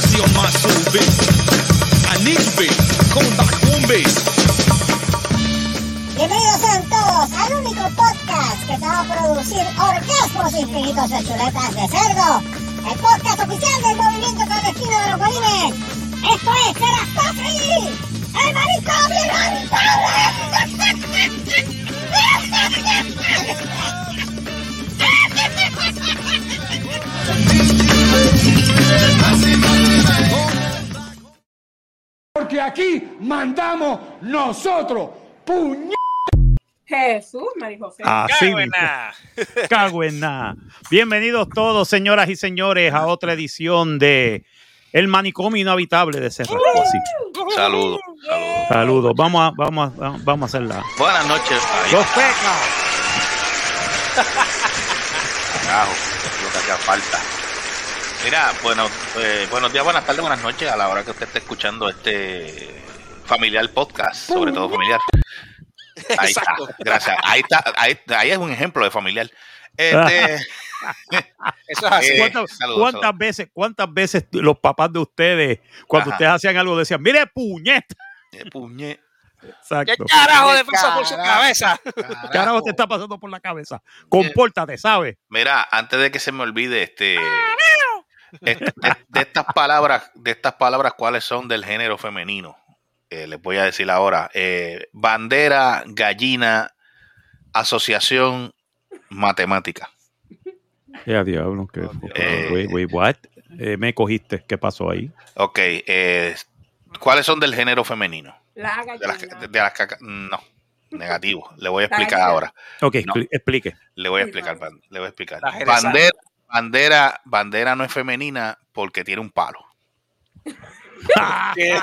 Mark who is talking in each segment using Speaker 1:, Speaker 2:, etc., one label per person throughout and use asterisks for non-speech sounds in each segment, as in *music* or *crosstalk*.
Speaker 1: mercy on my soul.
Speaker 2: Bienvenidos sean todos al único podcast que te va a producir orgasmos infinitos de chuletas de cerdo. El podcast oficial del movimiento clandestino de los bolines. Esto es Serastofri, el marico *laughs*
Speaker 3: Porque aquí mandamos nosotros, puñ...
Speaker 4: Jesús, María José.
Speaker 5: Así *laughs* nada. Bienvenidos todos, señoras y señores, a otra edición de El Manicomio Inhabitable de Cerro Así.
Speaker 6: Saludos, saludos.
Speaker 5: Saludos. Vamos a, vamos a, vamos a hacerla.
Speaker 6: Buenas noches. Ahí,
Speaker 5: Los pecas. *laughs*
Speaker 6: carajo, lo que hacía falta. Mira, bueno, eh, buenos días, buenas tardes, buenas noches a la hora que usted esté escuchando este familiar podcast, sobre todo familiar. *laughs* Ahí está, gracias. Ahí está, ahí, ahí es un ejemplo de familiar. Este, *laughs*
Speaker 7: Eso es así.
Speaker 6: Eh,
Speaker 5: ¿Cuántas,
Speaker 6: saludos,
Speaker 5: cuántas
Speaker 6: saludos.
Speaker 5: veces, ¿Cuántas veces los papás de ustedes, cuando
Speaker 6: Ajá.
Speaker 5: ustedes hacían algo, decían, mire, puñeta?
Speaker 6: eh, puñe,
Speaker 7: ¿Qué
Speaker 5: Exacto.
Speaker 7: carajo
Speaker 6: ¿Qué
Speaker 7: pasó por su cabeza?
Speaker 6: carajo.
Speaker 5: Carajo te está pasando por la cabeza. Compórtate, ¿sabes?
Speaker 6: Mira, antes de que se me olvide, este, de, de estas palabras, de estas palabras, ¿cuáles son del género femenino? Eh, les voy a decir ahora. Eh, bandera, gallina, asociación, matemática.
Speaker 5: Ya, diablo, que,
Speaker 6: Eh.
Speaker 5: wait, wait, what? Eh, me cogiste, ¿qué pasó ahí?
Speaker 6: Ok, eh, ¿cuáles son del género femenino?
Speaker 4: La
Speaker 6: De las, de las caca- no, negativo. Le voy a explicar ahora.
Speaker 5: Ok,
Speaker 6: No.
Speaker 5: explique.
Speaker 6: Le voy a explicar. Le voy a explicar. Bandera, bandera, bandera no es femenina porque tiene un palo. *laughs* Eh,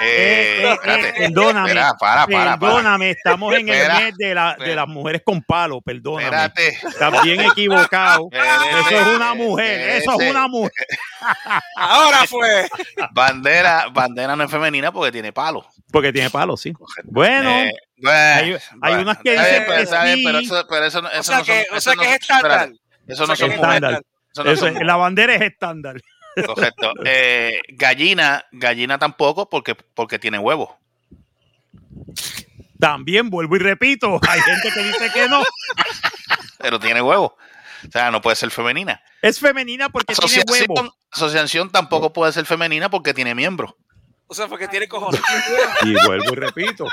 Speaker 5: eh,
Speaker 6: espérate.
Speaker 5: Perdóname.
Speaker 6: Espera, para, para, para.
Speaker 5: Perdóname, estamos en el mes de, la, de las mujeres con palo, perdóname.
Speaker 6: Espérate.
Speaker 5: Estás bien equivocado. Eso es una mujer, eso es una mujer. *laughs*
Speaker 7: Ahora fue.
Speaker 6: Bandera, bandera no es femenina porque tiene palo.
Speaker 5: Porque tiene palo, sí. Bueno,
Speaker 6: Eh, bueno,
Speaker 5: hay- hay
Speaker 6: bueno,
Speaker 5: unas que dicen
Speaker 6: bien,
Speaker 5: que
Speaker 6: bien, pero eso, pero eso, no-
Speaker 7: O
Speaker 6: eso
Speaker 7: sea
Speaker 6: no son,
Speaker 7: que, o
Speaker 6: eso
Speaker 7: sea
Speaker 6: no-
Speaker 7: que es estándar.
Speaker 6: Eso no
Speaker 7: O sea
Speaker 6: son mujeres.
Speaker 5: Estándar.
Speaker 6: Eso no
Speaker 5: eso-
Speaker 6: son
Speaker 5: la bandera es estándar.
Speaker 6: Correcto. Eh, gallina, gallina tampoco porque, porque tiene huevo.
Speaker 5: También vuelvo y repito, hay gente que dice que no.
Speaker 6: Pero tiene huevo. O sea, no puede ser femenina.
Speaker 5: Es femenina porque tiene
Speaker 6: Asociación,
Speaker 5: huevo.
Speaker 6: asociación tampoco puede ser femenina porque tiene miembro.
Speaker 7: O sea, porque tiene cojones. *laughs*
Speaker 5: Y vuelvo y repito.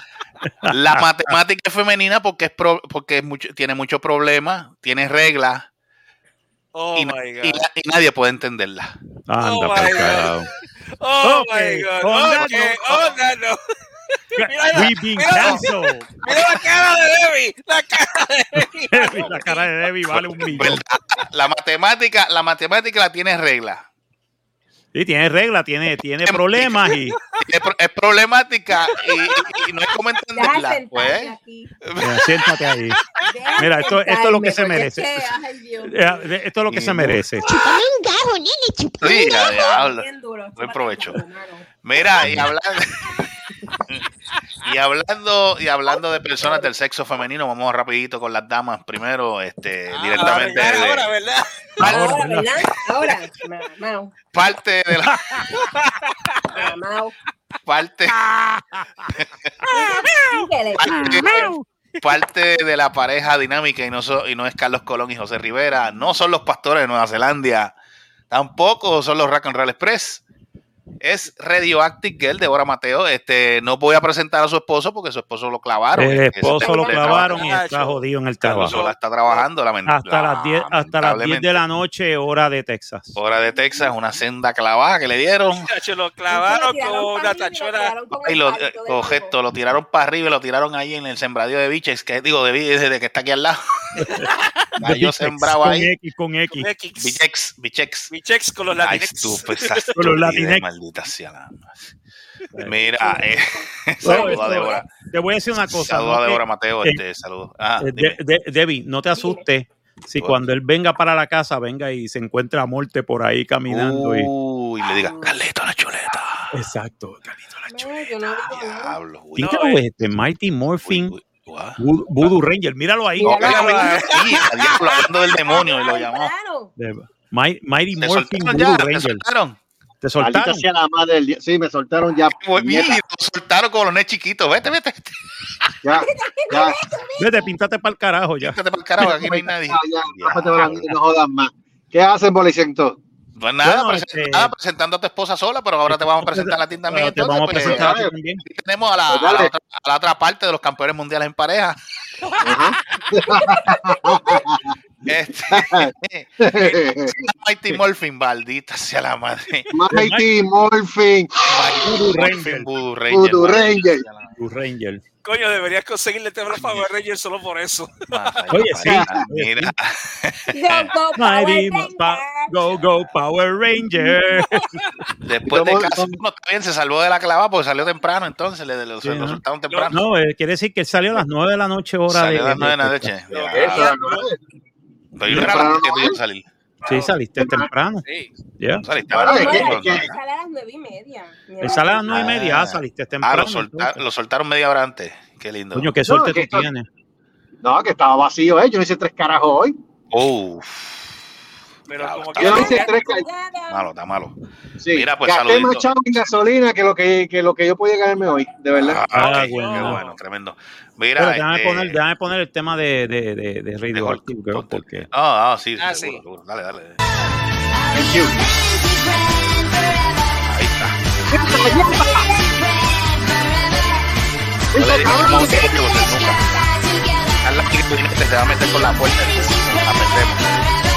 Speaker 6: La matemática es femenina porque es pro- porque es mucho, tiene muchos problemas, tiene reglas
Speaker 7: Oh
Speaker 6: y,
Speaker 7: my
Speaker 6: y
Speaker 7: God.
Speaker 6: y nadie puede entenderla.
Speaker 5: Anda,
Speaker 7: Oh, my God.
Speaker 5: carajo.
Speaker 7: Oh my God.
Speaker 5: on that
Speaker 7: Ok,
Speaker 5: note-
Speaker 7: oh, no, no. Mira,
Speaker 5: We been
Speaker 7: mira,
Speaker 5: canceled.
Speaker 7: Mira la cara de Debbie. La cara de *laughs* Debbie.
Speaker 5: La cara de Debbie vale un millón.
Speaker 6: La matemática, la matemática la tiene reglas.
Speaker 5: Sí, tiene regla, tiene, tiene problemas y
Speaker 6: Es, es problemática y, no es como entenderla. Pues.
Speaker 5: Mira, siéntate ahí.
Speaker 4: Deja
Speaker 5: Mira, esto- esto es lo que se merece.
Speaker 4: que, ay, *laughs*
Speaker 5: Esto es lo que se merece.
Speaker 2: Chupame un gajo, nene, chupame
Speaker 6: sí, a diablo.
Speaker 4: Bien duro.
Speaker 6: Buen provecho. Mira, y hablando, *laughs* *laughs* y hablando y hablando de personas del sexo femenino, vamos rapidito con las damas primero, este,
Speaker 7: Ah,
Speaker 6: directamente
Speaker 7: ahora,
Speaker 6: de-
Speaker 7: ahora, ¿verdad?
Speaker 4: Ahora,
Speaker 5: Ahora,
Speaker 4: ¿verdad? Ahora.
Speaker 6: Parte de la parte,
Speaker 4: Síguele.
Speaker 6: parte, parte de la pareja dinámica y no, so- y no es Carlos Colón y José Rivera, no son los pastores de Nueva Zelanda, tampoco son los Rock and Roll Express. Es Radioactive Girl de Bora Mateo. Este, no voy a presentar a su esposo porque su esposo lo clavaron.
Speaker 5: El esposo lo clavaron y está jodido en el trabajo.
Speaker 6: Sola está trabajando lament-
Speaker 5: Hasta las 10 hasta las 10 de la noche, hora de Texas.
Speaker 6: hora de Texas, una senda clavada que le dieron.
Speaker 7: Lo clavaron con
Speaker 4: para
Speaker 7: una
Speaker 4: arriba y lo
Speaker 6: eh,
Speaker 4: de
Speaker 6: correcto,
Speaker 4: nuevo.
Speaker 6: lo tiraron para arriba y lo tiraron ahí en el sembradío de biches, que digo, de, desde que está aquí al lado. *laughs* Cayó sembrado
Speaker 5: con
Speaker 6: ahí.
Speaker 5: X, con X.
Speaker 7: X.
Speaker 6: Bichex, bichex.
Speaker 7: Con los
Speaker 6: Ay,
Speaker 7: latinex.
Speaker 6: tú, pues,
Speaker 5: Con los Latinex.
Speaker 6: Maldita sea la Mira, eh,
Speaker 5: Bueno, *laughs*
Speaker 6: saludos a Débora.
Speaker 5: Te voy a decir una cosa.
Speaker 6: Saludos
Speaker 5: ¿no?
Speaker 6: a Débora Mateo,
Speaker 5: eh,
Speaker 6: este, saludos. Ah,
Speaker 5: eh,
Speaker 6: dime.
Speaker 5: de- de- Debbie, no te asustes si
Speaker 6: Bueno.
Speaker 5: cuando él venga para la casa, venga y se encuentra a muerte por ahí caminando. y...
Speaker 6: Uy, le diga, Carlito la chuleta.
Speaker 5: Exacto, Carlito la
Speaker 4: No,
Speaker 5: chuleta.
Speaker 4: yo no digo nada.
Speaker 6: Diablo, uy,
Speaker 5: ¿Quién
Speaker 7: No, eh.
Speaker 5: este? Mighty Morphin
Speaker 6: uy, uy, guau.
Speaker 5: Voodoo- Ranger. Míralo ahí.
Speaker 6: No,
Speaker 4: Míralo
Speaker 6: mira,
Speaker 7: ahí.
Speaker 6: diablo, hablando del demonio y lo llamó.
Speaker 5: De- Mi- Mighty
Speaker 6: Te
Speaker 5: Morphin
Speaker 6: soltaron
Speaker 5: Voodoo
Speaker 6: ya, te
Speaker 5: Ranger.
Speaker 6: soltaron.
Speaker 5: Te soltaron.
Speaker 8: sea la madre del día. Sí, me soltaron ya.
Speaker 6: Lo soltaron como los nenes chiquitos. Vete, vete.
Speaker 8: Ya, *laughs* ya.
Speaker 5: Vete, píntate para el carajo ya.
Speaker 6: Quítate para el carajo, aquí no hay nadie.
Speaker 8: Ya, ya, no jodas más. ¿Qué hacen, Boliciento?
Speaker 6: Pues nada,
Speaker 5: Bueno,
Speaker 6: presen-
Speaker 5: este-
Speaker 6: nada, presentando a tu esposa sola, pero ahora te vamos a presentar a ti también. Entonces,
Speaker 5: vamos a
Speaker 6: pues,
Speaker 5: presentar a ti también.
Speaker 6: aquí tenemos a la,
Speaker 8: Pues
Speaker 6: a la
Speaker 8: dale.
Speaker 6: otra, a la otra parte de los campeones mundiales en pareja. *laughs* Este, *laughs* Mighty Morphin, maldita sea la madre.
Speaker 8: Mighty Morphin,
Speaker 5: Ranger.
Speaker 6: Voodoo Ranger.
Speaker 8: Voodoo Ranger.
Speaker 7: Coño, deberías conseguirle tema a los Power Rangers solo por eso.
Speaker 5: Oye, sí.
Speaker 6: Mira,
Speaker 4: Go, go, Power
Speaker 5: Go, go, Power Ranger.
Speaker 6: después de
Speaker 8: ¿Cómo-
Speaker 6: casi uno también se salvó de la clava porque salió temprano, entonces le, le-
Speaker 5: Sí,
Speaker 6: lo
Speaker 5: ¿no?
Speaker 6: soltaron temprano.
Speaker 5: No, eh, quiere decir que él salió a las 9 de la noche, hora
Speaker 6: Salió
Speaker 5: de.
Speaker 6: a las nueve de la noche. Pero yo era a las siete que iba a salir.
Speaker 5: Sí, saliste temprano.
Speaker 7: Sí.
Speaker 5: Ya.
Speaker 6: Saliste
Speaker 8: Bueno,
Speaker 6: a las nueve,
Speaker 4: nueve y media.
Speaker 5: Sale a las 9 y media,
Speaker 6: Ah.
Speaker 5: ah, saliste
Speaker 6: Ah,
Speaker 5: temprano.
Speaker 6: lo, solta-
Speaker 5: entonces.
Speaker 6: lo soltaron media hora antes. Qué lindo.
Speaker 5: Coño, qué
Speaker 8: No,
Speaker 5: suerte
Speaker 8: que
Speaker 5: tú
Speaker 8: esto-
Speaker 5: tienes.
Speaker 8: No, que estaba vacío, ¿eh? Yo no hice tres carajos hoy.
Speaker 6: Uf,
Speaker 7: Pero
Speaker 6: Claro,
Speaker 7: como
Speaker 6: está
Speaker 7: que
Speaker 8: Yo no hice tres carajos.
Speaker 6: malo, está malo.
Speaker 8: Sí,
Speaker 6: Mira, pues,
Speaker 8: gasté más chavo en gasolina que lo que, que lo que yo podía ganarme hoy, de verdad.
Speaker 6: Ah,
Speaker 5: Ah, bueno.
Speaker 6: qué bueno, tremendo.
Speaker 5: Pero
Speaker 6: Mira,
Speaker 5: déjame,
Speaker 6: este,
Speaker 5: poner, déjame poner el tema de, de, de, de Radioactive porque
Speaker 6: Ah, ah, sí,
Speaker 7: Ah,
Speaker 6: seguro,
Speaker 7: sí.
Speaker 6: seguro. Dale, dale.
Speaker 8: Thank you.
Speaker 6: Ahí está. No le digas cómo te odio, porque nunca. Carla quiere que viene, te va a meter por la puerta. La metemos.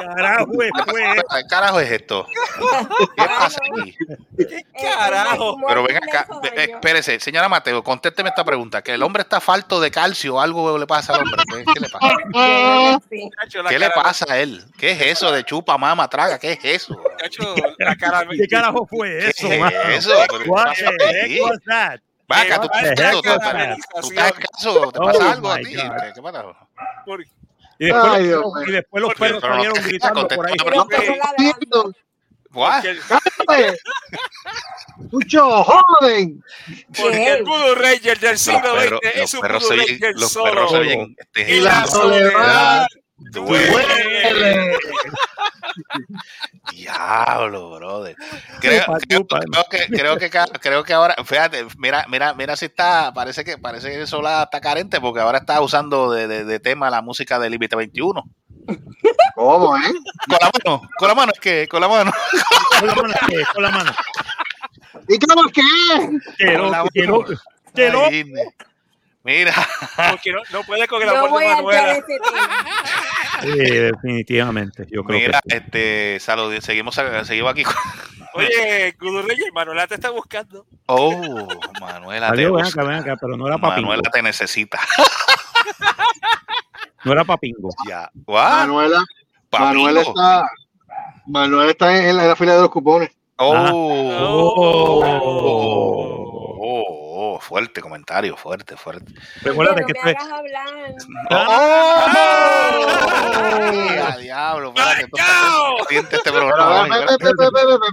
Speaker 5: Carajo, fue.
Speaker 6: ¿Qué carajo es esto? ¿Qué pasa aquí?
Speaker 7: carajo?
Speaker 6: Pero ven acá, espérese, señora Mateo, contésteme esta pregunta. ¿Que el hombre está falto de calcio? ¿Algo le pasa al hombre? ¿Qué, qué le pasa? ¿Qué le pasa a él? ¿Qué es eso de chupa, mama, traga? ¿Qué es eso?
Speaker 5: ¿Qué carajo fue
Speaker 6: ¿Qué
Speaker 5: eso,
Speaker 6: es eso? ¿Pero qué
Speaker 5: What
Speaker 6: pasa
Speaker 5: the
Speaker 6: aquí?
Speaker 5: heck was that?
Speaker 6: Va acá, tú estás caso, te pasa
Speaker 5: Oh
Speaker 6: algo a ti. ¿Qué, qué
Speaker 5: Y después,
Speaker 8: Ay,
Speaker 5: los
Speaker 8: Dios
Speaker 5: perros-
Speaker 8: mío.
Speaker 5: y después los perros
Speaker 6: Pero no,
Speaker 5: salieron gritando por ahí.
Speaker 7: porque-.
Speaker 8: Mucho
Speaker 7: el Voodoo Ranger del siglo XX es
Speaker 6: los
Speaker 7: un
Speaker 6: perros
Speaker 7: Voodoo Ranger
Speaker 6: los
Speaker 7: solo.
Speaker 6: perros se oyen. este,
Speaker 7: Y la soledad
Speaker 6: duele.
Speaker 7: duele.
Speaker 6: Diablo, brother. *laughs* Creo, que, creo, que, creo que ahora, fíjate, mira, mira, mira si está, parece que parece que Sola está carente porque ahora está usando de, de, de tema la música de Límite 21. *laughs*
Speaker 8: ¿Cómo, eh?
Speaker 6: Con la mano, con la mano, es que, con la mano.
Speaker 5: Con la mano, ¿qué? con la mano.
Speaker 8: ¿Y cómo es que es?
Speaker 5: Que.
Speaker 6: Ay, Mira,
Speaker 7: Porque no, no puede con el
Speaker 4: No
Speaker 7: amor
Speaker 4: voy
Speaker 7: de
Speaker 4: a entrar
Speaker 7: Manuela.
Speaker 5: Sí, definitivamente. Yo creo
Speaker 6: mira,
Speaker 5: que
Speaker 6: este, salud, seguimos, seguimos aquí con. *laughs*
Speaker 7: Oye, Voodoo Ranger, Manuela te está buscando.
Speaker 6: Oh, Manuela, te
Speaker 5: Salió, ven
Speaker 6: busca.
Speaker 5: acá, ven acá, pero no era.
Speaker 6: Manuela te necesita. *laughs*
Speaker 5: No era para pingo.
Speaker 6: Ya. What?
Speaker 8: Manuela,
Speaker 6: Papingo.
Speaker 8: Manuela está, Manuela está en la, en la fila de los cupones.
Speaker 6: Oh.
Speaker 5: Oh.
Speaker 6: Oh, oh, fuerte comentario, fuerte, fuerte.
Speaker 5: Recuérdate
Speaker 4: no
Speaker 5: que
Speaker 4: me hagas hablar. *laughs*
Speaker 6: A diablo, espérate, este
Speaker 8: Pero,
Speaker 6: programa.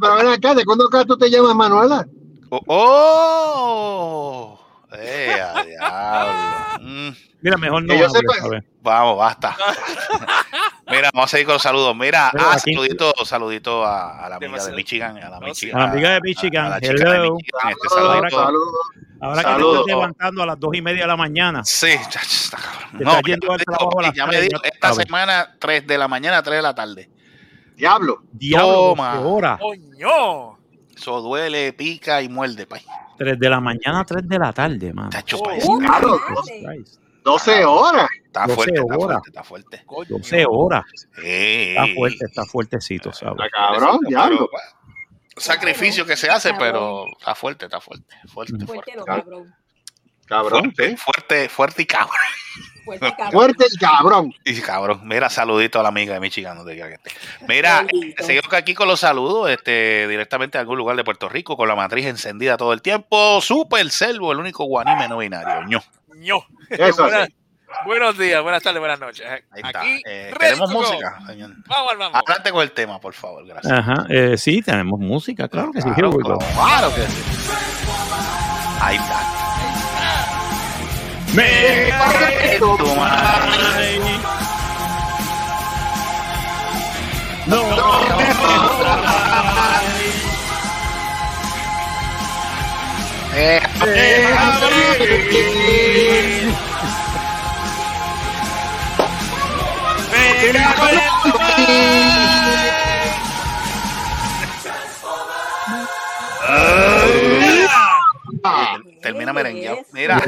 Speaker 8: pero ven acá, ¿de cuándo acá tú te llamas Manuela?
Speaker 6: Oh, oh, eh, a diablo. Mm,
Speaker 5: Mira, mejor no
Speaker 6: vamos, basta. *laughs* Mira, vamos a seguir con los saludos. Mira,
Speaker 5: Pero
Speaker 6: ah, saludito, saludito a, a la amiga de. Michigan, a la,
Speaker 7: Oh,
Speaker 6: Michigan.
Speaker 5: A la amiga de Michigan,
Speaker 6: a la chica de
Speaker 5: hello.
Speaker 6: Michigan, este, saludito.
Speaker 8: saludos.
Speaker 5: Ahora que te estás levantando a las dos y media de la mañana.
Speaker 6: Sí, chacho, está cabrón.
Speaker 5: Te
Speaker 6: No, ya
Speaker 5: yendo
Speaker 6: me
Speaker 5: al trabajo a las
Speaker 6: ya me
Speaker 5: tres,
Speaker 6: dijo
Speaker 5: ya
Speaker 6: esta semana 3 de la mañana, 3 de la tarde.
Speaker 8: Diablo.
Speaker 5: Diablo,
Speaker 6: Toma.
Speaker 5: ¿qué hora?
Speaker 7: ¡Coño!
Speaker 6: Eso duele, pica y muerde, pay.
Speaker 5: 3 de la mañana a 3 de la tarde, man.
Speaker 6: Chacho,
Speaker 7: Oh.
Speaker 5: Christ.
Speaker 8: 12 horas.
Speaker 6: Está
Speaker 5: 12
Speaker 6: fuerte, está
Speaker 5: horas.
Speaker 6: fuerte, está fuerte.
Speaker 7: coño.
Speaker 5: 12 horas. Está fuerte, está fuertecito, ¿sabes?
Speaker 8: Está cabrón,
Speaker 6: Pero,
Speaker 8: diablo.
Speaker 6: Sacrificio que se hace, pero está fuerte, está fuerte. Fuerte,
Speaker 4: Fuerte
Speaker 6: fuerte.
Speaker 4: cabrón.
Speaker 8: Cabrón,
Speaker 6: Fuerte, fuerte, fuerte y cabrón.
Speaker 4: Fuerte, cabrón.
Speaker 8: Fuerte y cabrón.
Speaker 6: Y cabrón, mira, saludito a la amiga de Michigan, donde quiera que esté. Mira, eh, seguimos aquí con los saludos, este, directamente a algún lugar de Puerto Rico, con la matriz encendida todo el tiempo. Super Selvo, el único guanime no binario. ño.
Speaker 7: ño.
Speaker 8: Eso
Speaker 7: Buena-
Speaker 8: sí.
Speaker 7: Buenos días, buenas tardes, buenas noches.
Speaker 6: Ahí está.
Speaker 7: Aquí,
Speaker 6: Eh,
Speaker 7: ready
Speaker 6: ¿Queremos
Speaker 7: to go.
Speaker 6: música, señor?
Speaker 7: Vamos, vamos.
Speaker 6: Adelante con el tema, por favor, gracias.
Speaker 5: Ajá, eh, sí, tenemos música, claro que sí.
Speaker 6: Claro,
Speaker 5: we go.
Speaker 6: claro que sí. Ahí está.
Speaker 5: Me
Speaker 6: Tu madre.
Speaker 5: No,
Speaker 6: Termina merengueado. Mira,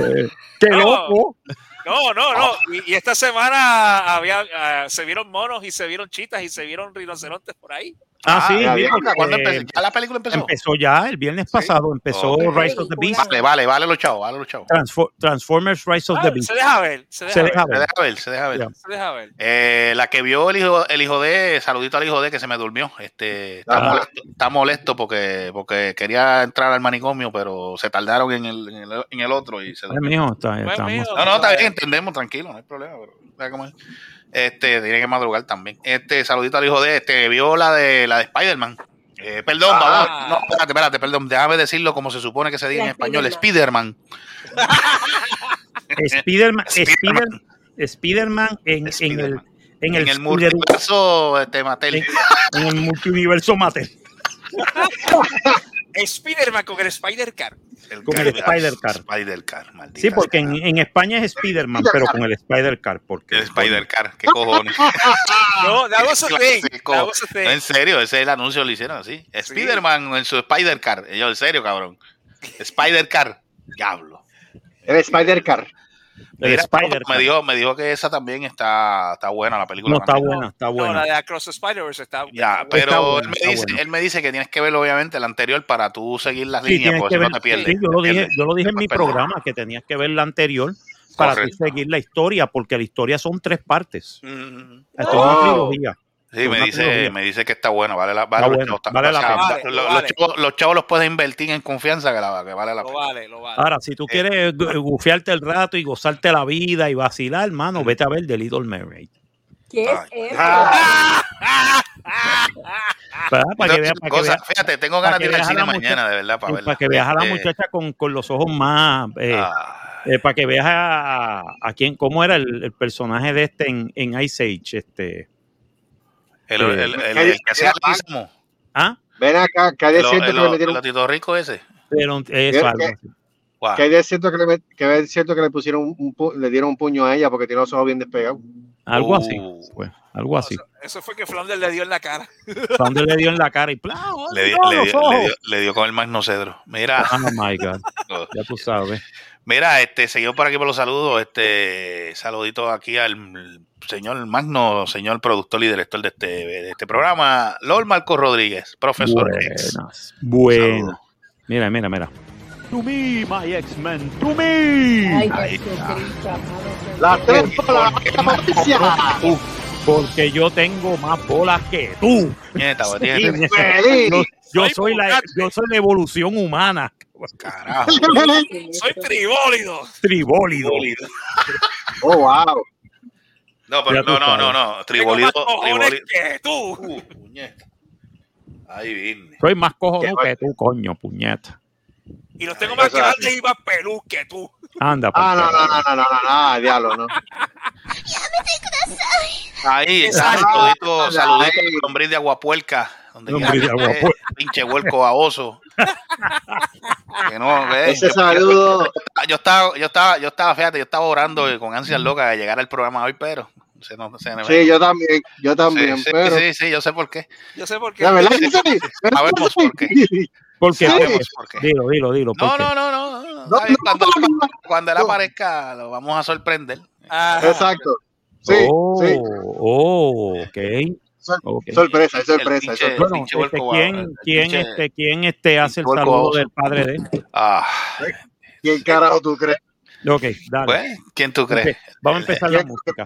Speaker 5: ¡Qué
Speaker 7: No.
Speaker 5: loco!
Speaker 7: No, no, no. Y, y esta semana había, ah, se vieron monos y se vieron chitas y se vieron rinocerontes por ahí.
Speaker 5: Ah, sí,
Speaker 6: ya,
Speaker 5: mira,
Speaker 6: ya, ¿cuándo
Speaker 5: eh,
Speaker 6: empezó? ¿Ya la película empezó?
Speaker 5: empezó ya el viernes pasado, empezó. Rise of the Beast,
Speaker 6: Vale, vale, vale los chavos, vale los chavos.
Speaker 5: Transfor- Transformers Rise of
Speaker 7: Ah,
Speaker 5: the Beast.
Speaker 7: se deja ver, se deja
Speaker 5: Se
Speaker 7: ver,
Speaker 5: deja
Speaker 6: Se
Speaker 5: ver.
Speaker 6: deja ver, se deja ver.
Speaker 5: Ya.
Speaker 7: se deja ver.
Speaker 6: Eh, la que vio el hijo, el hijo de, saludito al hijo de que se me durmió. Este, está,
Speaker 5: Ah.
Speaker 6: molesto, está molesto porque, porque quería entrar al manicomio, pero se tardaron en el, en el, en el otro y se durmió.
Speaker 5: está-
Speaker 7: Pues.
Speaker 6: No, no, está bien, entendemos, tranquilo, no hay problema. Pero, ¿sabes cómo es? Este, tiene que madrugar también. Este, saludito al hijo de, este, vio la de la de Spider-Man. Eh, perdón,
Speaker 7: Ah.
Speaker 6: vamos, no, espérate, espérate, perdón, déjame decirlo como se supone que se diga
Speaker 4: La
Speaker 6: en español, *laughs*
Speaker 4: Spider-Man.
Speaker 6: Spider-Man.
Speaker 5: Spider-Man,
Speaker 6: Spider-Man.
Speaker 5: Spider- Spider-Man en, en el en el,
Speaker 6: En el
Speaker 5: Spider-
Speaker 6: multiverso, este, Mattel.
Speaker 5: en, en el multiverso Mattel. *laughs*
Speaker 7: Spider-Man con el Spider-Car.
Speaker 6: El
Speaker 5: Con el
Speaker 6: car-
Speaker 5: Spider-Car. Sí, porque en, en España es Spider-Man, pero con el Spider-Car. Porque,
Speaker 6: El Spider-Car, qué cojones. *laughs*
Speaker 7: No, that was a thing.
Speaker 6: Clásico.
Speaker 7: That was a thing.
Speaker 6: No, en serio, ese es el anuncio lo hicieron así. Spider-Man en su Spider-Car. Yo, en serio, cabrón. Spider-Car. Diablo.
Speaker 8: El Spider-Car.
Speaker 6: Mira,
Speaker 5: Spider-Car.
Speaker 6: me dijo, me dijo que esa también está, está buena, la película.
Speaker 5: No, está
Speaker 6: también.
Speaker 5: buena, está
Speaker 7: No,
Speaker 5: buena.
Speaker 7: la de Across the Spider-Verse está.
Speaker 6: Ya,
Speaker 7: está
Speaker 6: pero
Speaker 5: buena,
Speaker 6: él, me
Speaker 5: está
Speaker 6: dice,
Speaker 5: buena.
Speaker 6: él me dice que tienes que ver, obviamente, el anterior para tú seguir las
Speaker 5: Sí,
Speaker 6: líneas, porque
Speaker 5: que
Speaker 6: si
Speaker 5: ver,
Speaker 6: no te pierdes.
Speaker 5: sí, yo lo dije, yo lo dije en mi programa que tenías que ver la anterior para tú seguir la historia, porque la historia son tres partes.
Speaker 6: Mm.
Speaker 5: Esto es una trilogía.
Speaker 6: Sí, me dice, me dice que está buena, vale la, vale los
Speaker 5: la pena.
Speaker 7: Vale,
Speaker 6: los,
Speaker 7: vale.
Speaker 6: chavos, los chavos los puedes invertir en confianza que, la, que vale la
Speaker 7: Lo
Speaker 6: pena.
Speaker 7: vale, lo vale.
Speaker 5: Ahora, si tú quieres gu- gufiarte el rato y gozarte la vida y vacilar, hermano, vete a ver The Little Mermaid.
Speaker 4: ¿Qué es eso? *laughs*
Speaker 5: Para que veas, para que
Speaker 6: cosa-
Speaker 5: veas,
Speaker 6: fíjate, tengo ganas
Speaker 5: que
Speaker 6: de ir al cine
Speaker 5: la
Speaker 6: mañana,
Speaker 5: muchacha-
Speaker 6: de verdad, para verla.
Speaker 5: para que veas a la
Speaker 6: Este,
Speaker 5: muchacha con, con los ojos más, eh,
Speaker 6: ah,
Speaker 5: eh, para que veas a, a quién, cómo era el, el personaje de este en, en Ice Age, este,
Speaker 6: el, el, el, el- el que hacía
Speaker 5: ah,
Speaker 8: Ven acá, que hay de cierto que le metieron.
Speaker 6: el Tito Rico ese.
Speaker 5: pero eso,
Speaker 8: ¿Qué-
Speaker 5: algo
Speaker 8: qué?
Speaker 5: así.
Speaker 6: Guau.
Speaker 8: Que hay de cierto que le, que de cierto que le pusieron un, un pu- le dieron un puño a ella porque tiene los ojos bien despegados.
Speaker 5: algo así, pues, algo así.
Speaker 7: Eso, eso fue que Flounder le dio en la cara. *laughs*
Speaker 5: Donde le dio en la cara y ¡plá! *laughs*
Speaker 6: Le, dio-
Speaker 5: ¡No,
Speaker 6: le,
Speaker 5: los
Speaker 6: dio,
Speaker 5: ojos!
Speaker 6: le, dio, le dio con el magno cedro. Mira,
Speaker 5: Oh my God, *laughs* ya tú sabes.
Speaker 6: mira, este, seguimos por aquí por los saludos. Este, saludito aquí al señor Magno, señor productor y director de este, de este programa, Lord Marco Rodríguez, profesor.
Speaker 5: Buenas, buenas.
Speaker 6: Saludos.
Speaker 5: Mira, mira, mira. To me, my X-Men, to me.
Speaker 4: Ay,
Speaker 6: Ahí
Speaker 4: Señor.
Speaker 8: Las tres
Speaker 6: ¿Por
Speaker 8: bolas la.
Speaker 5: Tú, porque yo tengo más bolas que tú.
Speaker 6: Nieta,
Speaker 5: Sí, yo, yo
Speaker 7: Soy
Speaker 5: la, yo soy la evolución humana. *laughs*
Speaker 6: Carajo.
Speaker 7: Soy tribólido.
Speaker 5: Tribólido.
Speaker 8: Oh, wow.
Speaker 6: No, pero no, no, no, no. Tribolido.
Speaker 7: más cojones
Speaker 6: triboli-
Speaker 7: que tú.
Speaker 6: Uh, puñeta. Ahí viene.
Speaker 5: Soy más cojonudo
Speaker 8: Qué
Speaker 5: que tú, coño, puñeta.
Speaker 7: Y los tengo más grandes y más pelú que tú.
Speaker 5: Anda,
Speaker 8: Ah,
Speaker 5: por
Speaker 8: no, no, no, no, no, no, no, diablo, no.
Speaker 6: Ahí. Saludito, saludito al lombriz de Aguapuerca. Donde
Speaker 5: Lombriz de Aguapuerca.
Speaker 6: Pinche huerco baboso. que no, ve,
Speaker 8: Ese
Speaker 6: yo-
Speaker 8: saludo.
Speaker 6: Yo estaba, yo estaba, yo estaba, fíjate, yo estaba orando con ansias locas de llegar al programa hoy, pero se no, se me-
Speaker 8: Sí, yo también, yo
Speaker 6: Sí,
Speaker 8: también,
Speaker 6: sí,
Speaker 8: pero.
Speaker 6: sí, sí, yo sé por qué.
Speaker 7: Yo sé por qué.
Speaker 8: La verdad que sí.
Speaker 6: Sabemos por qué.
Speaker 5: Porque,
Speaker 8: Sí.
Speaker 6: Sabemos por qué.
Speaker 5: dilo, dilo, dilo. ¿por
Speaker 6: No, no, no, no. no,
Speaker 8: No,
Speaker 6: está bien,
Speaker 8: no,
Speaker 6: cuando,
Speaker 8: no, no.
Speaker 6: cuando él aparezca, lo vamos a sorprender.
Speaker 7: Ajá.
Speaker 8: Exacto. Sí,
Speaker 5: oh,
Speaker 8: sí.
Speaker 5: oh, ok.
Speaker 8: Sor-
Speaker 5: ok.
Speaker 8: Sorpresa, sorpresa. sorpresa.
Speaker 5: Bueno, este, ¿quién, quién,
Speaker 6: pinche-
Speaker 5: este, quién este hace el saludo del padre de él?
Speaker 6: Ah,
Speaker 8: ¿Quién carajo tú crees?
Speaker 5: Ok, dale.
Speaker 6: pues, ¿quién tú crees?
Speaker 5: Vamos a empezar la música.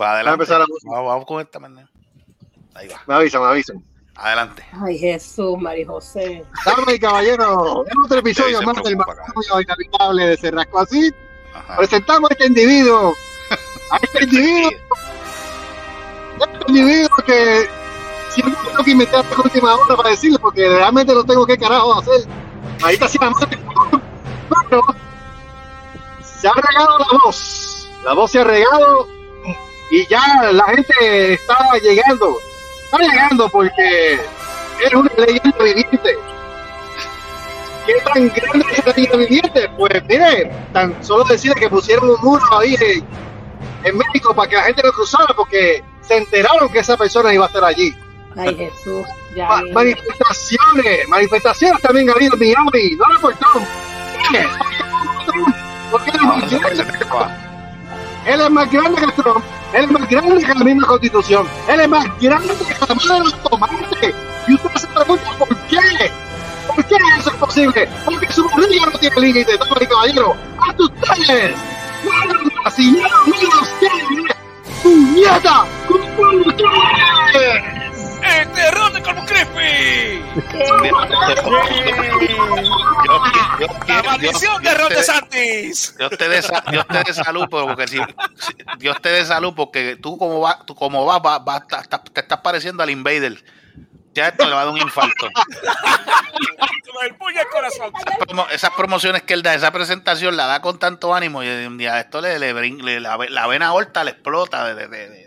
Speaker 6: Va
Speaker 8: Va a empezar la música.
Speaker 6: Vamos, vamos con esta manera. Ahí va.
Speaker 8: Me avisan, me avisan.
Speaker 6: Adelante.
Speaker 4: Ay, Jesús, María José.
Speaker 8: Damas y caballeros, en otro episodio más del matrimonio inhabitable de Cerrasco así,
Speaker 6: Ajá.
Speaker 8: presentamos a este individuo *laughs* a este individuo, este individuo que siempre tengo que inventar la última hora para decirle, porque realmente no tengo qué carajo hacer. Ahí está así la madre. Pero se ha regado la voz. La voz se ha regado y ya la gente está llegando. Está llegando porque es una leyenda viviente. ¿Qué tan grande es la leyenda viviente? Pues mire, tan solo decirle que pusieron un muro ahí en, en México para que la gente no cruzara porque se enteraron que esa persona iba a estar allí.
Speaker 4: Ay, Jesús. Ya
Speaker 8: Ma-
Speaker 4: viene.
Speaker 8: manifestaciones, manifestaciones también ha habido en Miami, no lo cortaron. ¿Qué? Porque él es más grande. Él es más grande que Trump, él es más grande que la misma constitución, él es más grande que la madre de los tomates. Y usted se pregunta por qué. ¿Por qué eso es posible? Porque su barriga no tiene límite, damas y caballeros. ¡Hasta ustedes! ¡Mierda, señor! ¡Mira ustedes! ¡Puñeta! ¡Con ustedes!
Speaker 7: ¡El terror de Corpus Crispy! ¡La maldición de Ron DeSantis!
Speaker 6: Dios te dé sa- Dios te dé salud, porque si, si- Dios te dé salud, porque tú como vas, tú como vas, te estás pareciendo al invader. Ya esto le va a dar un infarto.
Speaker 7: El corazón.
Speaker 6: Promo- esas promociones que él da, esa presentación la da con tanto ánimo y un día a esto le, le la, la vena aorta le explota. De, de- de- de-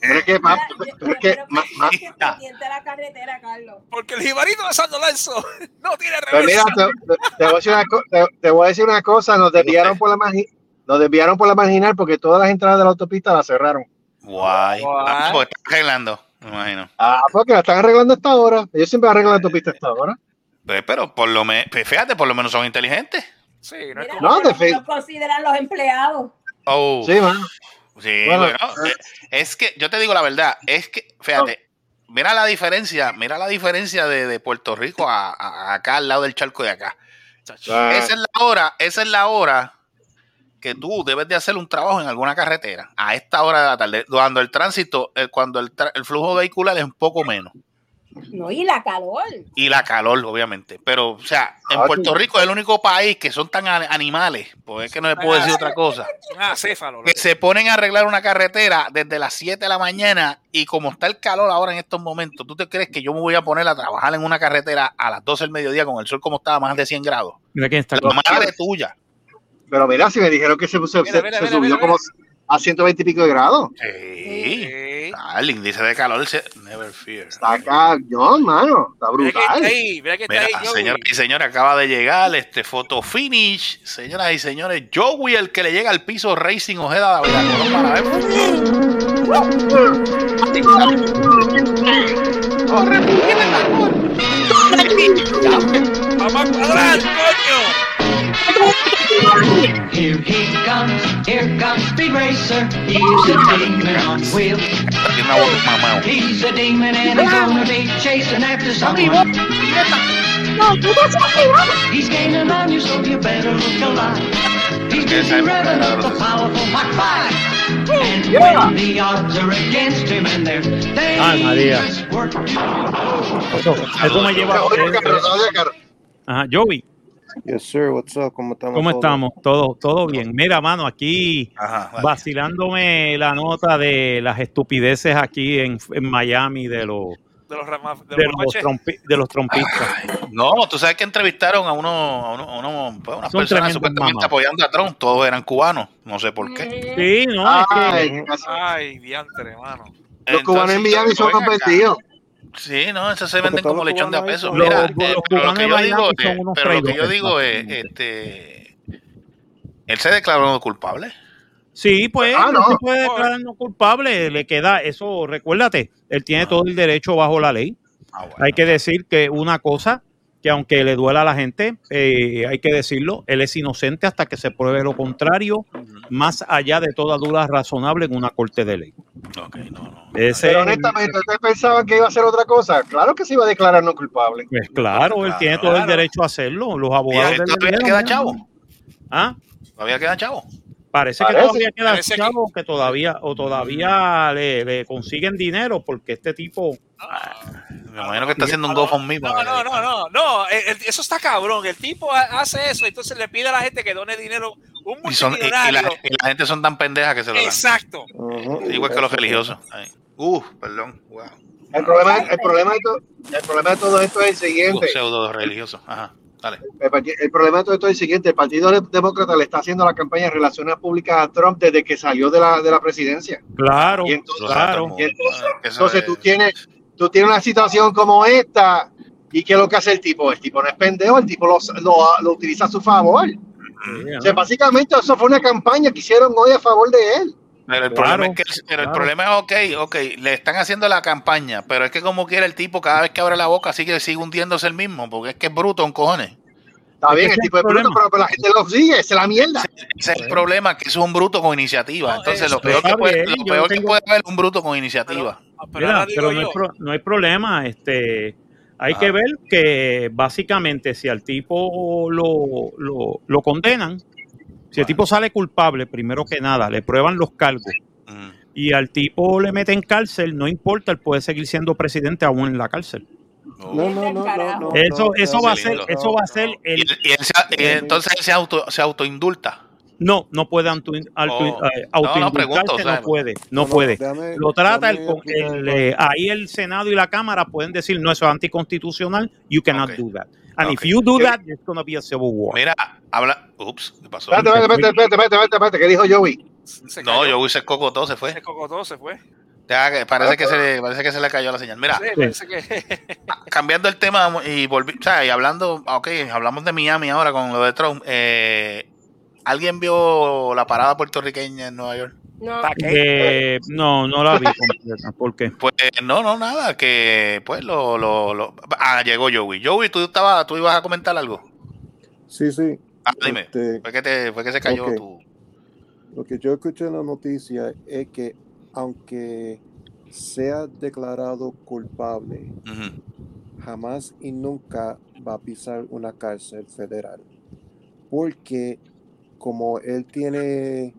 Speaker 8: Pero es que, ma- pero es que, ma- ma-
Speaker 4: pendiente la carretera, Carlos.
Speaker 7: Porque el jibarito de San Lorenzo *laughs* no tiene
Speaker 8: Pues mira,
Speaker 7: reversa.
Speaker 8: te, voy a decir una te- te voy a decir una cosa, nos desviaron por la margi- nos desviaron por la marginal porque todas las entradas de la autopista las cerraron.
Speaker 6: Guay.
Speaker 7: Guay.
Speaker 6: Ah, pues está arreglando, me imagino.
Speaker 8: Ah, porque la están arreglando hasta ahora. Ellos siempre arreglan la autopista hasta ahora.
Speaker 6: Pues, pero por lo menos, fíjate, por lo menos son inteligentes.
Speaker 7: Sí, no es
Speaker 4: Mira,
Speaker 7: como-
Speaker 8: No, fe-
Speaker 4: lo consideran los empleados.
Speaker 6: Oh.
Speaker 8: Sí, mano.
Speaker 6: Sí,
Speaker 8: Bueno,
Speaker 6: bueno, eh, es que yo te digo la verdad, es que, fíjate, mira la diferencia, mira la diferencia de, de Puerto Rico a, a- acá al lado del charco de acá.
Speaker 8: Ah,
Speaker 6: Esa es la hora, esa es la hora que tú debes de hacer un trabajo en alguna carretera a esta hora de la tarde, cuando el tránsito, eh, cuando el, el flujo vehicular es un poco menos
Speaker 4: No, y la calor.
Speaker 6: y la calor, obviamente. Pero, o sea, en
Speaker 8: Ah,
Speaker 6: Puerto. Rico es el único país que son tan animales, pues es que no le puedo decir otra cosa. *laughs*
Speaker 7: Ah, céfalo.
Speaker 6: que se ponen a arreglar una carretera desde las 7 de la mañana y como está el calor ahora en estos momentos, ¿tú te crees que yo me voy a poner a trabajar en una carretera a las 12 del mediodía con el sol como estaba más de 100 grados?
Speaker 5: Mira quién está
Speaker 6: La madre tuya.
Speaker 8: Pero mira, si me dijeron que se, se-
Speaker 7: Mira, mira,
Speaker 8: se
Speaker 7: mira,
Speaker 8: subió
Speaker 7: mira,
Speaker 8: como a 120 y pico de grados.
Speaker 6: Sí.
Speaker 7: Sí.
Speaker 6: Ah, el índice de calor se... Never fear.
Speaker 8: Está acá, no, mano, está
Speaker 7: Mira que está
Speaker 8: brutal.
Speaker 7: ahí, mira que está
Speaker 6: Mira,
Speaker 7: ahí,
Speaker 6: y señores, acaba de llegar este foto finish. Señoras y señores, Joey, el que le llega al piso Racing Ojeda de ver.
Speaker 7: Vamos a cuadrar, coño.
Speaker 9: Here he comes, here comes Speed Racer. He's a demon on wheels.
Speaker 6: Tiene una voz mamá.
Speaker 9: He's a demon and he's gonna be chasing after someone. He's gaining on you, so you better look alive. He's busy revving up the
Speaker 6: los-
Speaker 9: powerful Mach 5. And
Speaker 8: Yeah.
Speaker 9: when the odds are against him and they're
Speaker 5: Ay, María.
Speaker 9: dangerous work.
Speaker 5: Eso, eso me lleva a
Speaker 8: Oye, carro, oye, carro.
Speaker 5: Ajá, Joey,
Speaker 10: Yes, sir. What's up? ¿Cómo estamos?
Speaker 5: ¿cómo
Speaker 10: todos?
Speaker 5: estamos? Todo, todo bien. Mira, mano, aquí
Speaker 6: Ajá,
Speaker 5: vacilándome la nota de las estupideces aquí en, en Miami de los
Speaker 7: De los ramas, de
Speaker 5: de
Speaker 7: los
Speaker 5: los,
Speaker 7: ramaches.
Speaker 5: trompi- de los trompistas.
Speaker 6: No, tú sabes que entrevistaron a uno, a uno, a uno- pues, unas
Speaker 5: Son
Speaker 6: personas
Speaker 5: tremendos
Speaker 6: supuestamente apoyando a Trump, todos eran cubanos, no sé por qué.
Speaker 5: Sí, no, es que
Speaker 8: Ay.
Speaker 7: Ay, diantre, mano.
Speaker 8: Los cubanos en Miami son convertidos.
Speaker 6: Sí, no, esos se venden como lechón de a peso. Mira, eh,
Speaker 5: los
Speaker 6: pero lo que yo digo, eh,
Speaker 5: unos
Speaker 6: pero lo que yo
Speaker 5: traidores,
Speaker 6: digo es, este, él se declaró no culpable.
Speaker 5: Sí, pues
Speaker 8: Ah,
Speaker 5: no
Speaker 8: no.
Speaker 5: se puede declarar no culpable, le queda eso, recuérdate, él tiene todo el derecho bajo la ley.
Speaker 6: Ah, bueno.
Speaker 5: Hay que decir que una cosa, que aunque le duela a la gente, eh, hay que decirlo, él es inocente hasta que se pruebe lo contrario, más allá de toda duda razonable en una corte de ley.
Speaker 6: Ok, no, no.
Speaker 5: Ese,
Speaker 8: Pero honestamente, ¿ustedes pensaban que iba a hacer otra cosa? Claro que se iba a declarar no culpable.
Speaker 5: pues claro, él tiene todo el derecho a hacerlo. Los
Speaker 6: ¿Y
Speaker 5: abogados
Speaker 6: todavía
Speaker 5: dieron,
Speaker 6: queda chavo?
Speaker 5: ¿Ah?
Speaker 6: ¿Todavía queda chavo?
Speaker 5: Parece, que todavía queda
Speaker 7: que-
Speaker 5: chavo, que todavía, o todavía le, le consiguen dinero, porque este tipo,
Speaker 6: Me imagino que está haciendo un GoFundMe.
Speaker 7: No, no, no, no, no, eso está cabrón. El tipo ha- hace eso, entonces le pide a la gente que done dinero Un
Speaker 6: Y, son, y- y la,
Speaker 7: multimillonario.
Speaker 6: y la gente son tan pendejas que se lo dan.
Speaker 7: Exacto.
Speaker 6: Igual que los religiosos. Ay. Uh, perdón. Wow.
Speaker 8: El problema, el, problema de to- el problema de todo esto es el siguiente.
Speaker 6: pseudo religiosos. Ajá. Dale.
Speaker 8: El, problema de todo esto es el siguiente. El Partido de- Demócrata le está haciendo la campaña de relaciones públicas a Trump desde que salió de la, de la presidencia.
Speaker 5: Claro,
Speaker 8: Y entonces,
Speaker 5: claro.
Speaker 8: y entonces,
Speaker 6: Eso
Speaker 8: entonces
Speaker 6: es-
Speaker 8: tú tienes tú tienes una situación como esta y qué es lo que hace el tipo. El tipo no es pendejo, el tipo lo, lo, lo utiliza a su favor. O sea, básicamente eso fue una campaña que hicieron hoy a favor de él.
Speaker 6: Pero el
Speaker 5: Claro,
Speaker 6: problema es que pero el
Speaker 5: claro.
Speaker 6: problema es ok, ok, le están haciendo la campaña, pero es que como quiera el tipo cada vez que abre la boca sigue sigue hundiéndose el mismo, porque es que es bruto un cojones.
Speaker 8: Está
Speaker 5: Es
Speaker 8: bien, el tipo
Speaker 5: es
Speaker 8: bruto,
Speaker 5: problema.
Speaker 8: pero, pero la gente lo sigue, esa es la mierda.
Speaker 6: Ese es el problema, que es un bruto con iniciativa.
Speaker 7: No,
Speaker 6: Entonces
Speaker 7: eso
Speaker 6: lo peor, que puede,
Speaker 5: bien,
Speaker 6: lo peor que puede haber es un bruto con iniciativa.
Speaker 7: Pero
Speaker 5: Mira, pero no hay, pro- no hay problema. Este, hay
Speaker 6: Ah.
Speaker 5: que ver que básicamente si al tipo lo, lo, lo condenan, si el tipo sale culpable, primero que nada, le prueban los cargos
Speaker 6: Mm.
Speaker 5: y al tipo le meten cárcel, no importa, él puede seguir siendo presidente aún en la cárcel.
Speaker 10: No, no, no, no, no.
Speaker 5: Eso,
Speaker 10: no,
Speaker 5: eso va a ser, eso va a ser
Speaker 6: Y,
Speaker 5: el,
Speaker 6: y él se- y entonces él se auto se autoindulta.
Speaker 5: No, no puede auto, auto-
Speaker 6: Oh.
Speaker 5: eh,
Speaker 6: No, pregunto,
Speaker 5: no,
Speaker 6: ¿sabes?
Speaker 5: puede, no, puede.
Speaker 10: déjame-
Speaker 5: Lo trata el, el,
Speaker 10: algo.
Speaker 5: eh, ahí el Senado y la Cámara pueden decir no, eso es anticonstitucional, you cannot do that. And if you do that, there's gonna be a civil war.
Speaker 6: Mira, habla. Ups, ¿qué pasó?
Speaker 8: Espérate, espérate, espérate, espérate, espérate, espérate, ¿qué dijo Joey?
Speaker 7: se
Speaker 6: No,
Speaker 7: cayó.
Speaker 6: yo hice coco todo, se fue.
Speaker 7: Se cocotó, se fue.
Speaker 6: Ya, parece, que se le, parece que se le cayó la señal. Mira,
Speaker 7: Sí, parece que- *laughs*
Speaker 6: cambiando el tema y volví, o sea, y hablando, ok, hablamos de Miami ahora con lo de Trump. Eh, ¿Alguien vio la parada puertorriqueña en Nueva York?
Speaker 4: No,
Speaker 7: ¿Para qué?
Speaker 5: Eh, no, no la vi completa. ¿Por qué?
Speaker 6: Pues no, no, nada, que pues lo, lo, lo- ah, llegó Joey. Joey, tú estabas, tú ibas a comentar algo.
Speaker 10: Sí, sí.
Speaker 6: Ah, dime,
Speaker 10: Este,
Speaker 6: fue que te, fue que se cayó
Speaker 10: ok.
Speaker 6: tu.
Speaker 10: Lo que yo escuché en la noticia es que aunque sea declarado culpable, jamás y nunca va a pisar una cárcel federal. Porque como él tiene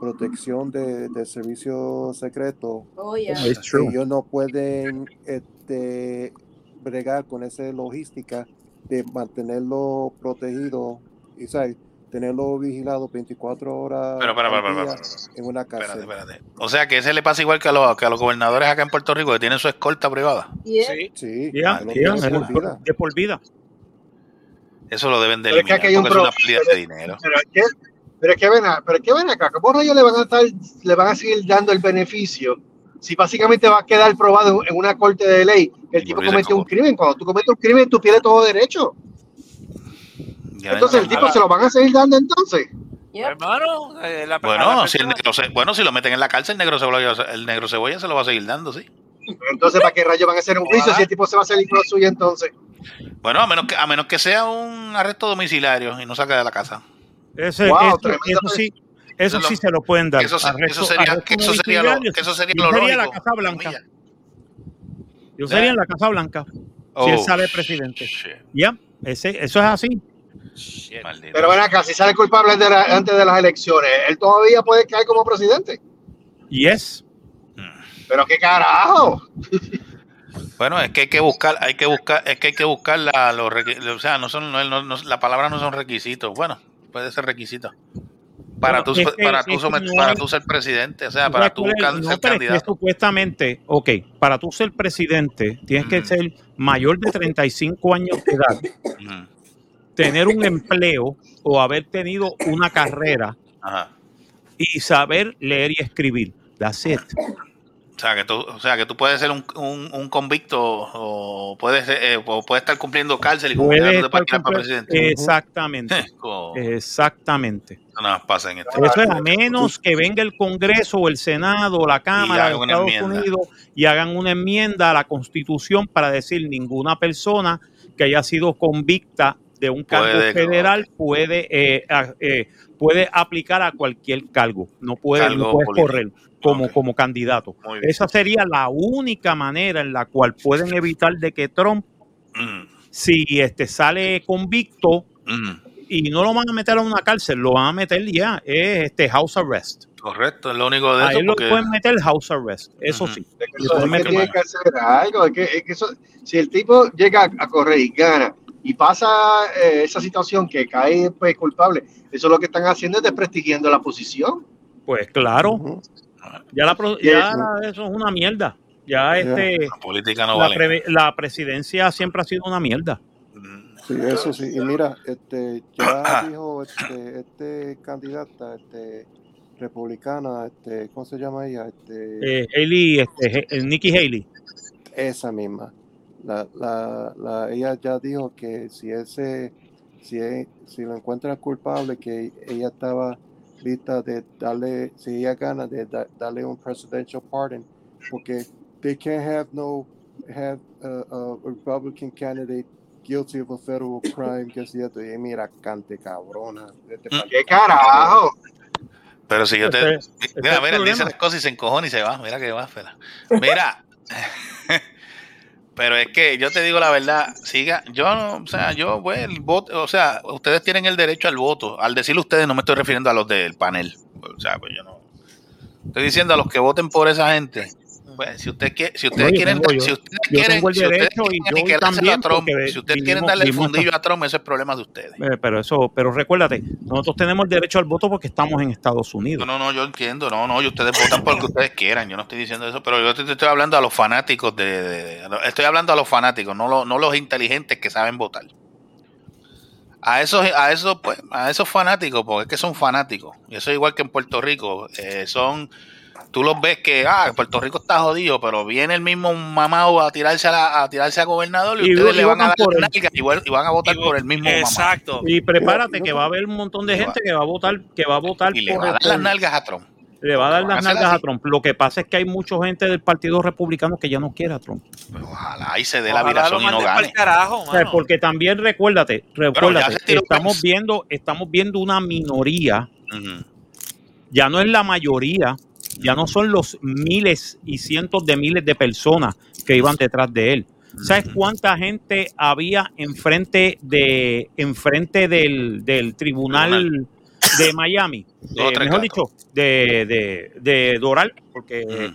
Speaker 10: protección de, de servicio secreto,
Speaker 4: oh, yeah.
Speaker 5: True.
Speaker 10: ellos no pueden este, bregar con esa logística de mantenerlo protegido y ¿sabes? tenerlo vigilado 24 horas
Speaker 6: Pero,
Speaker 10: día
Speaker 6: espera,
Speaker 10: en una
Speaker 6: espérate. O sea que ese le pasa igual que a los, que a los gobernadores acá en Puerto Rico, que tienen su escolta privada.
Speaker 4: Yeah.
Speaker 7: Sí.
Speaker 10: Sí,
Speaker 5: Yeah,
Speaker 10: lo
Speaker 5: yeah,
Speaker 10: por
Speaker 5: de por vida.
Speaker 6: Eso lo deben de
Speaker 8: Pero es que
Speaker 6: eliminar
Speaker 8: hay un
Speaker 6: porque es una
Speaker 8: pro-
Speaker 6: pérdida de dinero.
Speaker 8: Pero es que, pero es que ven, a- pero es que ven acá, ¿cómo rayos le van a estar, le van a seguir dando el beneficio? Si básicamente va a quedar probado en una corte de ley que el
Speaker 6: Y
Speaker 8: tipo cometió un crimen. Cuando tú cometes un crimen, tú pierdes todo derecho.
Speaker 6: Ya
Speaker 8: Entonces el tipo se lo van a seguir dando entonces.
Speaker 4: Yep.
Speaker 7: Hermano, eh, la,
Speaker 6: Bueno,
Speaker 7: la
Speaker 6: si el
Speaker 7: persona-
Speaker 6: negro se- bueno, si lo meten en la cárcel, el negro cebolla, el negro cebolla se lo va a seguir dando, sí.
Speaker 8: Entonces, ¿para qué rayos van a hacer un juicio si el tipo se va a salir con lo suyo entonces?
Speaker 6: Bueno, a menos que a menos que sea un arresto domiciliario y no saque de la casa.
Speaker 5: Ese-
Speaker 8: Wow,
Speaker 5: eso, sí, eso
Speaker 6: Eso
Speaker 5: sí
Speaker 6: lo-
Speaker 5: se lo pueden dar.
Speaker 6: Eso, se-
Speaker 5: Arresto-
Speaker 6: eso sería,
Speaker 5: arresto
Speaker 6: que eso sería lo, que eso sería lo
Speaker 5: sería la. Casa Blanca. Yo sería en la Casa Blanca si él
Speaker 6: Oh,
Speaker 5: sale presidente. Ya, eso es así.
Speaker 7: Shit.
Speaker 8: Pero ven acá, si sale culpable de la- antes de las elecciones, él todavía puede caer como presidente.
Speaker 5: Yes.
Speaker 8: Pero qué carajo.
Speaker 6: Bueno, es que hay que buscar, hay que buscar, es que hay que buscar la, los o sea, no son, no, no- no- la palabra no son requisitos. Bueno, puede ser requisito. Para
Speaker 5: Bueno,
Speaker 6: tú,
Speaker 5: es que-
Speaker 6: para tú, somet-
Speaker 5: no
Speaker 6: para tú ser presidente, o sea,
Speaker 5: ¿Tú
Speaker 6: para tú buscar ser
Speaker 5: pero es que
Speaker 6: candidato.
Speaker 5: supuestamente, ok, para tú ser presidente tienes que
Speaker 6: Ujú.
Speaker 5: ser mayor de 35 años de edad,
Speaker 6: Ujú.
Speaker 5: tener un empleo o haber tenido una carrera
Speaker 6: Ajá.
Speaker 5: y saber leer y escribir. That's it.
Speaker 6: O sea, que tú, o sea, que tú puedes ser un, un, un convicto o puedes, eh, o puedes estar cumpliendo cárcel y
Speaker 5: Puede
Speaker 6: no puedes tirar para presidente.
Speaker 5: Exactamente. *laughs*
Speaker 6: Como-
Speaker 5: Exactamente.
Speaker 6: Eso nada más pasa en este
Speaker 5: Eso es a menos que venga el Congreso o el Senado o la Cámara de Estados
Speaker 6: enmienda.
Speaker 5: Unidos y hagan una enmienda a la Constitución para decir ninguna persona que haya sido convicta de un cargo
Speaker 6: Puede,
Speaker 5: federal puede eh, eh, puede aplicar a cualquier cargo. No puede,
Speaker 6: Cargo
Speaker 5: no
Speaker 6: político.
Speaker 5: correr como, como candidato. Esa sería la única manera en la cual pueden evitar de que Trump,
Speaker 6: Mm,
Speaker 5: si este sale convicto
Speaker 6: mm,
Speaker 5: y no lo van a meter a una cárcel, lo van a meter ya, es este house arrest.
Speaker 6: correcto, es lo único de
Speaker 5: A
Speaker 6: eso.
Speaker 5: él lo
Speaker 6: Porque,
Speaker 5: pueden meter house arrest, eso sí.
Speaker 8: Es que
Speaker 5: Le
Speaker 8: eso-
Speaker 5: pueden
Speaker 8: es que
Speaker 5: meter
Speaker 8: tiene
Speaker 5: mano.
Speaker 8: que hacer algo. es que- es que eso- si el tipo llega a, a correr y gana
Speaker 11: y pasa eh, esa situación que cae pues, culpable, eso lo que están haciendo es desprestigiando la posición.
Speaker 5: Pues claro. Ya, la, pro- ya la- eso es una mierda. Ya este.
Speaker 6: La política no
Speaker 5: la,
Speaker 6: vale.
Speaker 5: pre- la presidencia siempre ha sido una mierda.
Speaker 10: Sí, eso sí. Y mira, este, ya *coughs* dijo este, este candidata, este, republicana, este, ¿cómo se llama ella? Este,
Speaker 5: Eh, Haley, este, He- Nikki Haley.
Speaker 10: esa misma. La, la, la, ella ya dijo que si ese, si, si lo encuentran culpable, que ella estaba lista de darle, si ella gana, de da- darle un presidential pardon, porque they can't have no have a, a Republican candidate guilty of a federal crime, que es cierto, y mira, cante cabrona. pa'l
Speaker 11: ¿Qué carajo?
Speaker 6: Pero si yo te.
Speaker 10: Ese- ese es
Speaker 6: Mira,
Speaker 10: el
Speaker 6: mira, dice las cosas y se encojona y se va. Mira que va, espera. Mira. *laughs* Pero es que yo te digo la verdad, siga, yo no, o sea, yo, pues, el voto, o sea, ustedes tienen el derecho al voto. Al decirlo ustedes, no me estoy refiriendo a los del panel. O sea, pues yo no. Estoy diciendo a los que voten por esa gente. Pues, si ustedes quieren, si ustedes quieren, si ustedes quieren,
Speaker 5: el
Speaker 6: si ustedes quieren
Speaker 5: también,
Speaker 6: a Trump, si ustedes quieren darle el fundillo a Trump, ese es problema de ustedes.
Speaker 5: Eh, Pero eso, pero recuérdate, nosotros tenemos el derecho al voto porque estamos en Estados Unidos.
Speaker 6: No, no, no, yo entiendo, no, no, y ustedes votan por lo que ustedes quieran, yo no estoy diciendo eso, pero yo te, te estoy hablando a los fanáticos de, de- de- estoy hablando a los fanáticos, no, los- no los inteligentes que saben votar. A esos, a esos, pues, a esos fanáticos, porque es que son fanáticos, y eso es igual que en Puerto Rico, eh, son, tú los ves que, ah, Puerto Rico está jodido, pero viene el mismo mamado a tirarse a, la- a tirarse a gobernador y,
Speaker 5: Y-
Speaker 6: ustedes
Speaker 5: y
Speaker 6: le van a dar
Speaker 5: por
Speaker 6: nalgas y, van a votar por el mismo mamado.
Speaker 7: Exacto.
Speaker 5: Y prepárate que va a haber un montón de gente que va a votar, que va a votar
Speaker 6: Y le
Speaker 5: por
Speaker 6: va a
Speaker 5: el-
Speaker 6: dar las nalgas a Trump.
Speaker 5: le va a dar las nalgas a. Trump. Lo que pasa es que hay mucha gente del Partido Republicano que ya no quiere a Trump.
Speaker 6: Ojalá y se dé la viración y no gane.
Speaker 7: carajo,
Speaker 5: O sea,
Speaker 7: mano.
Speaker 5: porque también recuérdate, recuérdate, estamos viendo, estamos viendo una minoría, ya no es la mayoría, ya no son los miles y cientos de miles de personas que iban detrás de él. ¿Sabes cuánta gente había enfrente de enfrente del, del tribunal de Miami? Eh, mejor dicho, de, de, de Doral, porque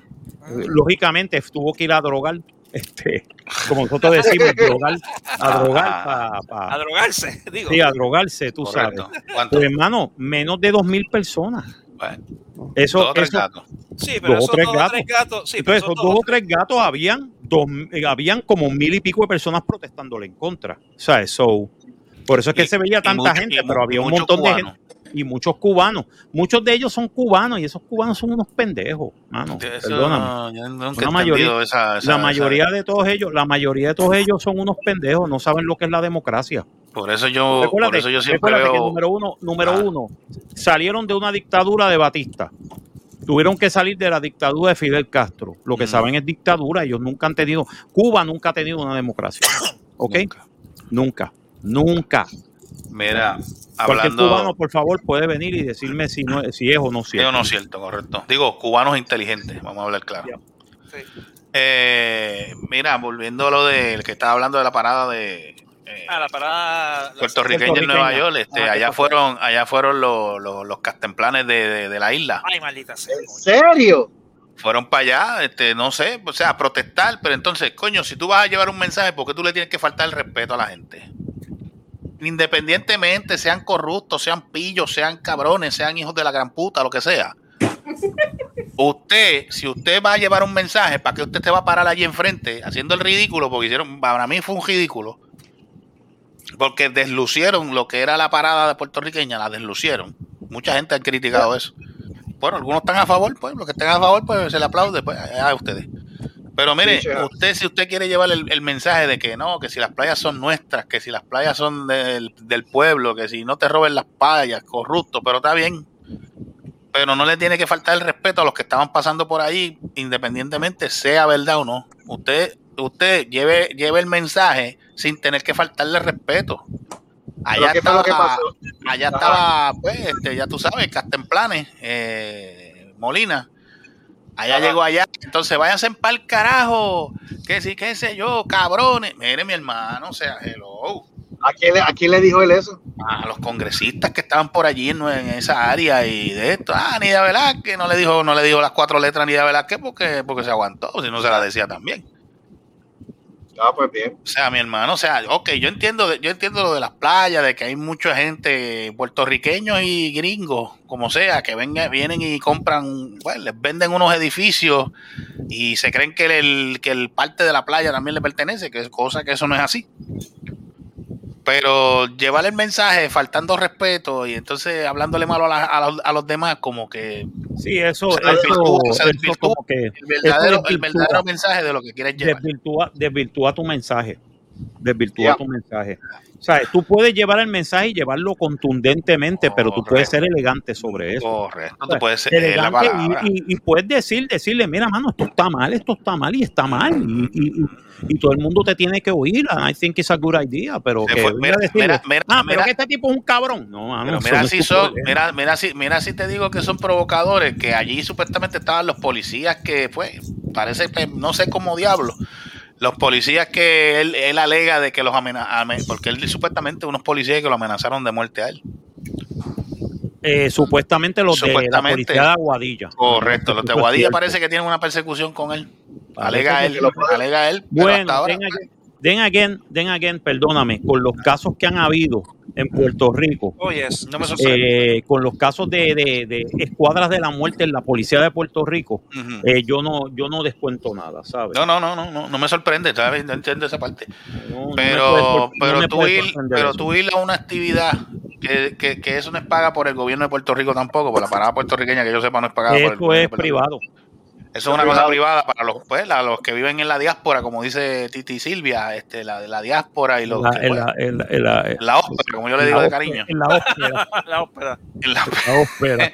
Speaker 5: lógicamente tuvo que ir a drogar, este, como nosotros decimos, *laughs* drogar, a drogar para
Speaker 7: A drogarse, *laughs* digo.
Speaker 5: Sí, a drogarse, tú
Speaker 6: Correcto.
Speaker 5: sabes.
Speaker 6: ¿Cuánto?
Speaker 5: Pues, hermano, menos de dos mil personas. Eso,
Speaker 6: Dos o tres
Speaker 5: eso-
Speaker 6: gatos.
Speaker 7: Sí, pero
Speaker 5: dos
Speaker 7: esos
Speaker 5: tres
Speaker 7: dos o
Speaker 5: gatos.
Speaker 7: tres gatos. Sí,
Speaker 5: Entonces,
Speaker 7: esos
Speaker 5: esos dos o tres gatos habían, dos, eh, habían como mil y pico de personas protestándole en contra. O sea, eso. Por eso es que
Speaker 6: Y-
Speaker 5: se veía tanta
Speaker 6: mucho-
Speaker 5: gente,
Speaker 6: y
Speaker 5: pero había un montón de
Speaker 6: cubanos.
Speaker 5: gente. Y muchos cubanos. Muchos de ellos son cubanos y esos cubanos son unos pendejos, mano.
Speaker 6: Eso
Speaker 5: Perdóname. la mayoría,
Speaker 6: esa- esa-
Speaker 5: la
Speaker 6: esa-
Speaker 5: mayoría de todos ellos, la mayoría de todos ellos son unos pendejos, no saben lo que es la democracia.
Speaker 6: Por eso yo, por eso yo siempre
Speaker 5: que
Speaker 6: veo.
Speaker 5: número uno, número
Speaker 6: Ah.
Speaker 5: uno, salieron de una dictadura de Batista. Tuvieron que salir de la dictadura de Fidel Castro. Lo que saben es dictadura. Ellos nunca han tenido, Cuba nunca ha tenido una democracia. *coughs* ¿Ok? Nunca. Nunca.
Speaker 6: Mira,
Speaker 5: Cualquier
Speaker 6: hablando.
Speaker 5: cubano, por favor, puede venir y decirme si, no, si es o no
Speaker 6: Sí
Speaker 5: cierto.
Speaker 6: o no cierto, correcto. Digo, cubanos inteligentes, vamos a hablar claro. Eh, mira, volviendo a lo del que estaba hablando de la parada de
Speaker 7: Ah, la parada.
Speaker 6: puertorriqueña en Nueva York, este,
Speaker 7: Ah,
Speaker 6: allá fueron, allá fueron los, los, los castemplanes de, de- de la isla.
Speaker 7: Ay, maldita sea.
Speaker 11: ¿En serio?
Speaker 6: Fueron para allá, este, no sé, o sea, a protestar, pero entonces, coño, si tú vas a llevar un mensaje, ¿por qué tú le tienes que faltar el respeto a la gente? Independientemente, sean corruptos, sean pillos, sean cabrones, sean hijos de la gran puta, lo que sea. Usted, si usted va a llevar un mensaje, ¿para qué usted te va a parar allí enfrente haciendo el ridículo? Porque hicieron, para mí fue un ridículo. Porque deslucieron lo que era la parada de puertorriqueña, la deslucieron. Mucha gente ha criticado eso. Bueno, algunos están a favor, pues los que estén a favor, pues se le aplaude, pues a ustedes. Pero mire,
Speaker 11: Sí, chao.
Speaker 6: usted, si usted quiere llevar el, el mensaje de que no, que si las playas son nuestras, que si las playas son del, del pueblo, que si no te roben las playas, corrupto, pero está bien. Pero no le tiene que faltar el respeto a los que estaban pasando por ahí, independientemente sea verdad o no. Usted, usted lleve, lleve el mensaje sin tener que faltarle respeto. Allá
Speaker 11: ¿qué fue
Speaker 6: estaba, allá estaba, pues, este, ya tú sabes, Castemplanes, eh, Molina. Allá llegó allá. Entonces váyanse en pa'l carajo. Que sí, qué sé yo, cabrones. Mire, mi hermano, o sea, hello.
Speaker 11: ¿A quién, le, ¿A quién le dijo él eso?
Speaker 6: A los congresistas que estaban por allí en, en esa área y de esto. Ah, Nidia Velázquez no le dijo, no le dijo las cuatro letras a Nidia Velázquez porque, porque se aguantó, si no se la decía también.
Speaker 11: Ah, pues.
Speaker 6: O sea, mi hermano, o sea, ok, yo entiendo, yo entiendo lo de las playas, de que hay mucha gente, puertorriqueños y gringos, como sea, que venga, vienen y compran, bueno, les venden unos edificios y se creen que el, que el parte de la playa también le pertenece, que es cosa que eso no es así. Pero llevar el mensaje faltando respeto y entonces hablándole malo a, la- a los, a los demás, como que
Speaker 5: Sí, eso, como que
Speaker 6: el verdadero, el mensaje de lo que quieres llevar.
Speaker 5: desvirtúa, desvirtúa tu mensaje. Desvirtúa tu mensaje. O sea, tú puedes llevar el mensaje y llevarlo contundentemente, pero tú puedes ser elegante sobre eso.
Speaker 6: Correcto,
Speaker 5: O sea,
Speaker 6: tú puedes ser la
Speaker 5: elegante
Speaker 6: palabra.
Speaker 5: y, y- y puedes decir, decirle, mira, mano, esto está mal, esto está mal y está mal. Y, y- todo el mundo te tiene que oír. I think it's a good idea, pero que
Speaker 6: fue- mira,
Speaker 5: decirle,
Speaker 6: mira, mira,
Speaker 5: ah, pero que este tipo es un cabrón. No, mano,
Speaker 6: mira
Speaker 5: no
Speaker 6: si son, mira, mira si, mira si te digo que son provocadores, que allí supuestamente estaban los policías que, pues, parece, no sé cómo diablo, los policías que él, él alega de que los amenazaron, porque él supuestamente unos policías que lo amenazaron de muerte a él.
Speaker 5: Eh, supuestamente los de la policía de Aguadilla.
Speaker 6: Correcto, los de Aguadilla *laughs* parece que tienen una persecución con él. Alega él, alega él, pero
Speaker 5: Bueno,
Speaker 6: hasta ahora,
Speaker 5: then again, then again, perdóname, con los casos que han habido en Puerto Rico,
Speaker 7: Oh, yes.
Speaker 6: no me
Speaker 5: eh, con los casos de, de- de escuadras de la muerte en la policía de Puerto Rico, eh, yo no yo no descuento nada, ¿sabes?
Speaker 6: No, no, no, no, no, no me sorprende, ¿sabes? No entiendo esa parte.
Speaker 5: No,
Speaker 6: Pero,
Speaker 5: no
Speaker 6: pero, tú ir, pero
Speaker 5: eso.
Speaker 6: tú ir a una actividad que, que, que eso no es paga por el gobierno de Puerto Rico tampoco, por la parada puertorriqueña que yo sepa no es pagada por el
Speaker 5: Eso
Speaker 6: gobierno
Speaker 5: es
Speaker 6: Puerto Rico. Eso es una cosa privada para los, pues, la- los que viven en la diáspora, como dice Titi Silvia, este, la, la diáspora y los
Speaker 5: La-
Speaker 6: que,
Speaker 5: en
Speaker 6: pues,
Speaker 5: la- en la- en la-
Speaker 6: la ópera, como yo le digo de cariño.
Speaker 5: En la ópera. *laughs*
Speaker 7: la ópera.
Speaker 6: En la,
Speaker 5: ópera.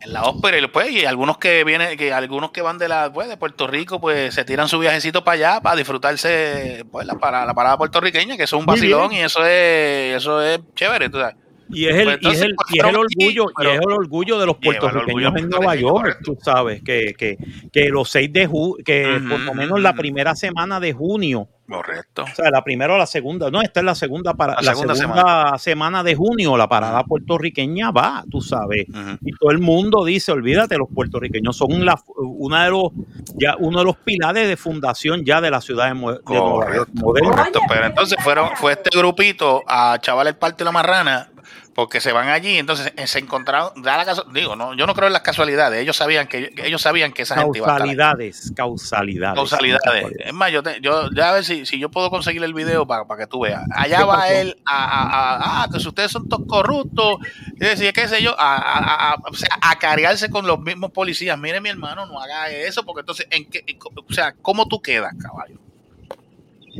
Speaker 6: en la ópera *laughs* y después y algunos que vienen que algunos que van de la pues, de Puerto Rico pues se tiran su viajecito para allá para disfrutarse pues la parada, la parada puertorriqueña que eso es un vacilón y eso es eso es chévere tú sabes.
Speaker 5: Y es el,
Speaker 6: Pues
Speaker 5: y es el, y es el orgullo, y es el orgullo de los puertorriqueños en Nueva York, tú sabes, que, que, que los 6 de junio, que por lo menos la primera semana de junio,
Speaker 6: correcto.
Speaker 5: O sea, la primera o la segunda, no, esta es la segunda para
Speaker 6: La
Speaker 5: la
Speaker 6: segunda
Speaker 5: segunda, semana. de junio, la parada puertorriqueña va, tú sabes. Y todo el mundo dice, olvídate, los puertorriqueños son la, una de los ya uno de los pilares de fundación ya de la ciudad de, Mo- de Nueva York.
Speaker 6: Correcto, pero entonces fueron fue este grupito a chaval el parte de la marrana porque se van allí entonces eh, se encontraron da la digo no yo no creo en las casualidades ellos sabían que ellos sabían que esa gente iba a estar ahí.
Speaker 5: Causalidades, causalidades.
Speaker 6: causalidades. Es más, yo, te- yo ya a ver si, si yo puedo conseguir el video para, para que tú veas. Allá
Speaker 5: ¿Qué
Speaker 6: va
Speaker 5: pasó?
Speaker 6: él a, a- a- ah, que si ustedes son todos corruptos, y decir, qué sé yo, a, a, a- a- o sea, a cargarse con los mismos policías. Mire, mi hermano, no haga eso, porque entonces, ¿en qué, o sea, ¿cómo tú quedas, caballo?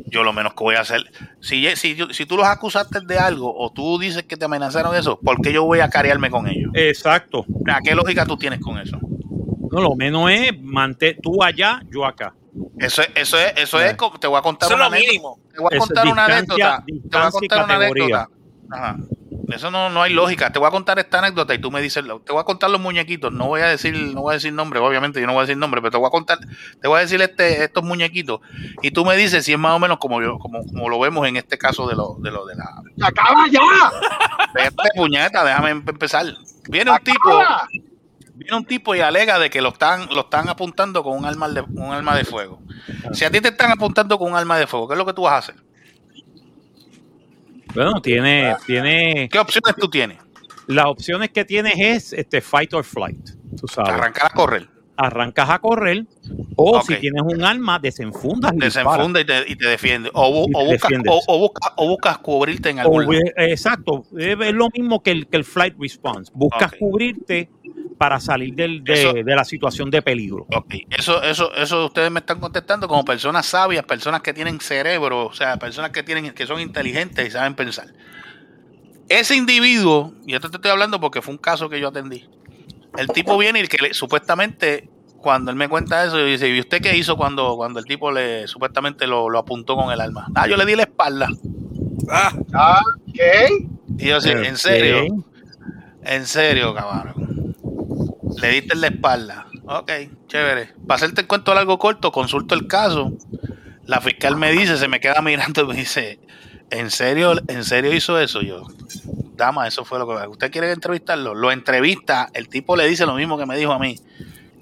Speaker 6: Yo lo menos que voy a hacer, si, si, yo- si tú los acusaste de algo o tú dices que te amenazaron eso, ¿por qué yo voy a carearme con ellos?
Speaker 5: Exacto.
Speaker 6: ¿A qué lógica tú tienes con eso?
Speaker 5: No, lo menos es mantén tú allá, yo acá.
Speaker 6: Eso es, eso es, eso es, te voy a contar
Speaker 7: Eso es
Speaker 6: una
Speaker 7: lo
Speaker 6: anécdota.
Speaker 7: mínimo.
Speaker 6: Te voy a contar una anécdota. Te voy a contar una anécdota. Ajá. Eso no, no hay lógica. Te voy a contar esta anécdota y tú me dices, te voy a contar los muñequitos. No voy a decir, no voy a decir nombre, obviamente yo no voy a decir nombre, pero te voy a contar, te voy a decir este, estos muñequitos y tú me dices si es más o menos como yo, como, como lo vemos en este caso de lo, de lo de la.
Speaker 11: ¡Acaba ya!
Speaker 6: Vete, puñeta, déjame em- empezar. Viene un tipo, viene un tipo y alega de que lo están, lo están apuntando con un arma de, un arma de fuego. Si a ti te están apuntando con un arma de fuego, ¿qué es lo que tú vas a hacer?
Speaker 5: Bueno, tiene, tiene.
Speaker 6: ¿Qué opciones tú tienes?
Speaker 5: Las opciones que tienes es este fight or flight. Tú sabes.
Speaker 6: Arrancar a correr.
Speaker 5: Arrancas a correr, o si tienes un arma, desenfundas y
Speaker 6: Desenfunda y te, y te defiende. O, bu- o buscas, o, buscas cubrirte en algún lado.
Speaker 5: exacto, es lo mismo que el, que el flight response. Buscas cubrirte para salir del, de,
Speaker 6: Eso-
Speaker 5: de la situación de peligro.
Speaker 6: Ok, Eso, eso, eso ustedes me están contestando como personas sabias, personas que tienen cerebro, o sea, personas que tienen, que son inteligentes y saben pensar. Ese individuo, y esto te estoy hablando porque fue un caso que yo atendí. El tipo viene y que le- supuestamente cuando él me cuenta eso, dice, ¿y usted qué hizo cuando, cuando el tipo le supuestamente lo, lo apuntó con el arma? Ah, yo le di la espalda.
Speaker 7: Ah,
Speaker 11: Ah, ¿qué?
Speaker 6: Y yo, sí,
Speaker 5: Ok.
Speaker 6: en serio, en serio, cabrón. Le diste en la espalda. Ok, chévere. Para hacerte el cuento largo corto, consulto el caso. La fiscal me dice, se me queda mirando y me dice, ¿en serio, en serio hizo eso? Yo, dama, eso fue lo que... ¿Usted quiere entrevistarlo? Lo entrevista, el tipo le dice lo mismo que me dijo a mí.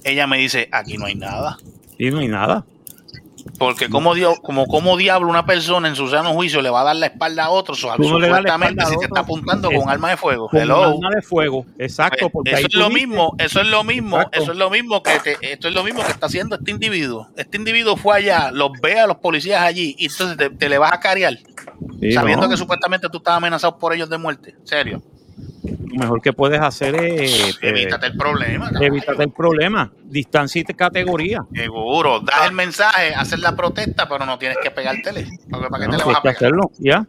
Speaker 6: Ella me dice, aquí no hay nada.
Speaker 5: Y no hay nada.
Speaker 6: Porque como, Dios, como, como diablo una persona en su sano juicio le va a dar la espalda a otro,
Speaker 5: no
Speaker 6: supuestamente si te está apuntando con
Speaker 5: Es-
Speaker 6: arma de fuego.
Speaker 5: Con
Speaker 6: Hello.
Speaker 5: arma de fuego, exacto.
Speaker 6: Pues,
Speaker 5: Porque
Speaker 6: eso es lo
Speaker 5: dices-
Speaker 6: mismo, eso es lo mismo,
Speaker 5: Exacto.
Speaker 6: eso es lo mismo que te- esto es lo mismo que está haciendo este individuo. Este individuo fue allá, los ve a los policías allí y entonces te, te le vas a carear,
Speaker 5: Sí,
Speaker 6: sabiendo
Speaker 5: no.
Speaker 6: que supuestamente tú estás amenazado por ellos de muerte. Serio.
Speaker 5: Lo mejor que puedes hacer es eh,
Speaker 6: Evítate el problema. caballo.
Speaker 5: evítate el problema. Distancia y categoría.
Speaker 6: Seguro, das el mensaje, haces la protesta, pero no tienes que pegártele. Porque ¿Para qué
Speaker 5: No,
Speaker 6: te le
Speaker 5: tienes
Speaker 6: vas a
Speaker 5: que
Speaker 6: pegar?
Speaker 5: hacerlo, ya.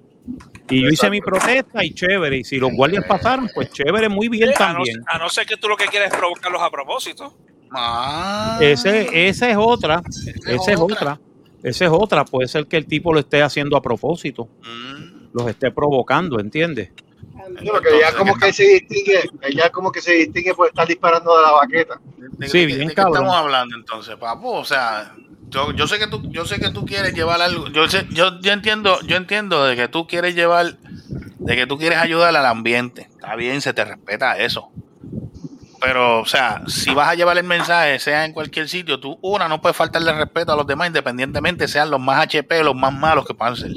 Speaker 5: Y yo hice mi protesta y chévere. Y si los guardias pasaron, pues chévere, muy bien
Speaker 7: A no,
Speaker 5: también.
Speaker 7: a no ser que tú lo que quieres es provocarlos a propósito.
Speaker 6: Ah,
Speaker 5: Ese, esa es otra. Esa es otra. Esa es otra. Puede ser que el tipo lo esté haciendo a propósito.
Speaker 6: mm,
Speaker 5: Los esté provocando, ¿entiendes?
Speaker 8: Sí, porque ya como que se distingue, ya como que se distingue por estar disparando de la baqueta.
Speaker 6: ¿De,
Speaker 5: Sí,
Speaker 6: de-
Speaker 5: bien
Speaker 6: de qué
Speaker 5: cabrón.
Speaker 6: estamos hablando entonces, papo? O sea, yo, yo sé que tú, yo sé que tú quieres llevar algo. Yo sé, yo, yo entiendo, yo entiendo de que tú quieres llevar, de que tú quieres ayudar al ambiente. Está bien, se te respeta eso. Pero, o sea, si vas a llevar el mensaje, sea en cualquier sitio, tú, una, no puedes faltarle respeto a los demás, independientemente sean los más HP, los más malos que puedan ser.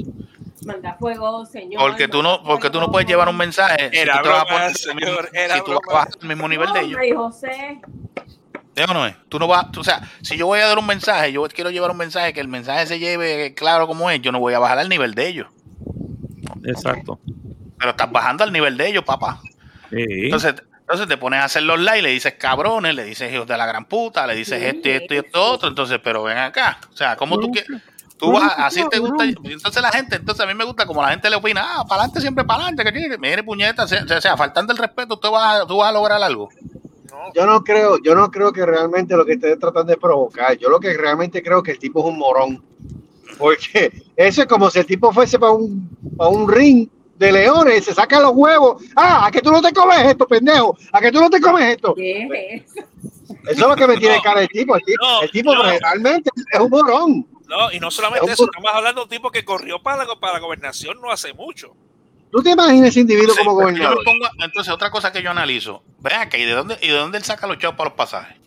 Speaker 4: Manda fuego, señor.
Speaker 6: Porque tú no, porque tú no puedes llevar un mensaje si
Speaker 7: Era
Speaker 6: tú vas a
Speaker 7: broma,
Speaker 6: poner
Speaker 7: señor, era
Speaker 6: si tú vas al mismo nivel de ellos.
Speaker 4: José.
Speaker 6: ¿Sí no es? Tú no vas, tú- o sea, si yo voy a dar un mensaje, yo quiero llevar un mensaje que el mensaje se lleve claro como es, yo no voy a bajar al nivel de ellos.
Speaker 5: Exacto.
Speaker 6: Pero estás bajando al nivel de ellos, papá.
Speaker 5: Sí.
Speaker 6: Entonces, entonces te pones a hacer los likes, le dices cabrones, le dices hijos de la gran puta, le dices esto y esto y esto otro. Entonces, pero ven acá. O sea, ¿cómo tú quieres? Tú vas, así te gusta. Entonces la gente, entonces a mí me gusta como la gente le opina, ah, para adelante siempre para adelante, que tiene, mire puñeta, o sea, faltando el respeto, tú vas, a- tú vas a lograr algo.
Speaker 8: Yo no creo, yo no creo que realmente lo que estés tratando de provocar. Yo lo que realmente creo que el tipo es un morón. Porque *laughs* eso es como si el tipo fuese para un, para un ring de leones, se saca los huevos. Ah, a que tú no te comes esto, pendejo. A que tú no te comes esto.
Speaker 4: ¿Qué es eso?
Speaker 8: Eso es lo que me tiene *laughs*
Speaker 7: No.
Speaker 8: cara el tipo. El tipo,
Speaker 7: No,
Speaker 8: el tipo
Speaker 7: no.
Speaker 8: realmente es un morón.
Speaker 7: No, y no solamente
Speaker 8: Es
Speaker 7: eso, estamos hablando de un tipo que corrió para la, para la gobernación no hace mucho.
Speaker 8: ¿Tú te imaginas ese individuo
Speaker 6: Entonces,
Speaker 8: como gobernador?
Speaker 6: pongo- entonces, otra cosa que yo analizo, vean acá, ¿y de dónde, y de dónde él saca los chavos para los pasajes?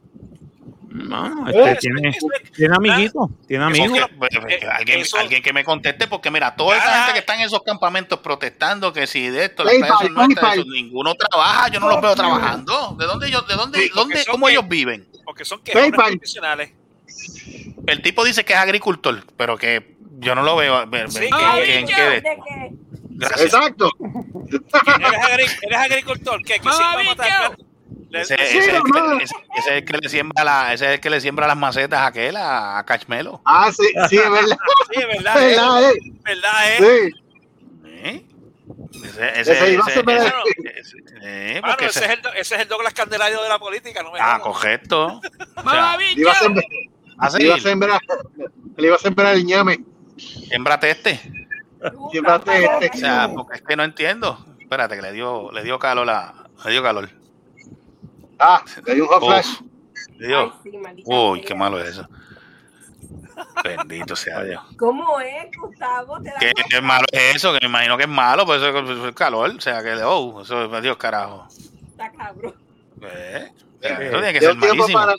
Speaker 5: No,
Speaker 8: Eh,
Speaker 5: este tiene,
Speaker 7: eso-
Speaker 5: tiene amiguitos, tiene amigos.
Speaker 6: Porque, pues,
Speaker 7: Eh,
Speaker 6: alguien,
Speaker 7: eso-
Speaker 6: alguien que me conteste, porque mira, toda esa
Speaker 7: Ah.
Speaker 6: gente que está en esos campamentos protestando que si de esto,
Speaker 8: PayPal.
Speaker 6: eso, ninguno trabaja, yo no los veo trabajando. ¿De dónde ellos, de dónde,
Speaker 7: Sí,
Speaker 6: dónde, cómo
Speaker 7: que-
Speaker 6: ellos viven?
Speaker 7: Porque son
Speaker 8: PayPal.
Speaker 7: profesionales.
Speaker 6: El tipo dice que es agricultor, pero que yo no lo veo. Ver,
Speaker 7: Sí, que-
Speaker 6: ¿en
Speaker 7: que-
Speaker 6: qué de-
Speaker 4: ¿De qué?
Speaker 6: Gracias.
Speaker 8: Exacto.
Speaker 7: ¿Eres, agri- eres agricultor? ¿Qué? ¿Qué signo matar?
Speaker 6: Ese, ese es que, ese- ese es el que le siembra la, ese es el que le siembra las macetas a aquel, a, a Cachmelo.
Speaker 8: Ah, sí, sí, es verdad.
Speaker 7: Sí, es verdad.
Speaker 8: Es
Speaker 7: eh,
Speaker 8: verdad, eh.
Speaker 7: verdad, eh.
Speaker 8: Sí.
Speaker 6: ¿Eh? Ese, eh,
Speaker 7: Mano, es el, ese es el Douglas Candelario de la política, no me
Speaker 6: ah, correcto. O sea,
Speaker 8: a
Speaker 6: así,
Speaker 8: le iba a sembrar, le iba a sembrar el ñame.
Speaker 6: siembrate este.
Speaker 8: Siembrate este.
Speaker 6: O sea, porque es que no entiendo. Espérate, que le dio, le dio calor a, le dio calor.
Speaker 8: Ah, le dio un hot flash.
Speaker 6: le dio.
Speaker 4: Ay, sí,
Speaker 6: Uy, qué malo es eso. Bendito sea Dios.
Speaker 4: ¿Cómo es, Gustavo? ¿Te das
Speaker 6: ¿Qué, qué malo es eso? Que me imagino que es malo, pues eso es calor. O sea, que, oh, eso es Dios carajo.
Speaker 4: Está cabrón.
Speaker 6: Eh, Eso tiene que ser malísimo.
Speaker 8: para,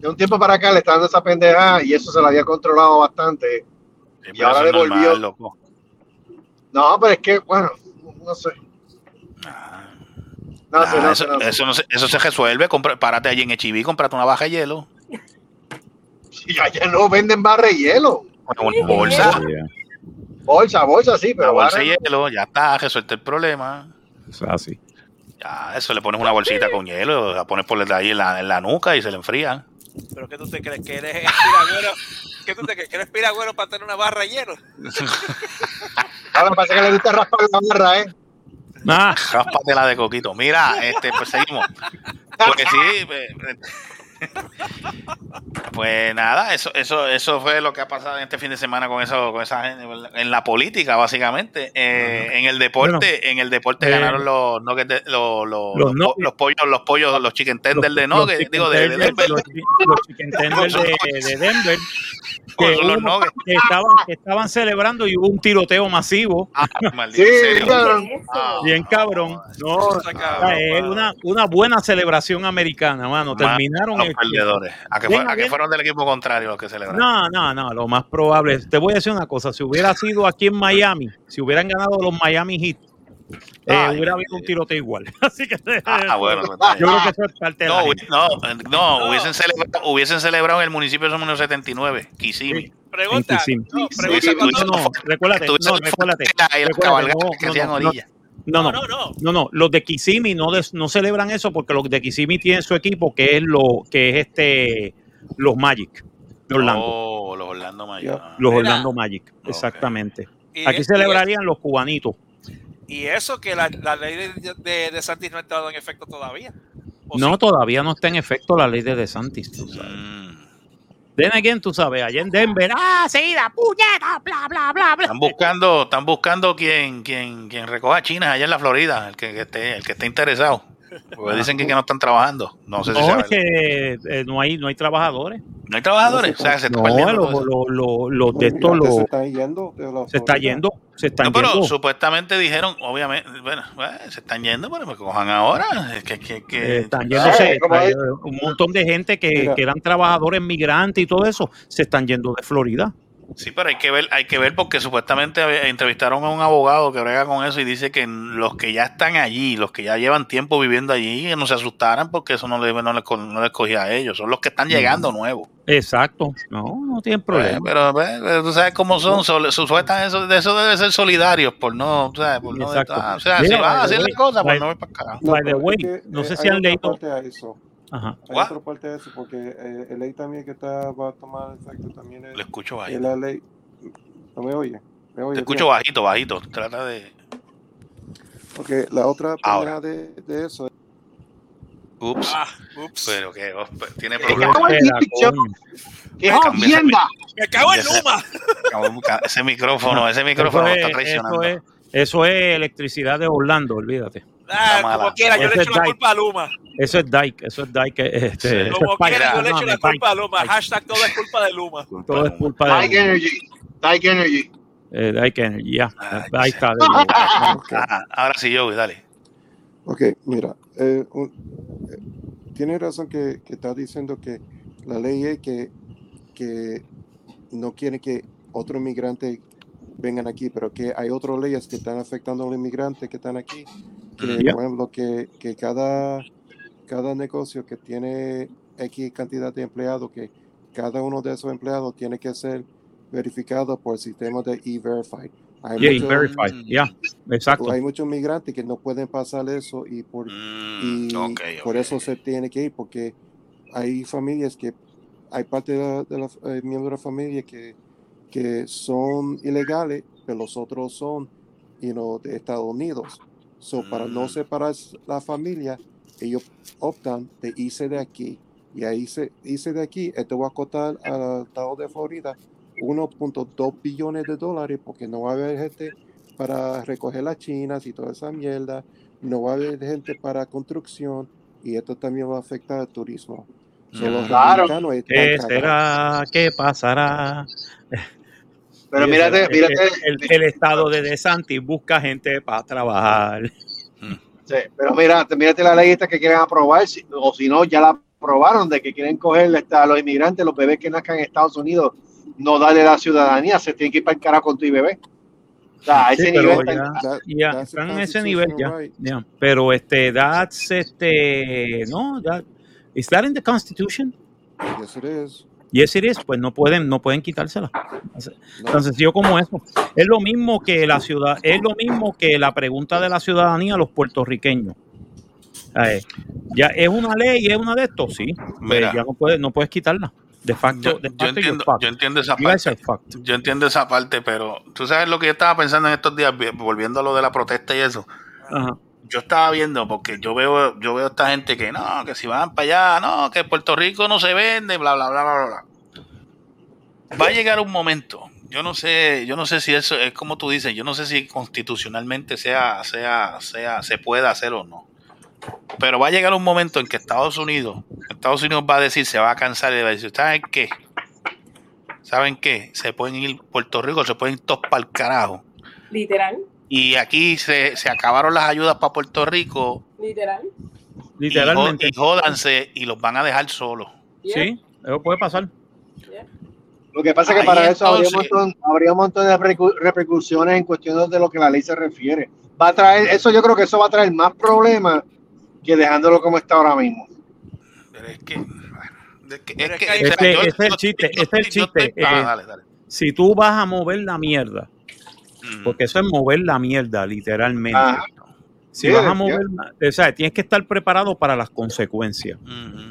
Speaker 8: de un tiempo para acá le está dando esa pendejada y eso se la había controlado bastante.
Speaker 6: Sí,
Speaker 8: y ahora le volvió.
Speaker 6: loco.
Speaker 8: No, pero es que, bueno, no sé. No sé,
Speaker 6: Ah,
Speaker 8: no
Speaker 6: eso,
Speaker 8: sé, no
Speaker 6: eso no eso se resuelve. Compra, párate allí en HB, cómprate una baja de hielo.
Speaker 8: Si allá no venden barra de hielo.
Speaker 6: Una bolsa.
Speaker 8: Bolsa, bolsa, sí,
Speaker 6: Una
Speaker 8: pero
Speaker 6: bolsa
Speaker 8: barra
Speaker 6: de
Speaker 8: no.
Speaker 6: hielo, ya está, resuelto el problema.
Speaker 5: Es así.
Speaker 6: Ya, eso le pones una bolsita con hielo, la pones por ahí en la, en la nuca y se le enfría.
Speaker 7: ¿Pero qué tú te crees? ¿Que eres *laughs* espiragüero? ¿Qué tú te crees? ¿Que eres espiragüero para tener una barra de hielo? *laughs*
Speaker 8: Ahora pasa que le gusta raspar la barra, ¿eh?
Speaker 5: Ah,
Speaker 6: Ráspatela de coquito. Mira, este, pues seguimos. Porque sí, *laughs* pues, nada, eso, eso, eso fue lo que ha pasado en este fin de semana con eso, con esa gente, en la política, básicamente. Eh, en el deporte, en el deporte
Speaker 5: eh,
Speaker 6: ganaron los de- los, pollos, los pollos, los chicken tenders de
Speaker 5: chicken
Speaker 6: digo, de, Denver.
Speaker 5: los chi- los chicken tenders de, de Denver. Que,
Speaker 6: Son los
Speaker 5: hubo-
Speaker 6: nuggets.
Speaker 5: que estaban, que estaban celebrando y hubo un tiroteo masivo.
Speaker 6: Ah, maldito,
Speaker 8: Sí.
Speaker 6: Ah,
Speaker 5: Bien cabrón. No,
Speaker 7: cabrón,
Speaker 5: es una, una buena celebración americana, mano.
Speaker 6: Ma-
Speaker 5: Terminaron
Speaker 6: no, perdedores. ¿A que, fue- a que fueron del equipo contrario los que celebraron?
Speaker 5: No, no, no, lo más probable. Te voy a decir una cosa, si hubiera sido aquí en Miami, si hubieran ganado los Miami Heat, eh,
Speaker 6: Ay,
Speaker 5: hubiera habido un tiroteo igual. *laughs* Así que
Speaker 6: Ah, bueno,
Speaker 5: yo creo que eso es parte de la
Speaker 6: No, hubi- no, no, Hubiesen, celebrado, hubiesen celebrado en el municipio de número 79, Kissimmee.
Speaker 7: Pregunta, no,
Speaker 6: Sí,
Speaker 7: pregunta
Speaker 6: sí,
Speaker 7: cuando-
Speaker 5: No, no, recuérdate, no, recuérdate. recuérdate, no,
Speaker 6: que
Speaker 5: no, no, no. No, no, los de Kissimmee no, des- no celebran eso porque los de Kissimmee tienen su equipo que es lo que es este los Magic de Orlando,
Speaker 6: Oh, los Orlando Magic. Ah.
Speaker 5: los
Speaker 7: Mira.
Speaker 5: Orlando Magic, exactamente. Aquí celebrarían los cubanitos.
Speaker 7: Y eso que la, la ley de, de, de Santis no ha entrado en efecto todavía. ¿O
Speaker 5: No,
Speaker 7: sí?
Speaker 5: todavía no está en efecto la ley de DeSantis. tú sabes.
Speaker 6: Mm.
Speaker 5: Then again, tú sabes, allá en Denver, ah, la puñeta, bla, bla, bla, bla.
Speaker 6: Están buscando, están buscando quien, quien, quien recoja chinas allá en la Florida, el que, que esté, el que esté interesado. Porque dicen que, que no están trabajando. No sé si
Speaker 5: No, es que eh, no hay, no hay trabajadores.
Speaker 6: No hay trabajadores. O sea, que se está
Speaker 5: No,
Speaker 6: perdiendo
Speaker 5: los, los de estos, los-
Speaker 10: se están yendo
Speaker 5: se está yendo, se están
Speaker 6: No, pero
Speaker 5: yendo.
Speaker 6: supuestamente dijeron, obviamente, bueno, bueno, se están yendo, pero me cojan ahora. Es que, que, que-
Speaker 5: Eh, están yéndose,
Speaker 11: Eh,
Speaker 5: está- un montón de gente que,
Speaker 10: Mira.
Speaker 5: que eran trabajadores migrantes y todo eso, se están yendo de Florida.
Speaker 6: Sí, pero hay que ver, hay que ver porque supuestamente entrevistaron a un abogado que brega con eso y dice que los que ya están allí, los que ya llevan tiempo viviendo allí, que no se asustaran porque eso no les, no les, no les cogía a ellos, son los que están llegando nuevos.
Speaker 5: Exacto. No, no tienen
Speaker 6: Pues,
Speaker 5: problema.
Speaker 6: pero, pues, pero tú sabes cómo son, sol- supuestan eso, de eso debe ser solidarios, por no, ¿sabes? Por no
Speaker 5: Exacto.
Speaker 6: ah, o sea,
Speaker 5: Mira,
Speaker 6: si van a hacer las cosas, pues no voy para acá.
Speaker 10: No,
Speaker 5: By the
Speaker 10: pero es
Speaker 5: way,
Speaker 10: que,
Speaker 5: no
Speaker 10: eh,
Speaker 5: sé si han leído-
Speaker 10: eso.
Speaker 5: Ajá.
Speaker 10: Hay
Speaker 6: What?
Speaker 10: otra parte de eso, porque eh, el ley también que está, va a tomar efecto también es,
Speaker 6: Lo escucho
Speaker 10: es
Speaker 6: bajito.
Speaker 10: la ley. ¿No me oye? ¿Me oye
Speaker 6: Te escucho bajito, bajito. Trata de.
Speaker 10: Porque la otra
Speaker 6: Ahora.
Speaker 10: de, de eso es
Speaker 6: Ups.
Speaker 7: Ah, ups.
Speaker 6: Pero que oh, tiene
Speaker 11: Me
Speaker 6: problemas.
Speaker 11: ¡Qué
Speaker 6: Cambia ese
Speaker 11: jodienda!
Speaker 7: Me cago en. Luma. *laughs*
Speaker 6: Ese micrófono, ese micrófono
Speaker 5: Eso
Speaker 6: está
Speaker 5: es,
Speaker 6: traicionando.
Speaker 5: eso, es, eso es electricidad de Orlando, olvídate.
Speaker 7: Ah,
Speaker 6: mala.
Speaker 7: como quiera, yo le echo la
Speaker 5: Dyke.
Speaker 7: culpa a Luma.
Speaker 5: Eso es Dyke, eso es Dyke. Este,
Speaker 6: Sí.
Speaker 5: eso
Speaker 7: Como quiera, yo le echo la culpa a Luma. Hashtag todo es culpa de Luma.
Speaker 5: Todo es culpa de
Speaker 11: Dyke Energy. Dyke Energy.
Speaker 5: eh, Dyke Energy, ya.
Speaker 6: Ay,
Speaker 5: Ahí está.
Speaker 6: Ajá, *laughs* ahora sí, yo, dale.
Speaker 10: Ok, mira, eh, un- eh, tiene razón que, que está diciendo que la ley es que, que no quiere que otros inmigrantes vengan aquí, pero que hay otras leyes que están afectando a los inmigrantes que están aquí, que
Speaker 5: Mm. Yeah.
Speaker 10: por ejemplo que, que cada, cada negocio que tiene X cantidad de empleados, que cada uno de esos empleados tiene que ser verificado por el sistema de E-Verify. Hay
Speaker 5: Yeah,
Speaker 10: muchos-
Speaker 5: verified, ya, exacto.
Speaker 10: hay muchos migrantes que no pueden pasar eso y por
Speaker 6: Mm,
Speaker 10: y por eso se tiene que ir porque hay familias que hay parte de, la- de los eh, miembros de la familia que, que son ilegales pero los otros son you know, de Estados Unidos so para no
Speaker 6: Mm.
Speaker 10: separar la familia ellos optan de irse de aquí y ahí se irse de aquí esto va a costar al estado de Florida 1.2 billones de dólares porque no va a haber gente para recoger las chinas y toda esa mierda no va a haber gente para construcción y esto también va a afectar al turismo. So, los
Speaker 11: Claro.
Speaker 5: ¿Qué será? ¿Qué pasará?
Speaker 11: Pero mírate.
Speaker 5: El, el- el estado de DeSantis busca gente para trabajar.
Speaker 11: Sí, pero mírate, mírate la ley esta que quieren aprobar, si- o si no, ya la aprobaron, de que quieren coger a los inmigrantes, los bebés que nazcan en Estados Unidos, no darle la ciudadanía, se tienen que ir para el carajo con tu bebé. O sea, a
Speaker 5: Sí,
Speaker 11: ese
Speaker 5: pero
Speaker 11: nivel.
Speaker 5: ya,
Speaker 11: están-
Speaker 10: That-
Speaker 5: ya,
Speaker 10: that's a
Speaker 5: están en ese nivel ya,
Speaker 10: constitutional right.
Speaker 5: ya. Pero este, that's este, no, that, is that in the Constitution?
Speaker 10: Yes, it is.
Speaker 5: Yes, it is. Pues no pueden, no pueden quitársela. Tan sencillo como eso. Es lo mismo que la ciudad, es lo mismo que la pregunta de la ciudadanía a los puertorriqueños. Eh, ya es una ley, es una de estos, sí. Pues
Speaker 6: Mira.
Speaker 5: ya no puedes, no puedes quitarla. De facto,
Speaker 6: Yo,
Speaker 5: de
Speaker 6: yo
Speaker 5: facto
Speaker 6: entiendo, yo entiendo esa parte. Yo entiendo esa parte, pero tú sabes lo que yo estaba pensando en estos días, vi- volviendo a lo de la protesta y eso.
Speaker 5: Ajá.
Speaker 6: Yo estaba viendo, porque yo veo, yo veo a esta gente que no, que si van para allá, no, que Puerto Rico no se vende, bla, bla, bla, bla, bla. Va a llegar un momento, yo no sé, yo no sé si eso es como tú dices, yo no sé si constitucionalmente sea, sea, sea, se puede hacer o no. Pero va a llegar un momento en que Estados Unidos, Estados Unidos va a decir, se va a cansar y va a decir, ¿saben qué? ¿Saben qué? Se pueden ir, Puerto Rico se pueden ir todos para el carajo.
Speaker 4: Literal,
Speaker 6: Y aquí se, se acabaron las ayudas para Puerto Rico
Speaker 4: literal.
Speaker 6: y,
Speaker 5: Literalmente.
Speaker 6: y jódanse y los van a dejar solos.
Speaker 5: Sí, eso puede pasar.
Speaker 11: Lo que pasa es que
Speaker 6: Ahí
Speaker 11: para eso habría un, montón, habría un montón de repercu- repercusiones en cuestiones de lo que la ley se refiere. Va a traer, eso yo creo que eso va a traer más problemas que dejándolo como está ahora mismo.
Speaker 6: Pero es que, es que, es
Speaker 7: es
Speaker 6: que-
Speaker 5: Ese-
Speaker 6: yo-
Speaker 5: el chiste,
Speaker 6: yo
Speaker 5: ese es el chiste,
Speaker 6: estoy- ah, dale, dale.
Speaker 5: Si tú vas a mover la mierda,
Speaker 6: Mm.
Speaker 5: porque eso es mover la mierda, literalmente.
Speaker 11: Ajá.
Speaker 5: Si
Speaker 11: Sí,
Speaker 5: vas a mover, o sea, tienes que estar preparado para las consecuencias.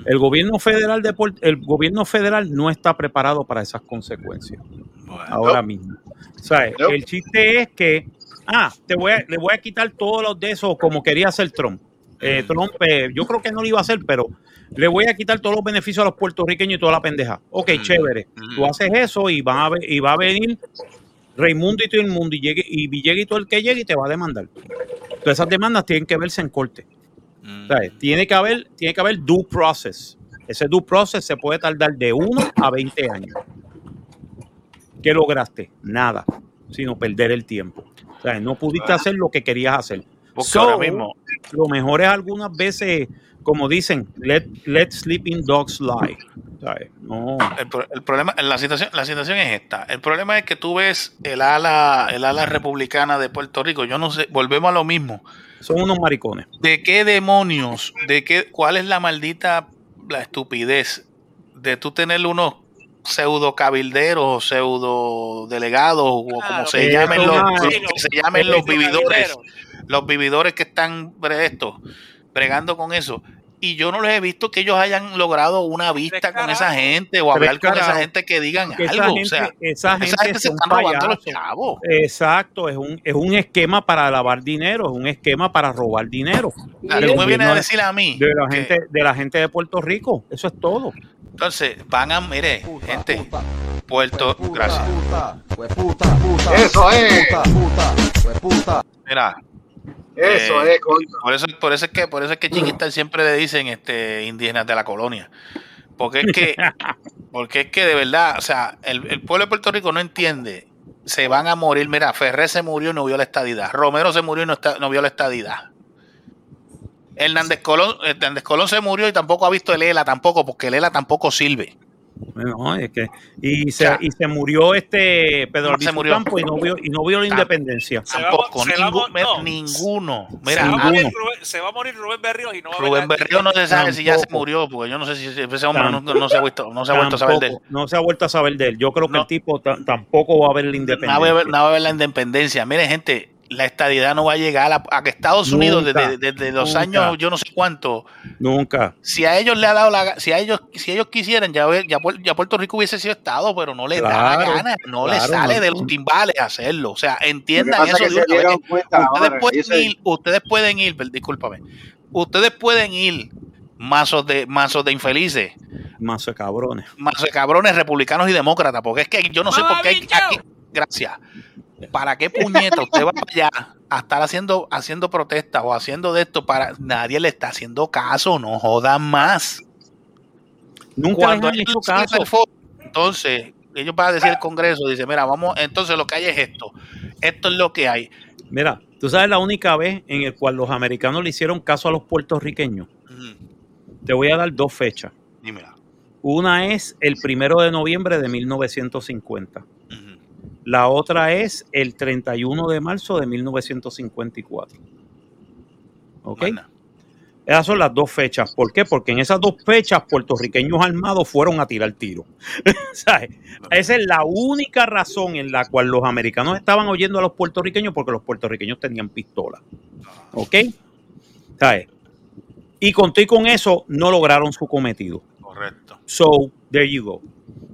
Speaker 5: El gobierno federal de el gobierno federal no está preparado para esas consecuencias
Speaker 6: Bueno.
Speaker 5: ahora mismo. O sea,
Speaker 11: No.
Speaker 5: el chiste es que, ah, te voy a, le voy a quitar todos los de esos como quería hacer Trump. Eh, Trump, eh, yo creo que no lo iba a hacer, pero le voy a quitar todos los beneficios a los puertorriqueños y toda la pendeja. Ok, chévere. Tú haces eso y, van a ver- y va a venir Raimundo y todo el mundo y, llegue, y Villegas y todo el que llegue y te va a demandar. Todas esas demandas tienen que verse en corte.
Speaker 6: Mm.
Speaker 5: ¿Sabes? Tiene que haber, tiene que haber due process. Ese due process se puede tardar de 1 a 20 años. ¿Qué lograste? Nada, sino perder el tiempo. No pudiste hacer lo que querías hacer.
Speaker 6: Porque
Speaker 5: So,
Speaker 6: ahora mismo,
Speaker 5: Lo mejor es algunas veces, como dicen, let, let sleeping dogs lie. No.
Speaker 6: el, pro- el problema, la situación, la situación es esta. El problema es que tú ves el ala, el ala republicana de Puerto Rico. Yo no sé, volvemos a lo mismo.
Speaker 5: Son unos maricones.
Speaker 6: ¿De qué demonios? ¿De qué? ¿Cuál es la maldita, la estupidez de tú tener unos pseudo cabilderos o pseudo delegados o como se llamen los, que se llamen los vividores,
Speaker 7: cabildero.
Speaker 6: Los vividores que están bre- esto, bregando con eso. Y yo no les he visto que ellos hayan logrado una vista
Speaker 7: Tres
Speaker 6: con esa gente o hablar con esa gente que digan algo.
Speaker 5: gente,
Speaker 6: o sea,
Speaker 5: esa gente,
Speaker 6: esa gente se están robando los chavos.
Speaker 5: Exacto, es un, es un esquema para lavar dinero, es un esquema para robar dinero.
Speaker 6: O sea,
Speaker 5: del
Speaker 6: tú me vienes a decir a mí
Speaker 5: de la
Speaker 6: que-
Speaker 5: gente, de la gente de Puerto Rico. Eso es todo.
Speaker 6: entonces van a, mire, gente, Puerto, gracias.
Speaker 11: Eso es.
Speaker 6: Mira,
Speaker 11: Eso
Speaker 6: Eh,
Speaker 11: es, contra.
Speaker 6: Por eso, por eso es que, por eso es que Chiquita siempre le dicen este indígenas de la colonia. Porque es que, *laughs* porque es que de verdad, o sea, el, el pueblo de Puerto Rico no entiende. Se van a morir. Mira, Ferré se murió y no vio la estadidad. Romero se murió y no, está- no vio la estadidad. Hernández Colón, Hernández Colón se murió y tampoco ha visto el ELA tampoco, porque el ELA tampoco sirve.
Speaker 5: No, es que, y, se, y se murió este Pedro
Speaker 6: no se murió.
Speaker 5: Campo y no vio, y no vio la independencia.
Speaker 7: Se
Speaker 6: Tampoco,
Speaker 7: se va a
Speaker 6: ningún-
Speaker 7: mo- no.
Speaker 6: ninguno.
Speaker 7: se, va a
Speaker 5: ninguno.
Speaker 7: morir Rubén, se va a morir Rubén Berríos y no va a haber
Speaker 6: Rubén. Berrío no se sabe si ya se murió, porque yo no sé si ese hombre no, no se ha vuelto, no se ha vuelto a saber de él.
Speaker 5: No se ha vuelto a saber de él. Yo creo que
Speaker 6: No.
Speaker 5: el tipo ta- tampoco va a ver la
Speaker 6: No va, a
Speaker 5: independencia.
Speaker 6: no va a haber la independencia. Miren, gente, la estadidad no va a llegar a, a que Estados Unidos desde, desde los
Speaker 5: nunca.
Speaker 6: años yo no sé cuánto,
Speaker 5: Nunca.
Speaker 6: si a ellos le ha dado la si a ellos si ellos quisieran ya, ya, ya Puerto Rico hubiese sido estado, pero no le da la gana, no le sale
Speaker 5: no.
Speaker 6: de los timbales hacerlo. O sea, entiendan eso
Speaker 11: es que
Speaker 6: de
Speaker 11: se
Speaker 6: una vez.
Speaker 11: cuenta
Speaker 6: Ustedes
Speaker 11: ahora.
Speaker 6: pueden ir, ustedes pueden ir, per- discúlpame. Ustedes pueden ir mazos de mazos de infelices,
Speaker 5: Más de cabrones.
Speaker 6: mazos de cabrones republicanos y demócratas, porque es que yo no sé por qué hay gracias. ¿Para qué puñeta usted va para allá a estar haciendo, haciendo protestas o haciendo de esto para nadie le está haciendo caso? No jodan más.
Speaker 5: Nunca
Speaker 6: Cuando
Speaker 5: les han hecho caso.
Speaker 6: entonces ellos van a decir el Congreso, dice, mira, vamos, entonces lo que hay es esto. Esto es lo que hay.
Speaker 5: Mira, tú sabes la única vez en el cual los americanos le hicieron caso a los puertorriqueños. Te voy a dar dos fechas.
Speaker 6: Dímela.
Speaker 5: Una es el primero de noviembre de 1950.
Speaker 6: Ujú.
Speaker 5: La otra es el 31 de marzo de 1954. ¿Ok? Esas son las dos fechas. ¿Por qué? Porque en esas dos fechas puertorriqueños armados fueron a tirar tiro. *laughs* ¿Sabes? Esa es la única razón en la cual los americanos estaban oyendo a los puertorriqueños porque los puertorriqueños tenían pistolas. ¿Ok? ¿Sabes? Y con todo y con eso no lograron su cometido.
Speaker 6: Correcto.
Speaker 5: So, there you go.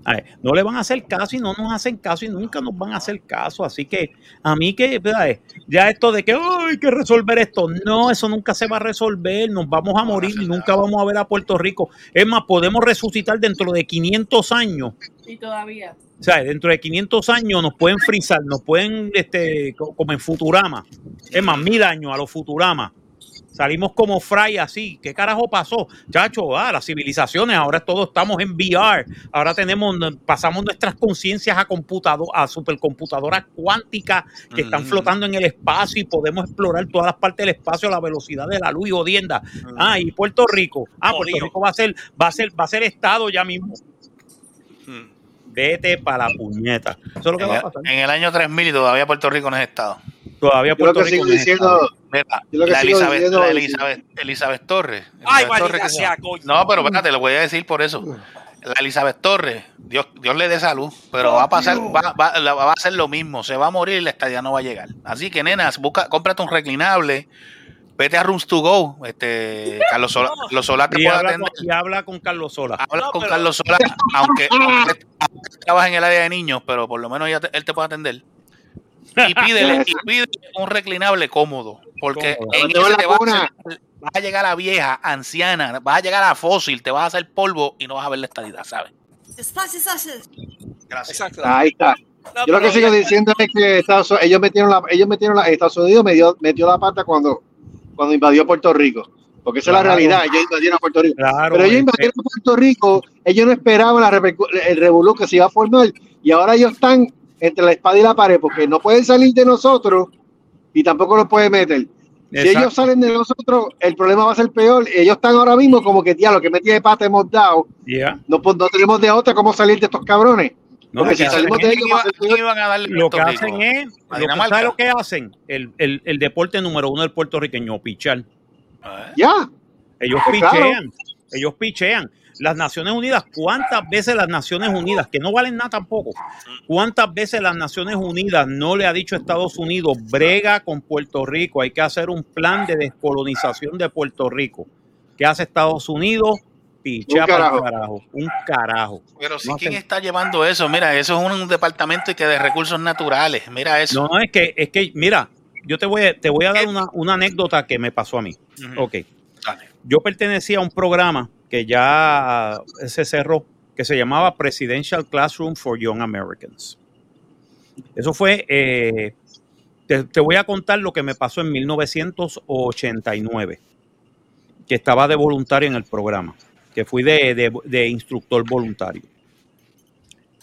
Speaker 5: Ver, no le van a hacer caso y no nos hacen caso y nunca nos van a hacer caso. Así que a mí que, ¿sabes? ya esto de que "Ay, hay que resolver esto, no, eso nunca se va a resolver. Nos vamos a morir y nunca vamos a ver a Puerto Rico. Es más, podemos resucitar dentro de 500 años.
Speaker 4: Y todavía.
Speaker 5: O sea, dentro de 500 años nos pueden frizar, nos pueden, este, co- como en Futurama. Es más, mil años a los Futurama. Salimos como fray así. ¿Qué carajo pasó? Chacho, ah, las civilizaciones, ahora todos estamos en VR. Ahora tenemos, pasamos nuestras conciencias a computador, a supercomputadoras cuánticas que están flotando en el espacio y podemos explorar todas las partes del espacio a la velocidad de la luz y odienda. Ah, y Puerto Rico. Ah, Puerto
Speaker 7: Jodido.
Speaker 5: Rico va a ser, va a ser, va a ser estado ya mismo. Vete para la puñeta. Eso es lo que
Speaker 6: En
Speaker 5: va a
Speaker 6: el,
Speaker 5: pasar.
Speaker 6: en el año 3000 y todavía Puerto Rico no es estado.
Speaker 5: Todavía
Speaker 11: Yo lo
Speaker 5: Puerto
Speaker 11: que
Speaker 5: Rico
Speaker 11: sigo diciendo,
Speaker 5: estado.
Speaker 6: Mira,
Speaker 11: Yo lo que
Speaker 6: la
Speaker 11: sigo
Speaker 6: Elizabeth,
Speaker 11: diciendo
Speaker 6: la Elizabeth, Elizabeth Torres.
Speaker 7: Ay,
Speaker 6: Elizabeth
Speaker 7: maldita
Speaker 6: Torres que se-
Speaker 7: sea, coño.
Speaker 6: No, pero espérate, lo voy a decir por eso. La Elizabeth Torres, Dios, Dios le dé salud, pero va a pasar, va, va- va a hacer lo mismo, se va a morir y la estadía no va a llegar. Así que, nenas, busca, cómprate un reclinable, vete a Rooms to Go, este, Carlos Sola, *laughs* Carlos Sola te
Speaker 5: Y
Speaker 6: puede
Speaker 5: habla,
Speaker 6: atender.
Speaker 5: con, y habla con Carlos Sola.
Speaker 6: Habla
Speaker 7: No,
Speaker 6: con
Speaker 7: pero-
Speaker 6: Carlos Sola, aunque, aunque, aunque trabaja en el área de niños, pero por lo menos ella te- él te puede atender. Y pídele, *laughs* y pídele un reclinable cómodo, porque
Speaker 5: Cómodo.
Speaker 6: en ese te vas a, vas a llegar a vieja, anciana, vas a llegar a fósil, te vas a hacer polvo y no vas a ver la estadidad, ¿sabes? Gracias.
Speaker 7: Exacto.
Speaker 11: Ahí está. Yo lo que sigo diciendo es que Estados, ellos metieron la, ellos metieron la, Estados Unidos metió, metió la pata cuando, cuando invadió Puerto Rico. Porque esa es la realidad, ellos invadieron a Puerto Rico.
Speaker 5: Claro,
Speaker 11: Pero ellos
Speaker 5: este,
Speaker 11: invadieron a Puerto Rico, ellos no esperaban la el revolú que se iba a formar y ahora ellos están entre la espada y la pared porque no pueden salir de nosotros y tampoco los pueden meter. Si
Speaker 5: Exacto.
Speaker 11: ellos salen de nosotros, el problema va a ser peor. Ellos están ahora mismo como que, tía, lo que metí de pata hemos dado.
Speaker 5: ya.
Speaker 11: No, pues, no tenemos de otra cómo salir de estos cabrones.
Speaker 5: No,
Speaker 11: Porque
Speaker 5: lo
Speaker 11: si
Speaker 5: que
Speaker 11: salimos
Speaker 5: hacen
Speaker 11: de
Speaker 5: es-
Speaker 11: ellos,
Speaker 6: ¿Quién
Speaker 11: va a
Speaker 6: iba- iban a darle
Speaker 5: lo que hacen es. ¿sabes lo que hacen? El, el, el deporte número uno del puertorriqueño, pichar.
Speaker 11: Ya.
Speaker 5: Ellos
Speaker 11: Pues claro.
Speaker 5: pichean, ellos pichean. Las Naciones Unidas, ¿cuántas veces las Naciones Unidas, que no valen nada tampoco, cuántas veces las Naciones Unidas no le ha dicho a Estados Unidos, brega con Puerto Rico, hay que hacer un plan de descolonización de Puerto Rico? ¿Qué hace Estados Unidos? Pichea
Speaker 11: Un
Speaker 5: para
Speaker 11: carajo.
Speaker 5: el carajo, un carajo.
Speaker 6: Pero si
Speaker 5: No
Speaker 6: quién
Speaker 5: hacen-
Speaker 6: está llevando eso, mira, eso es un departamento y que de recursos naturales, mira eso.
Speaker 5: No, es que, es que, mira, yo te voy a, te voy a dar una, una anécdota que me pasó a mí. Ok.
Speaker 6: Dale.
Speaker 5: Yo pertenecía a un programa que ya se cerró, que se llamaba Presidential Classroom for Young Americans. Eso fue, eh, te, voy a contar lo que me pasó en 1989, que estaba de voluntario en el programa, que fui de, de- de instructor voluntario.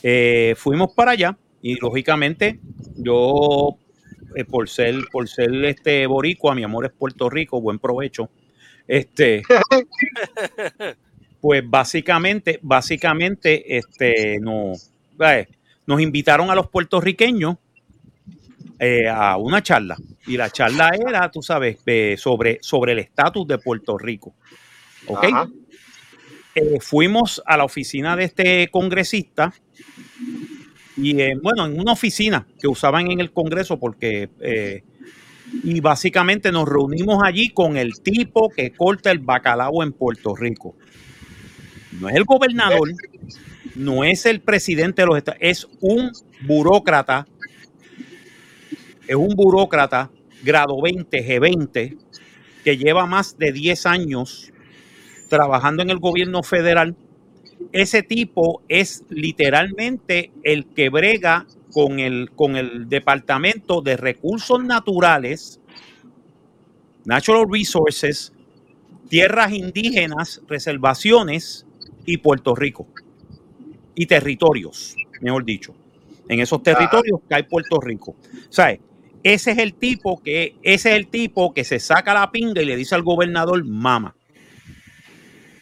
Speaker 5: Eh, fuimos para allá y lógicamente yo, eh, por ser, por ser este boricua, mi amor es Puerto Rico, buen provecho. Este, *laughs* pues básicamente, básicamente, este, no, eh, nos invitaron a los puertorriqueños eh, a una charla. Y la charla era, tú sabes, eh, sobre, sobre el estatus de Puerto Rico. ¿Ok? Fuimos a la oficina de este congresista y bueno, en una oficina que usaban en el Congreso porque y básicamente nos reunimos allí con el tipo que corta el bacalao en Puerto Rico. No es el gobernador, no es el presidente de los Estados, es un burócrata, es un burócrata grado 20, G20, que lleva más de 10 años trabajando en el gobierno federal. Ese tipo es literalmente el que brega con el, con el Departamento de Recursos Naturales, Natural Resources, Tierras Indígenas, Reservaciones y Puerto Rico. Y territorios, mejor dicho. En esos territorios cae Puerto Rico. ¿Sabes? Ese es el tipo que, ese es el tipo que se saca la pinga y le dice al gobernador, mama.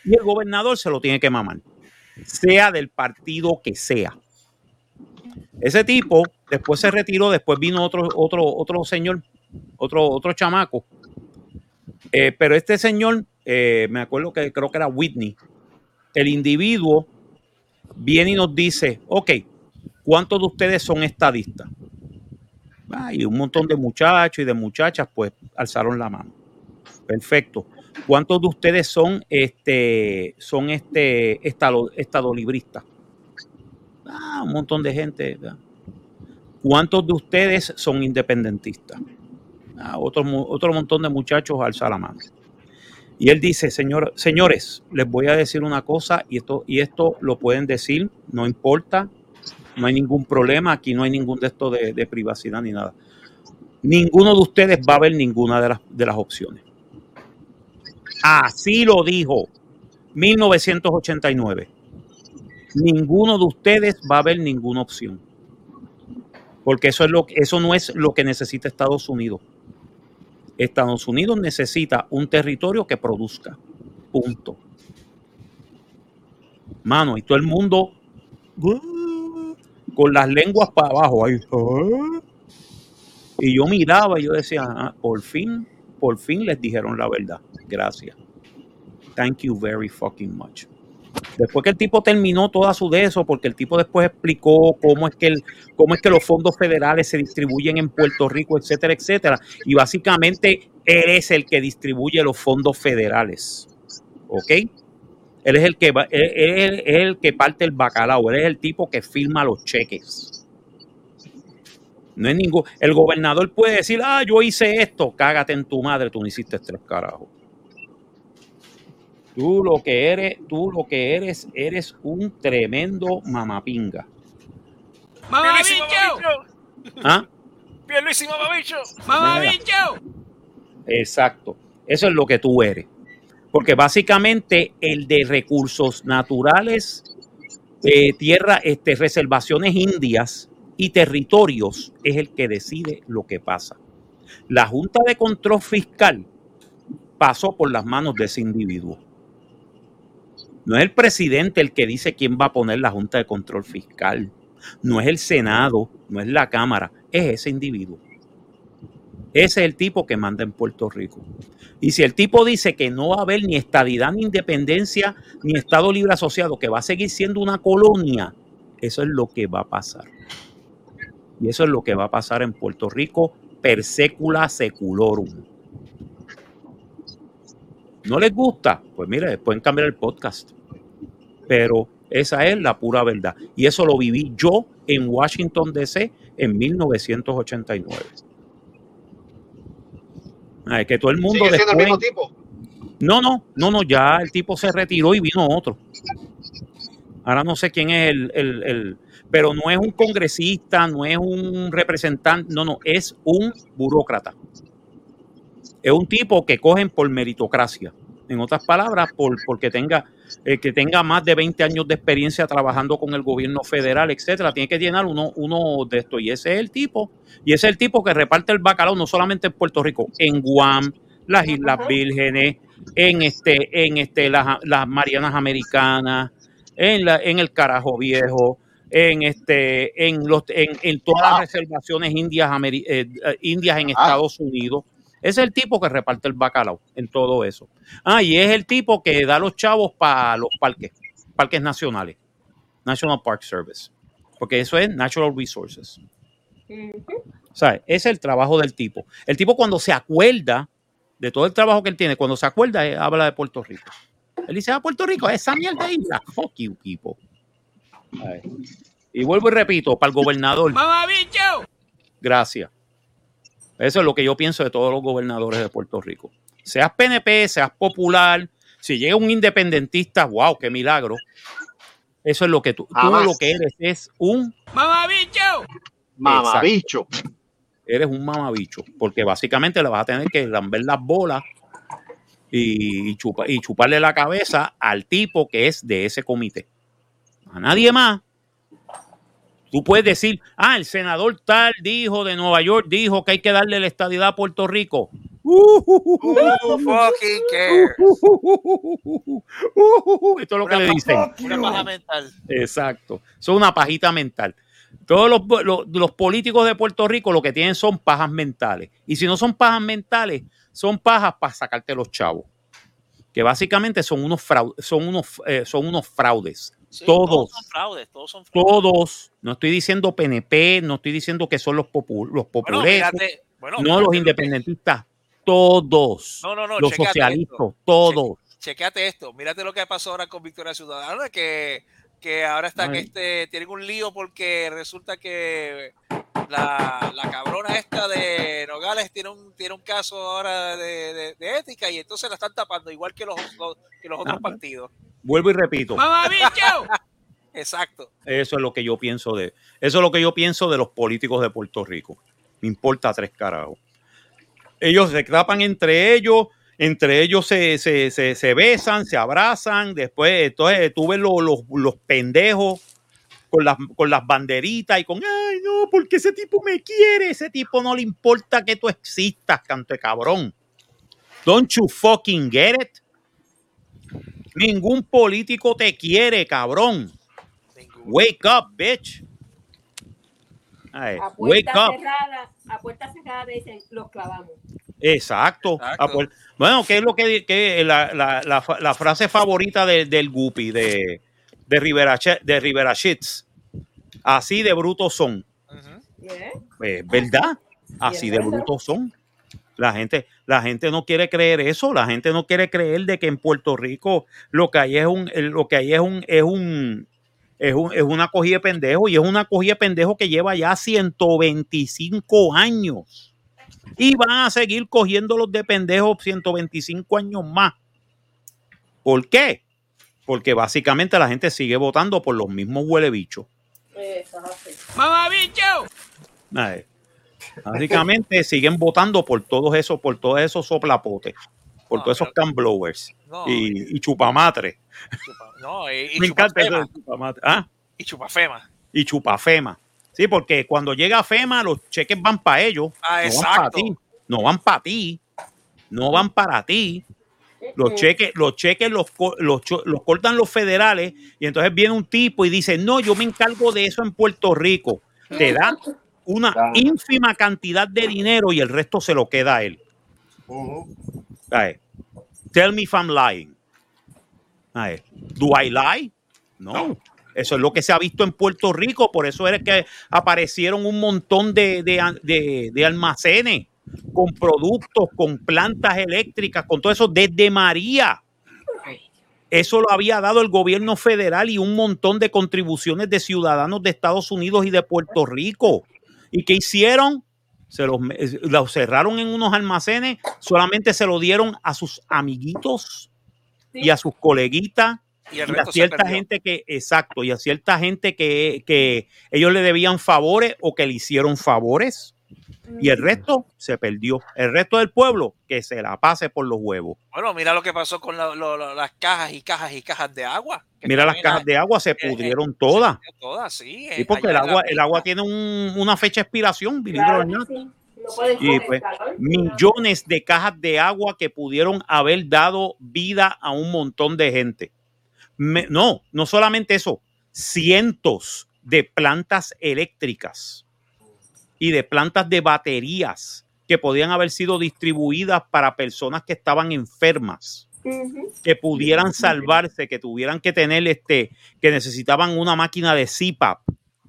Speaker 5: Y el gobernador se lo tiene que mamar, sea del partido que sea. Ese tipo después se retiró, después vino otro, otro, otro señor, otro, otro chamaco. Eh, pero este señor, eh, me acuerdo que creo que era Whitney, el individuo viene y nos dice, ok, ¿cuántos de ustedes son estadistas? Ah, y un montón de muchachos y de muchachas pues alzaron la mano. Perfecto. ¿Cuántos de ustedes son este son este estado, estadolibristas? Ah, un montón de gente. ¿Cuántos de ustedes son independentistas? Ah, otro, otro montón de muchachos alza la mano. Y él dice, señor, señores, les voy a decir una cosa y esto, y esto lo pueden decir, no importa, no hay ningún problema, aquí no hay ningún de esto de, de privacidad ni nada. Ninguno de ustedes va a ver ninguna de las, de las opciones. Así lo dijo 1989. Ninguno de ustedes va a ver ninguna opción. Porque eso, es lo, eso no es lo que necesita Estados Unidos. Estados Unidos necesita un territorio que produzca. Punto. Mano, y todo el mundo con las lenguas para abajo. Ahí. ah. Y yo miraba y yo decía, "Ah, por fin, por fin les dijeron la verdad. Gracias. Thank you very fucking much. Después que el tipo terminó toda su de eso, porque el tipo después explicó cómo es que el, cómo es que los fondos federales se distribuyen en Puerto Rico, etcétera, etcétera. Y básicamente él es el que distribuye los fondos federales. ¿Ok? Él es el que va- él- él el que parte el bacalao, él es el tipo que firma los cheques. No es ningún. El gobernador puede decir, ah, yo hice esto, cágate en tu madre, tú no hiciste tres carajos. Tú lo que eres, tú lo que eres, eres un tremendo mamapinga.
Speaker 7: ¡Mamabicho!
Speaker 5: ¿Ah?
Speaker 7: ¡Pierluisi, mamabicho!
Speaker 5: ¡Mamabicho! Exacto. Eso es lo que tú eres. Porque básicamente el de recursos naturales, eh, tierra, este, reservaciones indias y territorios es el que decide lo que pasa. La Junta de Control Fiscal pasó por las manos de ese individuo. No es el presidente el que dice quién va a poner la Junta de Control Fiscal. No es el Senado, no es la Cámara, es ese individuo. Ese es el tipo que manda en Puerto Rico. Y si el tipo dice que no va a haber ni estadidad, ni independencia, ni Estado Libre Asociado, que va a seguir siendo una colonia, eso es lo que va a pasar. Y eso es lo que va a pasar en Puerto Rico per secula seculorum. ¿No les gusta? Pues mire, pueden cambiar el podcast. Pero esa es la pura verdad. Y eso lo viví yo en Washington, D.C. en 1989. Ay, que todo el mundo
Speaker 11: Sigue siendo el mismo tipo.
Speaker 5: no, no, no, no, ya el tipo se retiró y vino otro. Ahora no sé quién es el, el- el- pero no es un congresista, no es un representante, no, no, es un burócrata. Es un tipo que cogen por meritocracia. En otras palabras, por, porque tenga, eh, que tenga más de 20 años de experiencia trabajando con el gobierno federal, etcétera, tiene que llenar uno, uno de estos. Y ese es el tipo, y ese es el tipo que reparte el bacalao no solamente en Puerto Rico, en Guam, las Islas Vírgenes, en este, en este, las, las Marianas Americanas, en la, en el Carajo Viejo, en este, en los, en, en todas las reservaciones indias, eh, eh, indias en Estados Unidos. Es el tipo que reparte el bacalao en todo eso. Ah, y es el tipo que da los chavos para los parques, parques nacionales, National Park Service, porque eso es Natural Resources. O sea, ese es el trabajo del tipo. El tipo cuando se acuerda de todo el trabajo que él tiene, cuando se acuerda, eh, habla de Puerto Rico. Él dice, ah, Puerto Rico, esa mierda de isla. Fuck you, people. Y vuelvo y repito, para el gobernador.
Speaker 7: ¡Mamabicho!
Speaker 5: Gracias. Eso es lo que yo pienso de todos los gobernadores de Puerto Rico. Seas PNP, seas popular, si llega un independentista, wow, qué milagro. Eso es lo que tú, tú lo que eres es un
Speaker 7: ¡Mamabicho!
Speaker 11: Mamabicho.
Speaker 5: eres un mamabicho, porque básicamente le vas a tener que lamber las bolas y, chupa- y chuparle la cabeza al tipo que es de ese comité. A nadie más. Tú puedes decir, ah, el senador tal dijo de Nueva York, dijo que hay que darle la estadidad a Puerto Rico.
Speaker 7: Who fucking cares?
Speaker 5: Esto es lo que le dicen.
Speaker 7: Una paja mental.
Speaker 5: Exacto. Son una pajita mental. Todos los, los- los políticos de Puerto Rico lo que tienen son pajas mentales. Y si no son pajas mentales, son pajas para sacarte los chavos. Que básicamente son unos fraudes, son unos, eh, son unos fraudes.
Speaker 7: Sí,
Speaker 5: todos,
Speaker 7: son fraudes, todos son fraudes.
Speaker 5: todos. No estoy diciendo PNP, no estoy diciendo que son los, popu- los
Speaker 7: Bueno,
Speaker 5: populares,
Speaker 7: mírate, bueno,
Speaker 5: no los
Speaker 7: que-
Speaker 5: independentistas. Todos.
Speaker 7: No, no, no,
Speaker 5: los socialistas,
Speaker 7: esto.
Speaker 5: todos.
Speaker 7: Chequéate esto, mírate lo que pasó ahora con Victoria Ciudadana, que, que ahora está que este, tienen un lío porque resulta que la, la cabrona esta de Nogales tiene un, tiene un caso ahora de, de- de ética y entonces la están tapando igual que los, los- que los otros
Speaker 5: Ah,
Speaker 7: partidos.
Speaker 5: Vuelvo y repito.
Speaker 7: ¡Mamabicho! *laughs* Exacto.
Speaker 5: Eso es lo que yo pienso de, eso es lo que yo pienso de los políticos de Puerto Rico. Me importa tres carajos. Ellos se tapan entre ellos entre ellos se, se, se, se besan, se abrazan, después entonces tú ves los, los, los pendejos con las, con las banderitas y con, ay no, porque ese tipo me quiere, ese tipo no le importa que tú existas, canto de cabrón. Don't you fucking get it? Ningún político te quiere, cabrón. Wake up, bitch. Ay,
Speaker 4: A
Speaker 5: wake
Speaker 4: puerta
Speaker 5: up.
Speaker 4: cerrada, a puerta cerrada dicen, los clavamos.
Speaker 5: Exacto. Bueno, ¿qué es lo que, que la, la- la frase favorita de- del Guppy de, de Rivera de Rivera? Así de brutos son.
Speaker 4: ¿Eh?
Speaker 5: Pues, ¿Verdad? Así de brutos son. La gente, la gente no quiere creer eso, la gente no quiere creer de que en Puerto Rico lo que hay es un, lo que hay es un, es un, es un- es una cogida de pendejo y es una cogida de pendejo que lleva ya 125 años. Y van a seguir cogiendo los de pendejos 125 años más. ¿Por qué? Porque básicamente la gente sigue votando por los mismos huele bichos.
Speaker 4: Eso es así.
Speaker 7: ¡Mamá bicho!
Speaker 5: Ay, Básicamente *laughs* siguen votando por todos esos, por todos esos soplapotes, por todos esos can blowers
Speaker 7: No,
Speaker 5: y, y chupamatres.
Speaker 7: No, y, y
Speaker 5: Me encanta eso de. Ah,
Speaker 7: Y chupafema.
Speaker 5: y chupafema. Sí, porque cuando llega FEMA, los cheques van para ellos.
Speaker 7: Ah,
Speaker 5: no van para ti. No van para ti. No van para ti. Los cheques, los cheques los, los, los cortan los federales y entonces viene un tipo y dice, no, yo me encargo de eso en Puerto Rico. Te da una ínfima cantidad de dinero y el resto se lo queda a él. Tell me if I'm lying. Do I lie? No. Eso es lo que se ha visto en Puerto Rico. Por eso es que aparecieron un montón de, de- de- de almacenes con productos, con plantas eléctricas, con todo eso desde María. Eso lo había dado el gobierno federal y un montón de contribuciones de ciudadanos de Estados Unidos y de Puerto Rico. ¿Y qué hicieron? Se los, me- los cerraron en unos almacenes, solamente se lo dieron a sus amiguitos y a sus coleguitas
Speaker 7: Y
Speaker 5: y, a cierta gente que, exacto, y a cierta gente que, que ellos le debían favores o que le hicieron favores. Y el resto se perdió. El resto del pueblo que se la pase por los huevos.
Speaker 7: Bueno, mira lo que pasó con la- lo- lo- las cajas y cajas y cajas de agua.
Speaker 5: Mira las cajas de agua, se
Speaker 7: eh,
Speaker 5: pudrieron todas.
Speaker 7: Todas, sí.
Speaker 5: Sí,
Speaker 7: eh,
Speaker 5: porque
Speaker 7: allá
Speaker 5: el agua, el agua tiene un- una fecha de expiración,
Speaker 4: Claro sí. No
Speaker 5: Y pues, millones de cajas de agua que pudieron haber dado vida a un montón de gente. Me- no, no solamente eso, cientos de plantas eléctricas y de plantas de baterías que podían haber sido distribuidas para personas que estaban enfermas, que pudieran salvarse, que tuvieran que tener este, que necesitaban una máquina de CPAP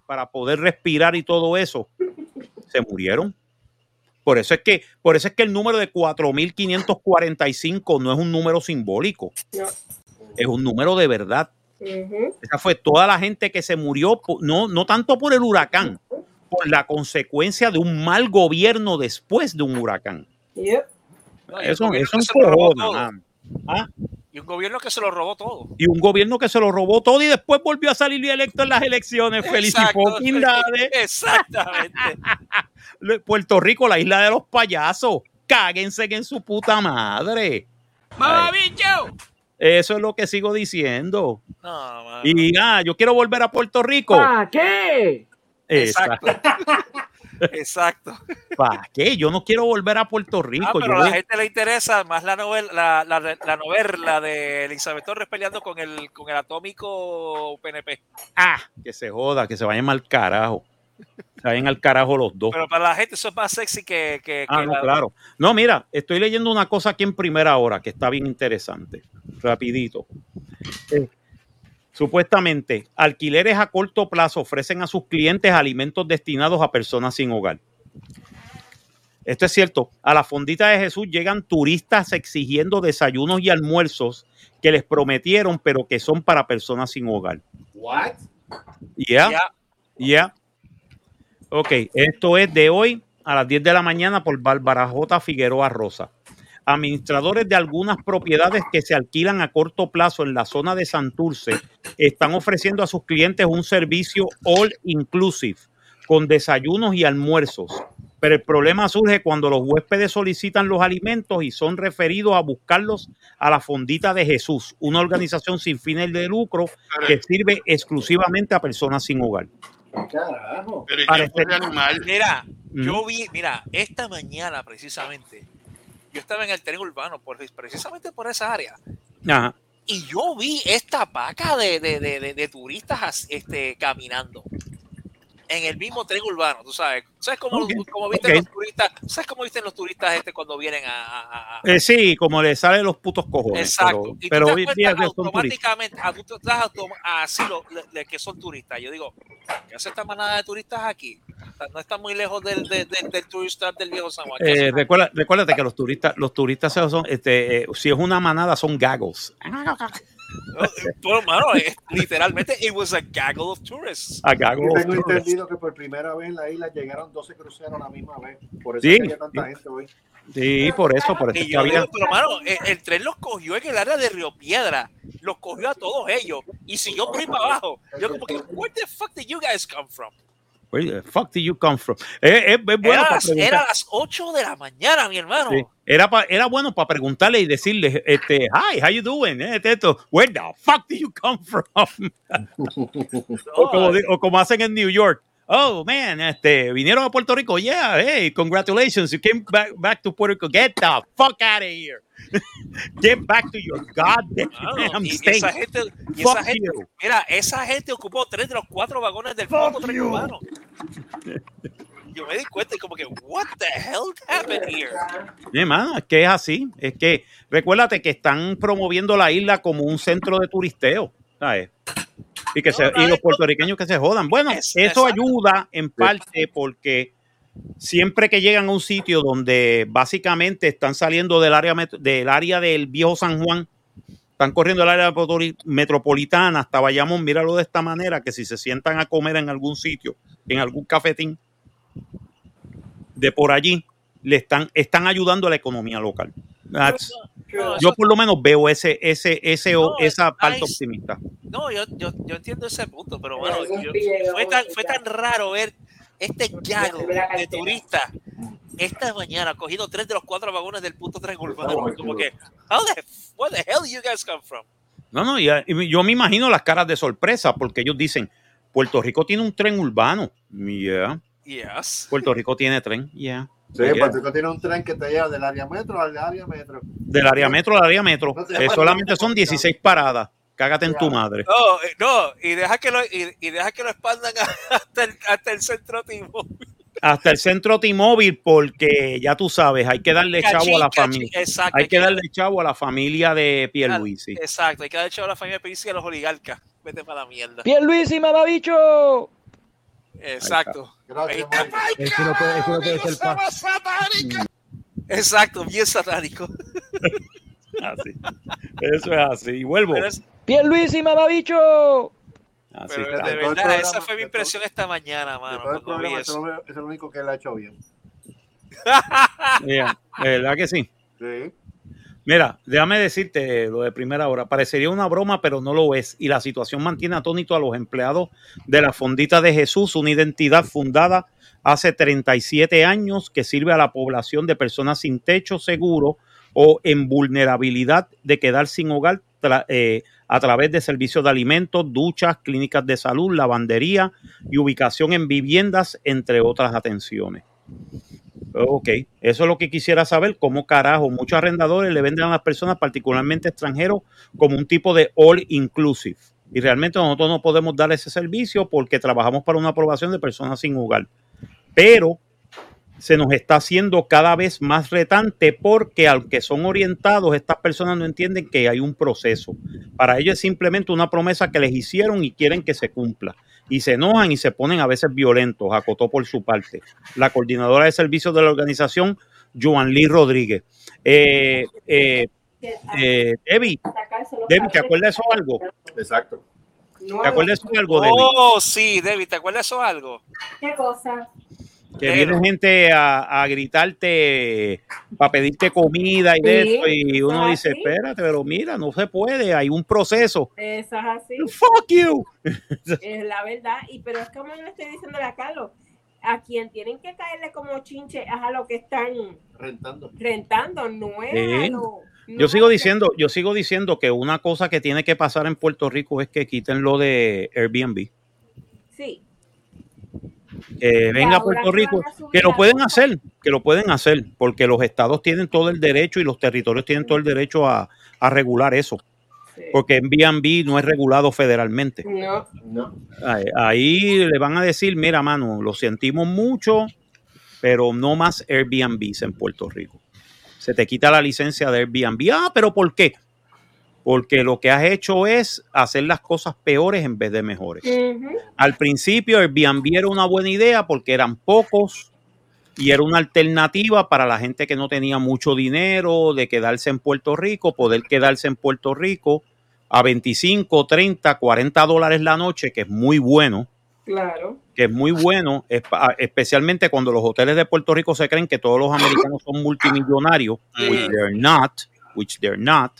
Speaker 5: para poder respirar y todo eso, se murieron. Por eso es que, por eso es que el número de 4.545 no es un número simbólico,
Speaker 4: No.
Speaker 5: es un número de verdad. Esa fue toda la gente que se murió, no, no tanto por el huracán, por la consecuencia de un mal gobierno después de un huracán.
Speaker 4: Yep.
Speaker 7: No,
Speaker 5: Eso,
Speaker 7: todo.
Speaker 5: man. ¿Ah?
Speaker 7: Y un gobierno que se lo robó todo.
Speaker 5: Y un gobierno que se lo robó todo y después volvió a salir electo en las elecciones. Dale. *laughs*
Speaker 7: Exactamente. *laughs*
Speaker 5: Puerto Rico, la isla de los payasos. Cáguense en su puta madre.
Speaker 7: ¡Mamá
Speaker 5: Ay,
Speaker 7: bicho!
Speaker 5: Eso es lo que sigo diciendo.
Speaker 7: No.
Speaker 5: Y ah, yo quiero volver a Puerto Rico.
Speaker 8: ¿Para qué?
Speaker 7: Exacto.
Speaker 5: Exacto. *laughs* ¿Para qué? Yo no quiero volver a Puerto Rico.
Speaker 7: Ah,
Speaker 5: Yo
Speaker 7: pero a
Speaker 5: voy-
Speaker 7: la gente le interesa más la novela, la, la, la novela de Elizabeth Torres peleando con el, con el atómico PNP.
Speaker 5: Ah, que se joda, que se vayan al carajo. Se vayan al carajo los dos.
Speaker 7: Pero para la gente eso es más sexy que, que,
Speaker 5: Ah,
Speaker 7: que
Speaker 5: no,
Speaker 7: la-
Speaker 5: claro. No, mira, estoy leyendo una cosa aquí en primera hora que está bien interesante. Rapidito. Supuestamente, alquileres a corto plazo ofrecen a sus clientes alimentos destinados a personas sin hogar. Esto es cierto. A la fondita de Jesús llegan turistas exigiendo desayunos y almuerzos que les prometieron, pero que son para personas sin hogar.
Speaker 8: What?
Speaker 5: Ya,
Speaker 7: Ya.
Speaker 5: Ok, esto es de hoy a las 10 de la mañana por Bárbara J. Figueroa Rosa. Administradores de algunas propiedades que se alquilan a corto plazo en la zona de Santurce están ofreciendo a sus clientes un servicio all inclusive con desayunos y almuerzos Pero el problema surge cuando los huéspedes solicitan los alimentos y son referidos a buscarlos a la Fondita de Jesús, una organización sin fines de lucro que sirve exclusivamente a personas sin hogar.
Speaker 11: Carajo.
Speaker 6: Pero.
Speaker 7: Mira, yo vi, mira, esta mañana precisamente, yo estaba en el tren urbano, por, precisamente por esa área,
Speaker 5: Ajá.
Speaker 7: y yo vi esta paca de, de, de, de- turistas as- este, caminando en el mismo tren urbano, tú sabes. ¿Sabes cómo,
Speaker 5: Ok,
Speaker 7: cómo visten los turistas? ¿Sabes cómo visten los turistas este cuando vienen a... a- a- a-
Speaker 5: Eh, sí, como le salen los putos cojones.
Speaker 7: Exacto.
Speaker 5: Pero,
Speaker 7: y tú
Speaker 5: pero
Speaker 7: te das cuenta automáticamente, a tú te das así lo, le- le- que son turistas. Yo digo, ¿qué hace esta manada de turistas aquí? No está muy lejos del, del, del, del viejo San Juan. ¿Qué
Speaker 5: Eh, recuerda, recuérdate que los turistas, los turistas son, este, eh, si es una manada, son gagos.
Speaker 7: Bueno, mano, literalmente, it was a gaggle of tourists.
Speaker 5: A gaggle
Speaker 11: Yo
Speaker 5: of
Speaker 11: tengo
Speaker 5: tourists.
Speaker 11: entendido que por primera vez en la isla llegaron 12 cruceros a la misma vez. Por eso
Speaker 5: Sí,
Speaker 11: había tanta
Speaker 5: sí.
Speaker 11: gente hoy.
Speaker 5: Sí, por eso, por eso que había.
Speaker 7: digo, pero mano, el, el tren los cogió en el área de Río Piedra, los cogió a todos ellos y siguió por ahí para abajo. Yo como que, where the fuck did you guys come from?
Speaker 5: Where the fuck did you come from? Eh, eh, bueno
Speaker 7: era, las, era las 8 de la mañana, mi hermano.
Speaker 5: Sí. Era, pa- era bueno para preguntarle y decirle, este, hi, how you doing? Eh, esto, where the fuck did you come from? *laughs* *laughs* o, como, o como hacen en New York. Oh, man, este, vinieron a Puerto Rico. Yeah, hey, congratulations. You came back, back to Puerto Rico. Get the fuck out of here. *laughs* Get back to your goddamn
Speaker 7: Mano, y
Speaker 5: state.
Speaker 7: esa gente, y esa gente, mira, esa gente ocupó tres de los cuatro vagones del fondo. Yo me di cuenta y como que, what the hell happened here?
Speaker 5: Mi hermano, es que es así. Es que recuérdate que están promoviendo la isla como un centro de turisteo. ¿sabes? Y, que se- y los puertorriqueños que se jodan. Bueno,
Speaker 7: Es-
Speaker 5: eso
Speaker 7: exacto.
Speaker 5: ayuda en parte porque siempre que llegan a un sitio donde básicamente están saliendo del área, del área del viejo San Juan, están corriendo el área metropolitana metropolitana hasta Bayamón, míralo de esta manera, que si se sientan a comer en algún sitio, en algún cafetín de por allí, le están, están ayudando a la economía local. That's-
Speaker 7: No,
Speaker 5: yo por lo menos veo ese, ese, ese,
Speaker 7: No,
Speaker 5: esa parte
Speaker 7: nice.
Speaker 5: optimista.
Speaker 7: No, yo, yo, yo entiendo ese punto, pero bueno, yo- fue, tan, fue tan raro ver este
Speaker 4: la
Speaker 7: de turistas esta mañana cogiendo tres de los cuatro vagones del punto tren urbano. Como que, how the, where the hell you guys come from?
Speaker 5: No, no, y, y yo me imagino las caras de sorpresa porque ellos dicen, Puerto Rico tiene un tren urbano. Yeah.
Speaker 7: Yes.
Speaker 5: Puerto Rico tiene tren. Yeah.
Speaker 11: Sí,
Speaker 5: Yeah.
Speaker 11: Puerto Rico tiene un tren que te lleva del área metro al área metro.
Speaker 5: Del área metro al área metro.
Speaker 11: No
Speaker 5: Eh, solamente son 16 paradas. Cágate en tu madre.
Speaker 7: No, eh, no, y deja que lo, y, y deja que lo expandan *laughs* hasta el, hasta el centro Timo.
Speaker 5: Hasta el centro T-Mobile porque ya tú sabes, hay que darle
Speaker 7: Cachín,
Speaker 5: chavo a la
Speaker 7: cachín,
Speaker 5: familia.
Speaker 7: exacto,
Speaker 5: Hay que darle chavo a la familia de Pierluisi.
Speaker 7: Exacto, hay que haber echado a la familia Pelici y a los oligarcas. Vete para la mierda.
Speaker 12: Pierluisi, mamabicho.
Speaker 7: Exacto.
Speaker 11: Gracias,
Speaker 12: no puede, no puede ser.
Speaker 7: Exacto, bien satánico. *laughs*
Speaker 5: Así. Eso es así. Y vuelvo.
Speaker 7: Es-
Speaker 12: Pierluisi, mamabicho.
Speaker 5: Así
Speaker 7: pero
Speaker 5: está.
Speaker 7: de verdad,
Speaker 11: programa-
Speaker 7: esa fue mi
Speaker 11: todo-
Speaker 7: impresión esta mañana, mano.
Speaker 11: programa, es lo- único que él ha hecho bien. *laughs*
Speaker 5: Yeah, ¿Verdad que sí?
Speaker 11: Sí.
Speaker 5: Mira, déjame decirte lo de primera hora. Parecería una broma, pero no lo es. Y la situación mantiene atónito a los empleados de la Fondita de Jesús, una identidad fundada hace 37 años que sirve a la población de personas sin techo seguro o en vulnerabilidad de quedar sin hogar eh, a través de servicios de alimentos, duchas, clínicas de salud, lavandería y ubicación en viviendas, entre otras atenciones. Ok, eso es lo que quisiera saber, cómo carajo muchos arrendadores le venden a las personas, particularmente extranjeros, como un tipo de all inclusive. Y realmente nosotros no podemos dar ese servicio porque trabajamos para una aprobación de personas sin hogar. Pero se nos está haciendo cada vez más retante porque aunque son orientados, estas personas no entienden que hay un proceso. Para ellos es simplemente una promesa que les hicieron y quieren que se cumpla. Y se enojan y se ponen a veces violentos, acotó por su parte. La coordinadora de servicios de la organización, Joan Lee Rodríguez. Eh, eh, eh, Debbie, Debbie, ¿te acuerdas de eso algo?
Speaker 11: Exacto.
Speaker 5: ¿Te acuerdas de eso algo, Debbie?
Speaker 7: Oh, sí, David, ¿te acuerdas eso algo?
Speaker 4: ¿Qué cosa?
Speaker 5: Que viene gente a, a gritarte para pedirte comida y de
Speaker 4: Sí,
Speaker 5: eso, y uno dice, espérate, pero mira, no se puede, hay un proceso.
Speaker 4: Eso es así.
Speaker 5: Fuck you.
Speaker 4: Es la verdad. Y pero es como yo le estoy diciendo a Carlos. a quien tienen que caerle como chinche es a lo que están
Speaker 11: Rentando.
Speaker 4: rentando, no es a
Speaker 5: Sí.
Speaker 4: lo- no
Speaker 5: Yo sigo diciendo, yo sigo diciendo que una cosa que tiene que pasar en Puerto Rico es que quiten lo de Airbnb.
Speaker 4: Sí.
Speaker 5: Que venga a Puerto Rico, que lo pueden hacer, que lo pueden hacer, porque los estados tienen todo el derecho y los territorios tienen todo el derecho a, a regular eso. Porque Airbnb no es regulado federalmente.
Speaker 4: No.
Speaker 11: No.
Speaker 5: Ahí, ahí le van a decir, mira, mano, lo sentimos mucho, pero no más Airbnbs en Puerto Rico. Se te quita la licencia de Airbnb. Ah, pero ¿por qué? Porque lo que has hecho es hacer las cosas peores en vez de mejores. Al principio Airbnb era una buena idea porque eran pocos y era una alternativa para la gente que no tenía mucho dinero de quedarse en Puerto Rico, poder quedarse en Puerto Rico a 25, 30, 40 dólares la noche, que es muy bueno,
Speaker 4: Claro.
Speaker 5: que es muy bueno, especialmente cuando los hoteles de Puerto Rico se creen que todos los americanos son multimillonarios, which they're not, which they're not,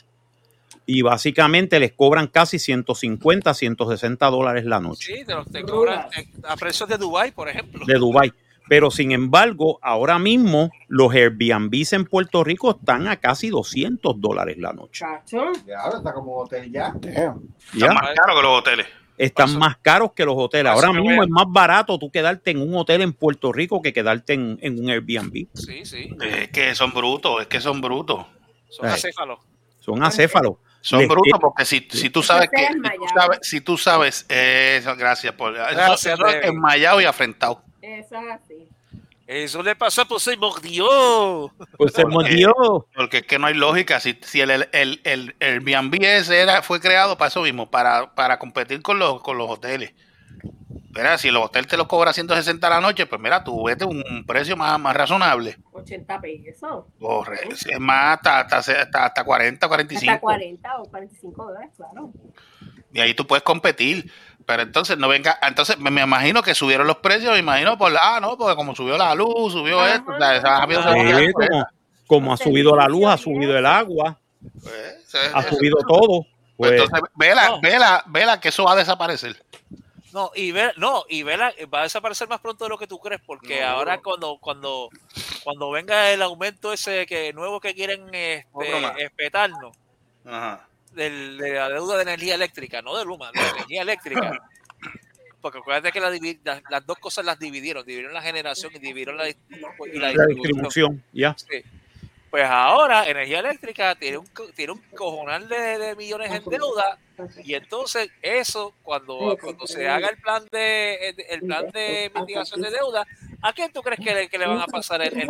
Speaker 5: y básicamente les cobran casi 150, 160 dólares la noche
Speaker 7: Sí, te, lo- te cobran a precios de Dubai, por ejemplo.
Speaker 5: de Dubai. Pero sin embargo, ahora mismo los Airbnbs en Puerto Rico están a casi 200 dólares la noche.
Speaker 4: Chacho.
Speaker 11: Ya, ahora está como hotel ya.
Speaker 5: ¿Ya?
Speaker 6: Están más caros que los hoteles.
Speaker 5: Están más caros que los hoteles. Ahora mismo es más barato tú quedarte en un hotel en Puerto Rico que quedarte en, en un Airbnb.
Speaker 7: Sí, sí.
Speaker 6: Es que son brutos, es que son brutos.
Speaker 7: Son
Speaker 5: Ay.
Speaker 7: acéfalos.
Speaker 5: Son acéfalos.
Speaker 6: Son brutos porque si, si tú sabes que si tú sabes, si tú sabes eso, gracias por
Speaker 7: Gracias,
Speaker 6: eso es enmayado y afrentado.
Speaker 4: Eso es así.
Speaker 7: Eso le pasó por se mordió.
Speaker 5: Pues se
Speaker 6: Porque-
Speaker 5: mordió.
Speaker 6: Porque es que no hay lógica. Si, si el, el, el, el Airbnb ese era, fue creado para eso mismo, para, para competir con los, con los hoteles. Mira, si los hoteles te los cobra 160 a la noche, pues mira, tú vete un precio más, más razonable.
Speaker 4: 80 pesos.
Speaker 6: Corre, es más, hasta, hasta, hasta, hasta 40, 45.
Speaker 4: Hasta 40 o 45 dólares, claro.
Speaker 6: Y ahí tú puedes competir. Pero entonces no venga, entonces me, me imagino que subieron los precios, me imagino por la, ah, no, porque como subió la luz, subió
Speaker 4: Ajá.
Speaker 6: esto,
Speaker 5: como, ha subido la luz, ha subido el agua,
Speaker 6: Pues,
Speaker 5: ha subido todo.
Speaker 6: pues
Speaker 5: Pues,
Speaker 6: entonces, vela,
Speaker 7: No.
Speaker 6: vela, vela que eso va a desaparecer.
Speaker 7: No, y ver, no, y vela va a desaparecer más pronto de lo que tú crees, porque
Speaker 6: No.
Speaker 7: ahora cuando, cuando, cuando venga el aumento ese que nuevo que quieren este, espetarnos
Speaker 6: Ajá.
Speaker 7: del- de la deuda de energía eléctrica, no de Luma, de energía eléctrica. *laughs* Porque acuérdate que la las, dos cosas las dividieron, dividieron la generación y dividieron la, y la
Speaker 5: la
Speaker 7: distribución.
Speaker 5: distribución, ya.
Speaker 7: Sí. Pues ahora energía eléctrica tiene un, co- tiene un cojonal de, de millones en deuda y entonces eso cuando, cuando se haga el plan de el plan de mitigación de deuda, ¿a quién tú crees que le, que le van a pasar el, el?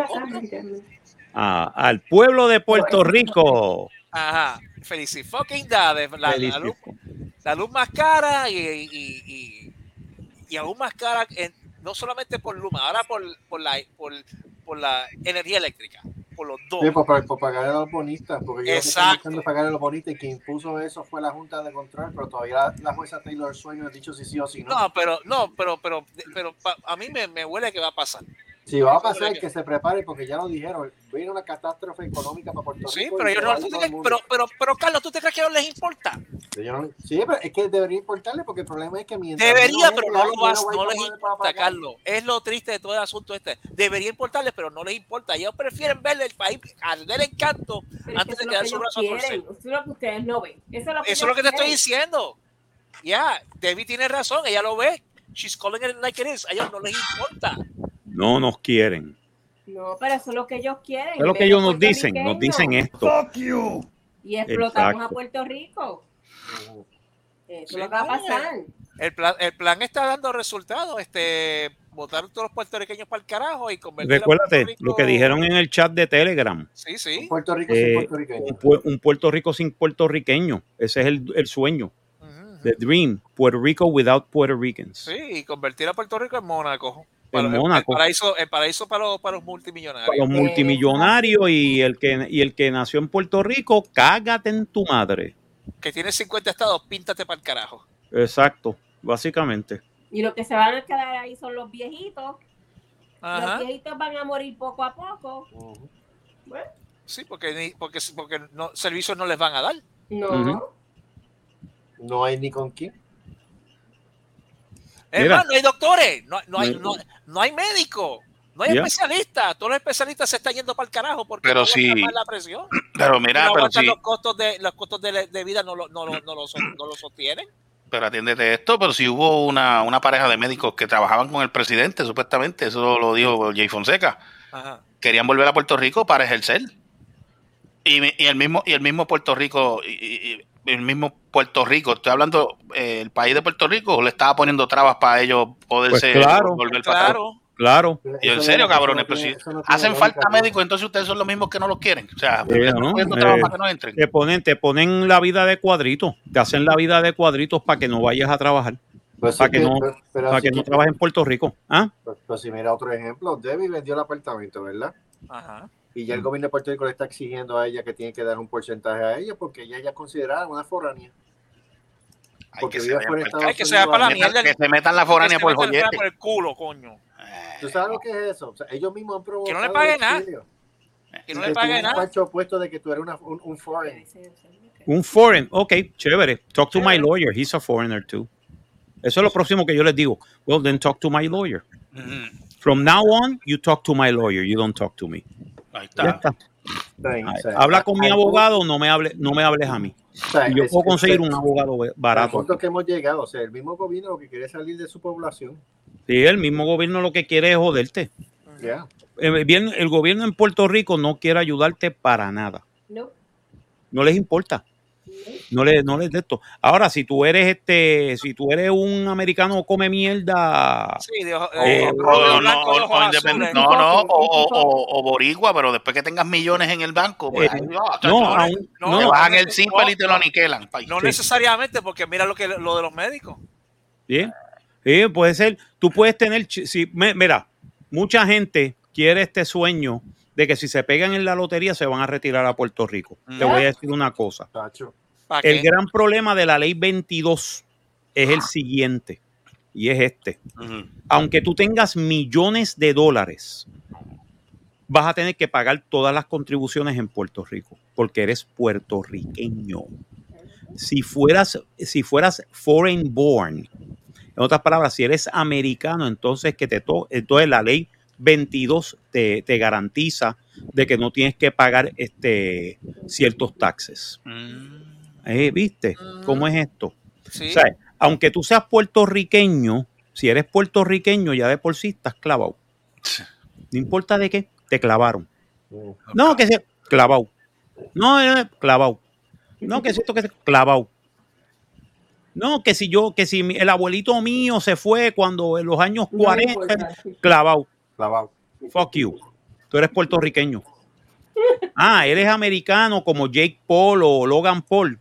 Speaker 5: Ah, al pueblo de Puerto Rico.
Speaker 7: Ajá, felici fucking da, de la, la luz, la luz más cara y, y, y, y aún más cara en- no solamente por Luma, ahora por, por la por, por la energía eléctrica, por los dos.
Speaker 11: Sí, por, por- por pagar a los bonistas, porque yo
Speaker 7: Exacto.
Speaker 11: estoy buscando pagar a los bonistas y quien impuso eso fue la Junta de Control, pero todavía la, la jueza Taylor no ha dicho si sí o si no.
Speaker 7: No, pero no, pero pero pero pa- a mí me, me huele que va a pasar.
Speaker 11: Si va a pasar, que se prepare, porque ya lo dijeron, viene una catástrofe económica para Puerto
Speaker 7: Sí,
Speaker 11: Rico.
Speaker 7: pero
Speaker 11: y
Speaker 7: ellos
Speaker 11: se va
Speaker 7: no,
Speaker 11: a
Speaker 7: ¿tú
Speaker 11: ir
Speaker 7: te
Speaker 11: todo
Speaker 7: crees-
Speaker 11: el
Speaker 7: pero, pero, pero Carlos, ¿tú te crees que ellos les importa?
Speaker 11: Yo no- sí, pero es que debería importarle, porque el problema es que mientras.
Speaker 7: Debería, pero no lo vas, no les importa. Carlos. Es lo triste de todo el asunto este. Debería importarles, pero no les importa. Ellos prefieren verle el país arder en canto
Speaker 4: Pero es
Speaker 7: antes de quedar su brazo a torcer.
Speaker 4: Eso es lo que ustedes no ven. Eso es lo que,
Speaker 7: Eso es lo que te estoy diciendo. Ya, Debbie tiene razón, ella lo ve. She's calling it like it is. A ellos no les importa.
Speaker 5: No nos quieren.
Speaker 4: No, pero eso es lo que ellos quieren.
Speaker 5: Es lo que ellos
Speaker 4: los
Speaker 5: nos dicen, nos dicen esto.
Speaker 4: Y explotamos
Speaker 5: Exacto.
Speaker 4: a Puerto Rico. Eso es lo que va a pasar.
Speaker 7: El plan, el plan está dando resultados. Este, votar todos los puertorriqueños para el carajo y convertir a
Speaker 5: Recuérdate
Speaker 7: Puerto Rico-
Speaker 5: lo que dijeron en el chat de Telegram.
Speaker 7: Sí, sí.
Speaker 11: Puerto Rico
Speaker 5: Eh,
Speaker 11: sin puertorriqueño.
Speaker 5: un, pue- un Puerto Rico sin puertorriqueño. Ese es el, el sueño. The dream. Puerto Rico without Puerto Ricans.
Speaker 7: Sí, y convertir a Puerto Rico en Mónaco.
Speaker 5: En
Speaker 7: Para-
Speaker 5: Mónaco.
Speaker 7: El paraíso, el paraíso para, los, para los multimillonarios.
Speaker 5: Para los multimillonarios y el que y el que nació en Puerto Rico, cágate en tu madre.
Speaker 7: Que tiene 50 estados, píntate para el carajo.
Speaker 5: Exacto, básicamente.
Speaker 4: Y lo que se van a quedar ahí son los viejitos.
Speaker 7: Ajá.
Speaker 4: Los viejitos van a morir poco a poco. Bueno,
Speaker 7: Sí, porque, ni- porque, porque no, servicios no les van a dar.
Speaker 4: no.
Speaker 11: No hay ni con quién.
Speaker 7: Es
Speaker 5: Mira.
Speaker 7: más, no hay doctores, no, no hay, no, no hay médicos, no hay
Speaker 5: Ya.
Speaker 7: especialistas. Todos los especialistas se están yendo para el carajo porque
Speaker 6: Pero
Speaker 7: no
Speaker 6: sí.
Speaker 7: la presión. *clears throat*
Speaker 6: Pero mira,
Speaker 7: no
Speaker 6: pero sí,
Speaker 7: los costos de los costos de, de vida no lo, no, lo- no lo son- no lo sostienen.
Speaker 6: pero atiéndete esto, pero si hubo una, una pareja de médicos que trabajaban con el presidente, supuestamente, eso lo dijo Jay Fonseca,
Speaker 7: Ajá.
Speaker 6: querían volver a Puerto Rico para ejercer. Y, y el mismo y el mismo Puerto Rico y, y- y el mismo Puerto Rico, estoy hablando eh, el país de Puerto Rico le estaba poniendo trabas para ellos poderse
Speaker 5: Pues claro.
Speaker 6: volver para.
Speaker 7: Claro.
Speaker 5: Claro.
Speaker 6: Y en serio,
Speaker 10: no-
Speaker 6: cabrones, pero
Speaker 10: no
Speaker 6: si
Speaker 10: no
Speaker 6: hacen falta médicos, entonces ustedes son los mismos que no los quieren. O sea,
Speaker 5: Eh, ¿no?
Speaker 6: poniendo trabas
Speaker 5: Eh,
Speaker 6: para que no entren.
Speaker 5: Te ponen, te ponen la vida de cuadritos, te hacen la vida de cuadritos para que no vayas a trabajar,
Speaker 10: Pues
Speaker 5: para
Speaker 10: sí
Speaker 5: que
Speaker 10: que-
Speaker 5: no,
Speaker 10: pero- pero
Speaker 5: para que no trabajes en Puerto Rico. ¿Ah?
Speaker 10: Pues, pues si mira otro ejemplo, Debbie vendió el apartamento, ¿verdad?
Speaker 7: Ajá.
Speaker 10: Y ya el gobierno de Puerto Rico le está exigiendo a ella que tiene que dar un porcentaje a ella porque ella ya es considerada una foránea.
Speaker 6: Hay
Speaker 10: porque
Speaker 6: que,
Speaker 10: vive fuera de Estados
Speaker 7: que se para la
Speaker 6: metan-
Speaker 7: mierda.
Speaker 6: que se metan la foránea por
Speaker 7: metan
Speaker 6: joyete.
Speaker 7: por el culo, coño.
Speaker 10: ¿Tú sabes lo que es eso? O sea, ellos mismos han provocado
Speaker 7: Que no le pague
Speaker 10: el
Speaker 7: nada. Que no le
Speaker 10: tú
Speaker 7: pague
Speaker 10: un
Speaker 7: nada.
Speaker 10: falso opuesto de que tú eres una, un, un foreign.
Speaker 5: Un foreign, ok, chévere. Talk to my lawyer, he's a foreigner too. Eso es lo próximo que yo les digo. Well, then talk to my lawyer.
Speaker 6: Ujú.
Speaker 5: From now on, you talk to my lawyer, you don't talk to me.
Speaker 6: Ahí
Speaker 5: Ya
Speaker 6: está.
Speaker 10: sea,
Speaker 5: Habla con mi
Speaker 10: al-
Speaker 5: abogado, no me hable, no me hables a mí.
Speaker 10: o sea,
Speaker 5: Y yo puedo conseguir
Speaker 10: es-
Speaker 5: un abogado barato.
Speaker 10: punto que hemos llegado, o sea, el mismo gobierno lo que quiere es salir de su población.
Speaker 5: Sí, el mismo gobierno lo que quiere es joderte.
Speaker 10: Ya.
Speaker 5: El, bien- el gobierno en Puerto Rico no quiere ayudarte para nada.
Speaker 4: No.
Speaker 5: No les importa. No les, no les de esto. Ahora, si tú eres este, si tú eres un americano come mierda,
Speaker 7: Sí, de ojo-
Speaker 5: Eh,
Speaker 6: O- o-
Speaker 7: blanco
Speaker 6: o-
Speaker 7: de
Speaker 6: o
Speaker 7: ojos
Speaker 6: independ-
Speaker 7: azules.
Speaker 6: no, no, o, boricua, pero después que tengas millones en el banco, pues,
Speaker 5: Eh, no,
Speaker 6: chacho,
Speaker 5: aún-
Speaker 7: no,
Speaker 6: te bajan el simple y te lo aniquilan.
Speaker 7: No
Speaker 5: Sí.
Speaker 7: necesariamente, porque mira lo que lo de los médicos.
Speaker 5: Sí, puede ser, tú puedes tener, si, me- mira, mucha gente quiere este sueño de que si se pegan en la lotería se van a retirar a Puerto Rico. Te voy a decir una cosa.
Speaker 10: Tacho.
Speaker 7: ¿Para
Speaker 5: El
Speaker 7: qué?
Speaker 5: gran problema de la ley 22 es el siguiente, y es este. Aunque tú tengas millones de dólares, vas a tener que pagar todas las contribuciones en Puerto Rico, porque eres puertorriqueño. Si fueras, si fueras foreign born, en otras palabras, si eres americano, entonces que te to entonces la ley 22 te, te garantiza de que no tienes que pagar este ciertos taxes.
Speaker 6: Mm.
Speaker 5: Eh, ¿Viste cómo es esto?
Speaker 7: Sí.
Speaker 5: O sea, aunque tú seas puertorriqueño, si eres puertorriqueño ya de por sí estás clavado. No importa de qué, te clavaron. No, que sea clavado. No, no, clavado. No, que es esto que sea clavado. No, que si yo, que si mi- el abuelito mío se fue cuando en los años
Speaker 4: No me
Speaker 5: 40,
Speaker 4: importa.
Speaker 5: clavado.
Speaker 10: Clavado.
Speaker 5: Fuck you. Tú eres puertorriqueño. Ah, eres americano como Jake Paul o Logan Paul.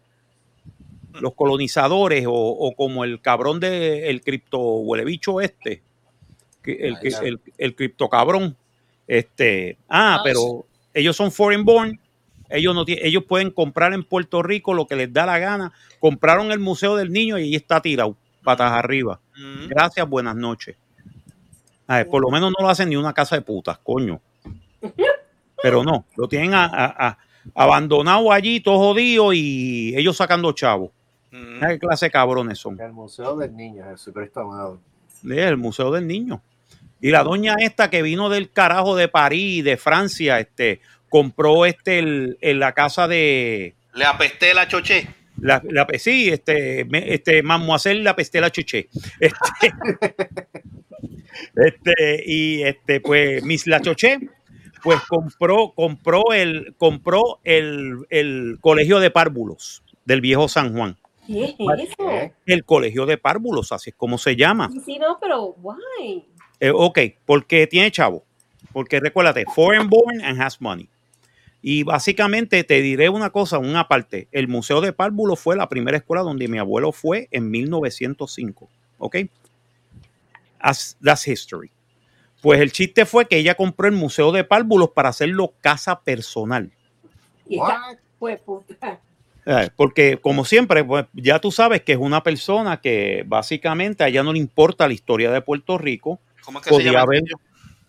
Speaker 5: Los colonizadores o, o como el cabrón de el cripto huelebicho este. que- El, el, el cripto cabrón. Este, ah,
Speaker 7: Ah,
Speaker 5: pero ellos son foreign born. Ellos no tienen, ellos pueden comprar en Puerto Rico lo que les da la gana. Compraron el Museo del Niño y ahí está tirado, patas arriba.
Speaker 6: Mm.
Speaker 5: Gracias, buenas noches. A ver, por lo menos no lo hacen ni una casa de putas, coño. Pero no, lo tienen a- a- a- abandonado allí, todo jodido y ellos sacando chavos.
Speaker 6: Mm.
Speaker 5: ¿Qué clase de cabrones son?
Speaker 10: El Museo del Niño, Jesucristo amado.
Speaker 5: El Museo del Niño. Y la doña esta que vino del carajo de París, de Francia, este, compró este el, en la casa de
Speaker 6: Le apesté la choché.
Speaker 5: la, la- sí, este, este, Mademoiselle la pestela chuché. Este, *laughs* este, y este, pues, Miss La Choché, pues compró, compró el, compró el, el colegio de párvulos del viejo San Juan.
Speaker 4: ¿Qué es eso?
Speaker 5: El colegio de párvulos, así es como se llama.
Speaker 4: Sí, sí, no, pero why?
Speaker 5: Eh, ok, porque tiene chavo. Porque recuérdate, foreign born and has money. Y básicamente te diré una cosa, una parte. El Museo de Párvulos fue la primera escuela donde mi abuelo fue en 1905. ¿Ok? As- that's history. Pues el chiste fue que ella compró el Museo de Párvulos para hacerlo casa personal.
Speaker 4: Pues, puta. *laughs*
Speaker 5: Eh, Porque como siempre, pues ya tú sabes que es una persona que básicamente a ella no le importa la historia de Puerto Rico.
Speaker 6: ¿Cómo es que se llama
Speaker 5: haber-?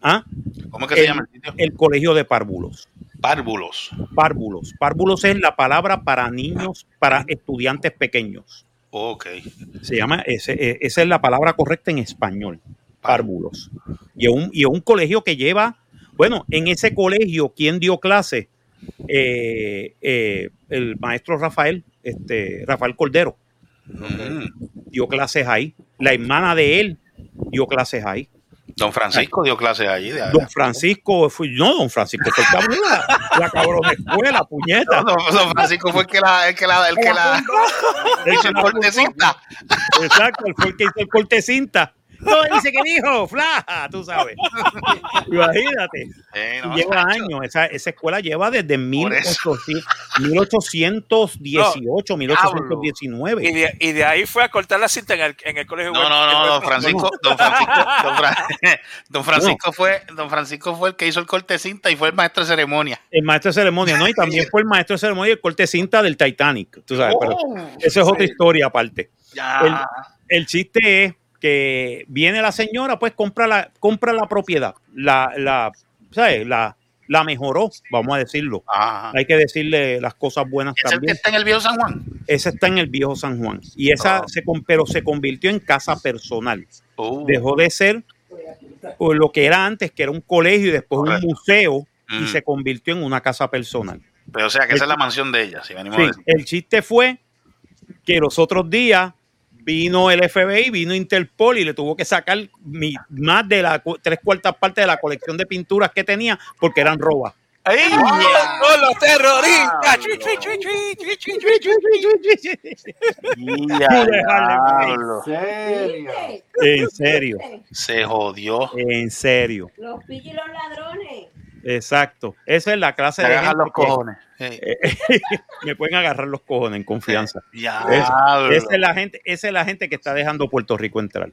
Speaker 5: ¿Ah?
Speaker 6: ¿Cómo es que se
Speaker 5: el,
Speaker 6: llama el sitio?
Speaker 5: el colegio de párvulos.
Speaker 6: Párvulos.
Speaker 5: Párvulos. Párvulos es la palabra para niños, para estudiantes pequeños.
Speaker 6: Ok.
Speaker 5: Se llama, ese- eh, esa es la palabra correcta en español, párvulos. Y es un, y un colegio que lleva, bueno, en ese colegio, ¿quién dio clase? Eh, eh, el maestro Rafael, este, Rafael Cordero,
Speaker 6: Mm.
Speaker 5: dio clases ahí. La hermana de él dio clases ahí.
Speaker 6: Don Francisco dio clases allí. de-
Speaker 5: Don Francisco, fue, no, don Francisco, fue el que abrió la, la cabrón escuela, puñeta.
Speaker 6: No, don, don Francisco fue el que la, el que la, el que la hizo el cortecita.
Speaker 5: Exacto, él fue el que hizo el corte de cinta. No, dice que dijo, flaja, tú sabes. Imagínate.
Speaker 6: Eh, no,
Speaker 5: lleva años, esa, esa escuela lleva desde
Speaker 6: Por
Speaker 5: 1800 1818, 1819.
Speaker 7: Y de, y de ahí fue a cortar la cinta en el, en el colegio.
Speaker 6: No, no, no, don *laughs* Francisco, don Francisco, don, Fra- *laughs* don Francisco fue, don Francisco fue el que hizo el corte de cinta y fue el maestro de ceremonia.
Speaker 5: El maestro de ceremonia, ¿no? Y también fue el maestro de ceremonia y el corte de cinta del Titanic, tú sabes, pero
Speaker 6: Oh,
Speaker 5: esa es otra historia aparte.
Speaker 6: Ya.
Speaker 5: El, el chiste es que viene la señora, pues compra la, compra la propiedad, la, la, ¿sabes? La, la mejoró, vamos a decirlo.
Speaker 6: Ajá.
Speaker 5: Hay que decirle las cosas buenas
Speaker 6: ¿Es
Speaker 5: también.
Speaker 6: está en el viejo San Juan?
Speaker 5: Esa está en el viejo San Juan. Y esa
Speaker 6: Ah.
Speaker 5: se, pero se convirtió en casa personal.
Speaker 6: Uh.
Speaker 5: Dejó de ser lo que era antes, que era un colegio y después
Speaker 6: Correcto.
Speaker 5: un museo, y
Speaker 6: Mm.
Speaker 5: se convirtió en una casa personal.
Speaker 6: Pero o sea, que esa es la mansión de ella, si venimos
Speaker 5: Sí,
Speaker 6: a decir.
Speaker 5: el chiste fue que los otros días vino el FBI, vino Interpol y le tuvo que sacar mi- más de las tres cuartas partes de la colección de pinturas que tenía porque eran robas. Dejarle,
Speaker 6: diablo.
Speaker 11: ¿Serio?
Speaker 5: En serio,
Speaker 6: Se jodió.
Speaker 5: en serio,
Speaker 4: Los pillos y los ladrones.
Speaker 5: Exacto. Esa es la clase
Speaker 6: Se
Speaker 5: de
Speaker 6: agarran
Speaker 5: gente
Speaker 6: los
Speaker 5: que-
Speaker 6: cojones.
Speaker 5: Eh, *laughs* me pueden agarrar los cojones en confianza.
Speaker 6: Ya, diablo.
Speaker 5: esa es la gente, esa es la gente que está dejando Puerto Rico entrar.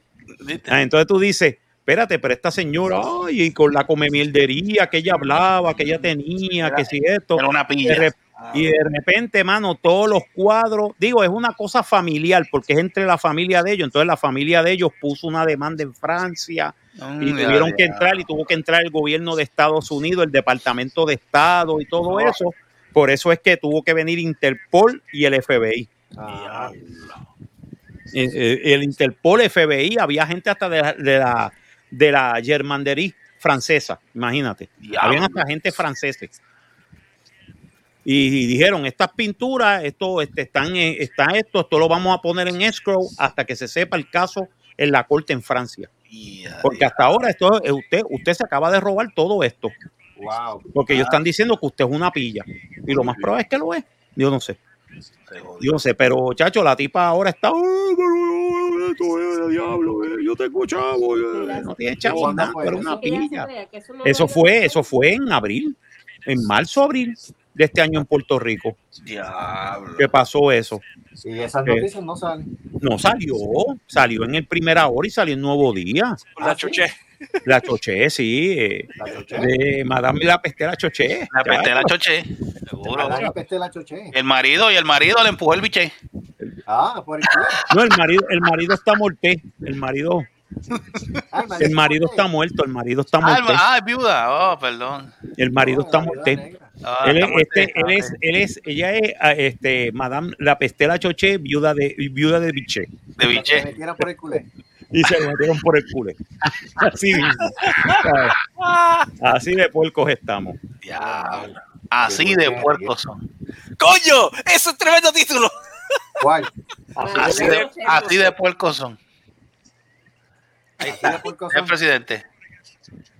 Speaker 5: Ah, entonces tú dices, espérate, pero esta señora, ay, y con la comemierdería que ella hablaba, que ella tenía, que si esto.
Speaker 6: Era una pilla.
Speaker 5: y de repente, mano, todos los cuadros, digo, es una cosa familiar, porque es entre la familia de ellos. Entonces la familia de ellos puso una demanda en Francia y
Speaker 6: ya,
Speaker 5: tuvieron que entrar y tuvo que entrar el gobierno de Estados Unidos, el Departamento de Estado y todo eso. Por eso es que tuvo que venir Interpol y el FBI.
Speaker 11: Ah,
Speaker 5: Eh, eh, el Interpol, FBI, había gente hasta de la, de la, de la Germanderie francesa, imagínate. Habían hasta gente francesa. Y, y dijeron, estas pinturas, esto, este, están, está esto, esto lo vamos a poner en escrow hasta que se sepa el caso en la corte en Francia. Porque hasta ahora esto, eh, usted, usted se acaba de robar todo esto.
Speaker 11: wow.
Speaker 5: Porque ellos están diciendo que usted es una pilla. Y lo más probable es que lo es. Yo no sé. Yo no sé, pero chacho, la tipa ahora está. "Ay, pero esto es de diablo, eh, yo tengo chavo, eh". no tiene chavo
Speaker 11: ¿Cuándo
Speaker 5: nada, pero
Speaker 11: eso?
Speaker 5: una pilla.
Speaker 4: eso
Speaker 5: fue, eso fue en abril, en marzo, abril de este año en Puerto Rico.
Speaker 6: Diablo.
Speaker 5: ¿Qué pasó eso?
Speaker 11: Y esas
Speaker 5: ¿Qué?
Speaker 11: noticias no salen.
Speaker 5: No salió, salió en el primera hora y salió en Nuevo Día.
Speaker 7: La
Speaker 11: Ah, sí.
Speaker 7: chuché.
Speaker 5: La choché, sí, eh,
Speaker 11: La choché.
Speaker 5: de Madame la pestera choché.
Speaker 6: La pesté la choché. Seguro.
Speaker 11: La la pesté la choché.
Speaker 6: El marido y el marido le empujó el biche.
Speaker 11: Ah, por el culo.
Speaker 5: No, el marido, el marido está morté, el marido, *laughs*
Speaker 11: Ah,
Speaker 5: el marido está muerto, el marido está
Speaker 6: Ah,
Speaker 5: muerto,
Speaker 6: ah, es viuda. Oh, perdón.
Speaker 5: el marido
Speaker 11: No,
Speaker 5: está
Speaker 11: negra.
Speaker 6: Ah,
Speaker 5: él, es, este, él es, él es, ella es, este, Madame la Pestela Choché, viuda de, viuda de Biché.
Speaker 6: De biche.
Speaker 11: metieron por el culé. *laughs*
Speaker 5: Y se lo metieron por el culo. *laughs* Así de puercos estamos.
Speaker 6: Diablo. Así de puercos son.
Speaker 7: ¡Coño! ¡Eso es un tremendo título!
Speaker 11: ¿Cuál?
Speaker 6: Así de, así de puercos son. Ahí *laughs* está. El presidente.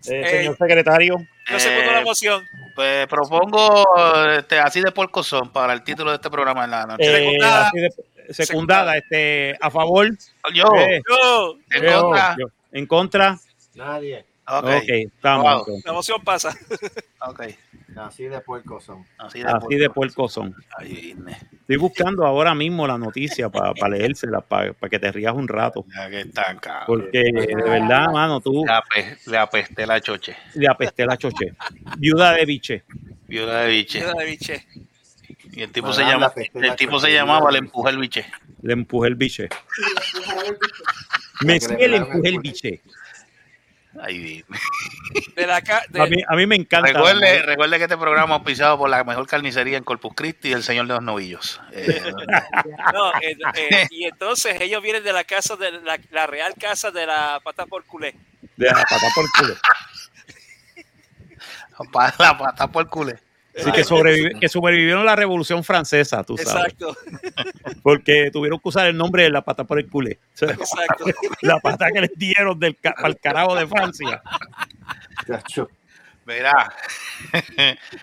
Speaker 5: Eh, señor secretario,
Speaker 7: Yo segundo
Speaker 6: Eh,
Speaker 7: la moción.
Speaker 6: Pues propongo este, así de puercos son para el título de este programa en la noche.
Speaker 5: eh,
Speaker 7: Secundada.
Speaker 5: así de- secundada, este, a favor.
Speaker 6: Yo,
Speaker 5: Eh,
Speaker 7: Yo,
Speaker 6: en
Speaker 5: yo,
Speaker 6: contra.
Speaker 5: yo, en contra.
Speaker 11: Nadie.
Speaker 6: Ok,
Speaker 5: Ok, estamos.
Speaker 6: Wow.
Speaker 7: la moción pasa.
Speaker 6: ok.
Speaker 11: Así de puercos son.
Speaker 6: Así de,
Speaker 5: Así de puercos son.
Speaker 6: Ay.
Speaker 5: Estoy buscando ahora mismo la noticia para leérsela, para que te rías un rato.
Speaker 6: Ya que están, cabrón.
Speaker 5: Porque de verdad, mano, tú
Speaker 6: Le, ape- le apesté la choche.
Speaker 5: le apesté la choche. Viuda de biche.
Speaker 6: Viuda de biche.
Speaker 7: Queda de biche.
Speaker 6: Y el tipo
Speaker 11: Madame
Speaker 6: se llama, el tipo se
Speaker 11: viuda
Speaker 6: llamaba Le empujé el biche.
Speaker 5: Le empujé el biche. Messi
Speaker 11: le
Speaker 5: empujé el biche.
Speaker 6: Ay.
Speaker 7: De la de-
Speaker 5: A mí, a mí me encanta.
Speaker 6: Recuerde, recuerde que este programa es auspiciado por la mejor carnicería en Corpus Christi y el señor de los novillos. Eh, *laughs*
Speaker 7: no, eh, eh, y entonces ellos vienen de la casa de la, la real casa de la pata por culé.
Speaker 5: De la pata por culo.
Speaker 6: pa- la pata por culé.
Speaker 5: Sí, que, que sobrevivieron a la Revolución Francesa, tú sabes.
Speaker 7: Exacto.
Speaker 5: Porque tuvieron que usar el nombre de la pata por el culé. O sea,
Speaker 7: Exacto. *laughs*
Speaker 5: La pata que les dieron del ca- al carajo de Francia.
Speaker 6: Verá.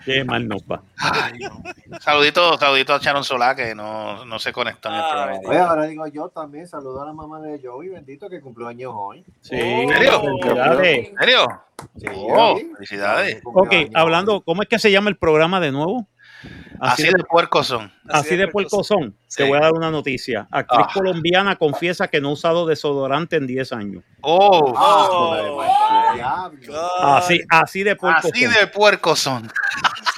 Speaker 5: Qué mal nos va.
Speaker 6: Ay, no. Saludito, saludito a Sharon Solá que no, no se conectó en el programa.
Speaker 11: Oye, ahora digo yo también, saludo a la mamá de Joey, bendito que cumplió años hoy.
Speaker 5: Sí,
Speaker 6: ¿En serio?
Speaker 5: felicidades.
Speaker 6: ¿En serio?
Speaker 11: Sí,
Speaker 6: Oh, felicidades.
Speaker 5: Ok, hablando, ¿cómo es que se llama el programa de nuevo?
Speaker 6: Así de puercos son.
Speaker 5: Así de puercos son. Te voy a dar una noticia. Actriz
Speaker 6: Ah.
Speaker 5: colombiana confiesa que no ha usado desodorante en 10 años.
Speaker 6: Oh,
Speaker 11: Ah, diablo.
Speaker 5: Así, así de puercos
Speaker 6: así
Speaker 5: son.
Speaker 6: de puercos son.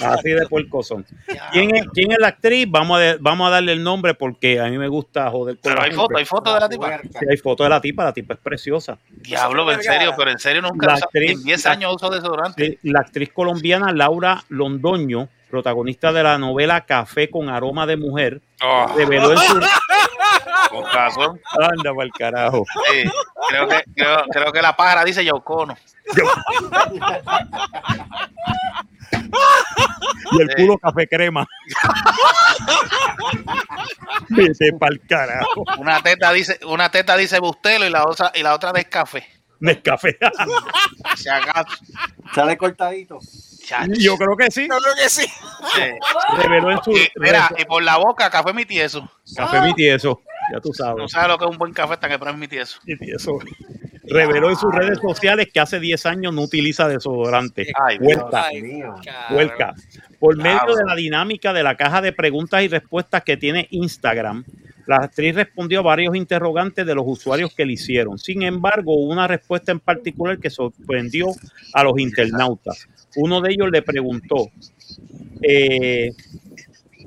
Speaker 5: Así de puercos son. ¿Quién es, quién es la actriz? Vamos a, de- vamos a darle el nombre porque a mí me gusta joder
Speaker 6: Pero hay
Speaker 5: gente.
Speaker 6: foto, hay foto de la tipa.
Speaker 5: Sí, hay foto de la tipa, la tipa es preciosa.
Speaker 6: Diablo, en serio, pero en serio nunca
Speaker 5: La actriz-
Speaker 6: en 10 años uso desodorante.
Speaker 5: Sí, la actriz colombiana Laura Londoño, protagonista de la novela Café con aroma de mujer,
Speaker 6: Oh.
Speaker 5: reveló en su... *laughs*
Speaker 6: Con razón.
Speaker 5: Anda para el carajo.
Speaker 6: Sí, creo, que, creo, creo que la pájara dice Yocono.
Speaker 5: Y el
Speaker 6: Sí.
Speaker 5: culo café crema. Vete pa'l carajo.
Speaker 6: Una teta dice, una teta dice Bustelo y la otra, y la otra Nescafé.
Speaker 5: Nescafé.
Speaker 6: Si acaso.
Speaker 11: Sale cortadito.
Speaker 6: Chacho.
Speaker 5: Yo creo que sí.
Speaker 7: Yo creo que sí.
Speaker 6: Sí. *laughs*
Speaker 5: Reveló en su...
Speaker 6: Y, mira, y por la boca, café mi tieso.
Speaker 5: Café mi tieso. Ya tú
Speaker 6: No
Speaker 5: sabes.
Speaker 6: sabes lo que es un buen café hasta que pruebes mi tieso.
Speaker 5: Mi tieso. Reveló en sus redes sociales que hace 10 años no utiliza desodorante.
Speaker 6: Ay,
Speaker 5: Vuelta. Huelca. Por medio de la dinámica de la caja de preguntas y respuestas que tiene Instagram, la actriz respondió a varios interrogantes de los usuarios que le hicieron. Sin embargo, hubo una respuesta en particular que sorprendió a los internautas. Uno de ellos le preguntó, eh,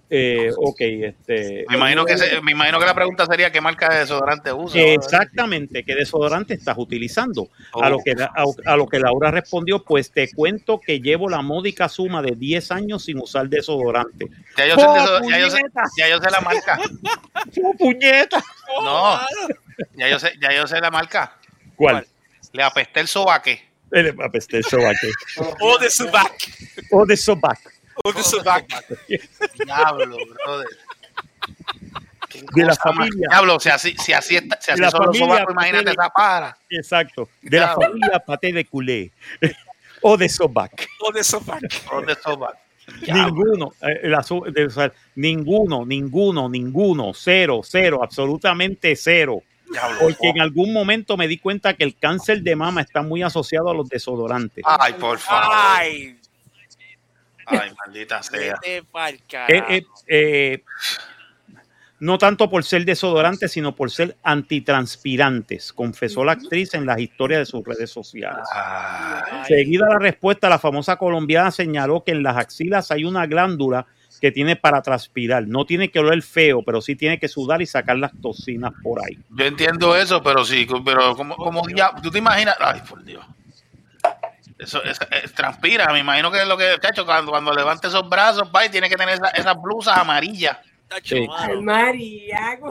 Speaker 5: eh, ok, este...
Speaker 6: Me imagino, que se- me imagino que la pregunta sería qué marca de desodorante usa.
Speaker 5: Exactamente, ¿qué desodorante estás utilizando? A, lo
Speaker 6: Oh.
Speaker 5: que, a, a lo que Laura respondió, pues te cuento que llevo la módica suma de 10 años sin usar desodorante.
Speaker 6: Ya yo, sé
Speaker 5: ¡Oh,
Speaker 6: deso- ya, yo sé,
Speaker 5: puñeta!
Speaker 6: ya yo sé la marca. *laughs*
Speaker 5: ¡Oh, puñeta!
Speaker 6: No, ya yo sé, ya yo sé la marca.
Speaker 5: ¿Cuál?
Speaker 6: Le apesté el sobaque.
Speaker 5: Apeste el sobaque.
Speaker 7: O de su back.
Speaker 5: O de sobac.
Speaker 7: O de su back.
Speaker 6: Diablo, brother.
Speaker 5: De la familia.
Speaker 6: Diablo, si así, si así, está, si
Speaker 5: De
Speaker 6: así
Speaker 5: la
Speaker 6: son los
Speaker 5: familia,
Speaker 6: sobacos, imagínate esa para.
Speaker 5: Exacto. De la familia paté de culé. O de sobac.
Speaker 7: O de back.
Speaker 6: ¿Dónde sobaco? Diablo.
Speaker 5: Ninguno, eh, el asu- de- o sea, ninguno, ninguno, ninguno, cero, cero, absolutamente cero.
Speaker 6: Diablo.
Speaker 5: Porque en algún momento me di cuenta que el cáncer de mama está muy asociado a los desodorantes.
Speaker 6: Ay, por favor.
Speaker 7: Ay,
Speaker 6: Ay, maldita sea.
Speaker 5: Eh, eh, eh, no tanto por ser desodorantes, sino por ser antitranspirantes, confesó la actriz en las historias de sus redes sociales.
Speaker 6: Ay,
Speaker 5: Seguida la respuesta, la famosa colombiana señaló que en las axilas hay una glándula que tiene para transpirar. No tiene que oler feo, pero sí tiene que sudar y sacar las toxinas por ahí.
Speaker 6: yo entiendo eso, pero sí, pero como, como ya, tú te imaginas, ay, por Dios. Eso, eso, eh, transpira, me imagino que es lo que, chacho, cuando, cuando levante esos brazos, va y tiene que tener esa- esas blusas amarillas
Speaker 5: sí.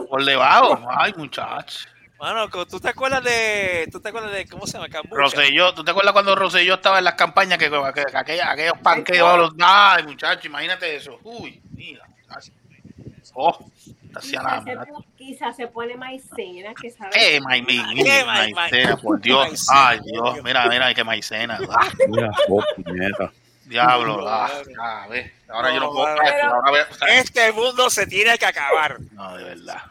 Speaker 6: por debajo. Ay, muchachos.
Speaker 7: Mano, ¿tú te acuerdas de. ¿Tú te acuerdas de. ¿Cómo se llama? Cambucha.
Speaker 6: Rosselló, ¿tú te acuerdas cuando Rosselló estaba en las campañas que, que, que aquella- aquellos panqueos, los, ay, muchachos, imagínate eso. Uy, mira. Oh, no hacía nada.
Speaker 4: Quizás se, quizás se pone maicena, que sabe.
Speaker 6: ¡Qué maicena! Maicena,
Speaker 7: ma-
Speaker 6: por Dios!
Speaker 7: maicena,
Speaker 6: ¡Ay, Dios! Mira, mira, qué maicena. *laughs* Ah,
Speaker 5: Mira, oh, puñeta.
Speaker 6: Diablo, ah, ah, ve. Ahora yo no puedo.
Speaker 7: Pero-
Speaker 6: ahora ve- o sea,
Speaker 7: Este mundo se tiene que acabar.
Speaker 6: No, de verdad.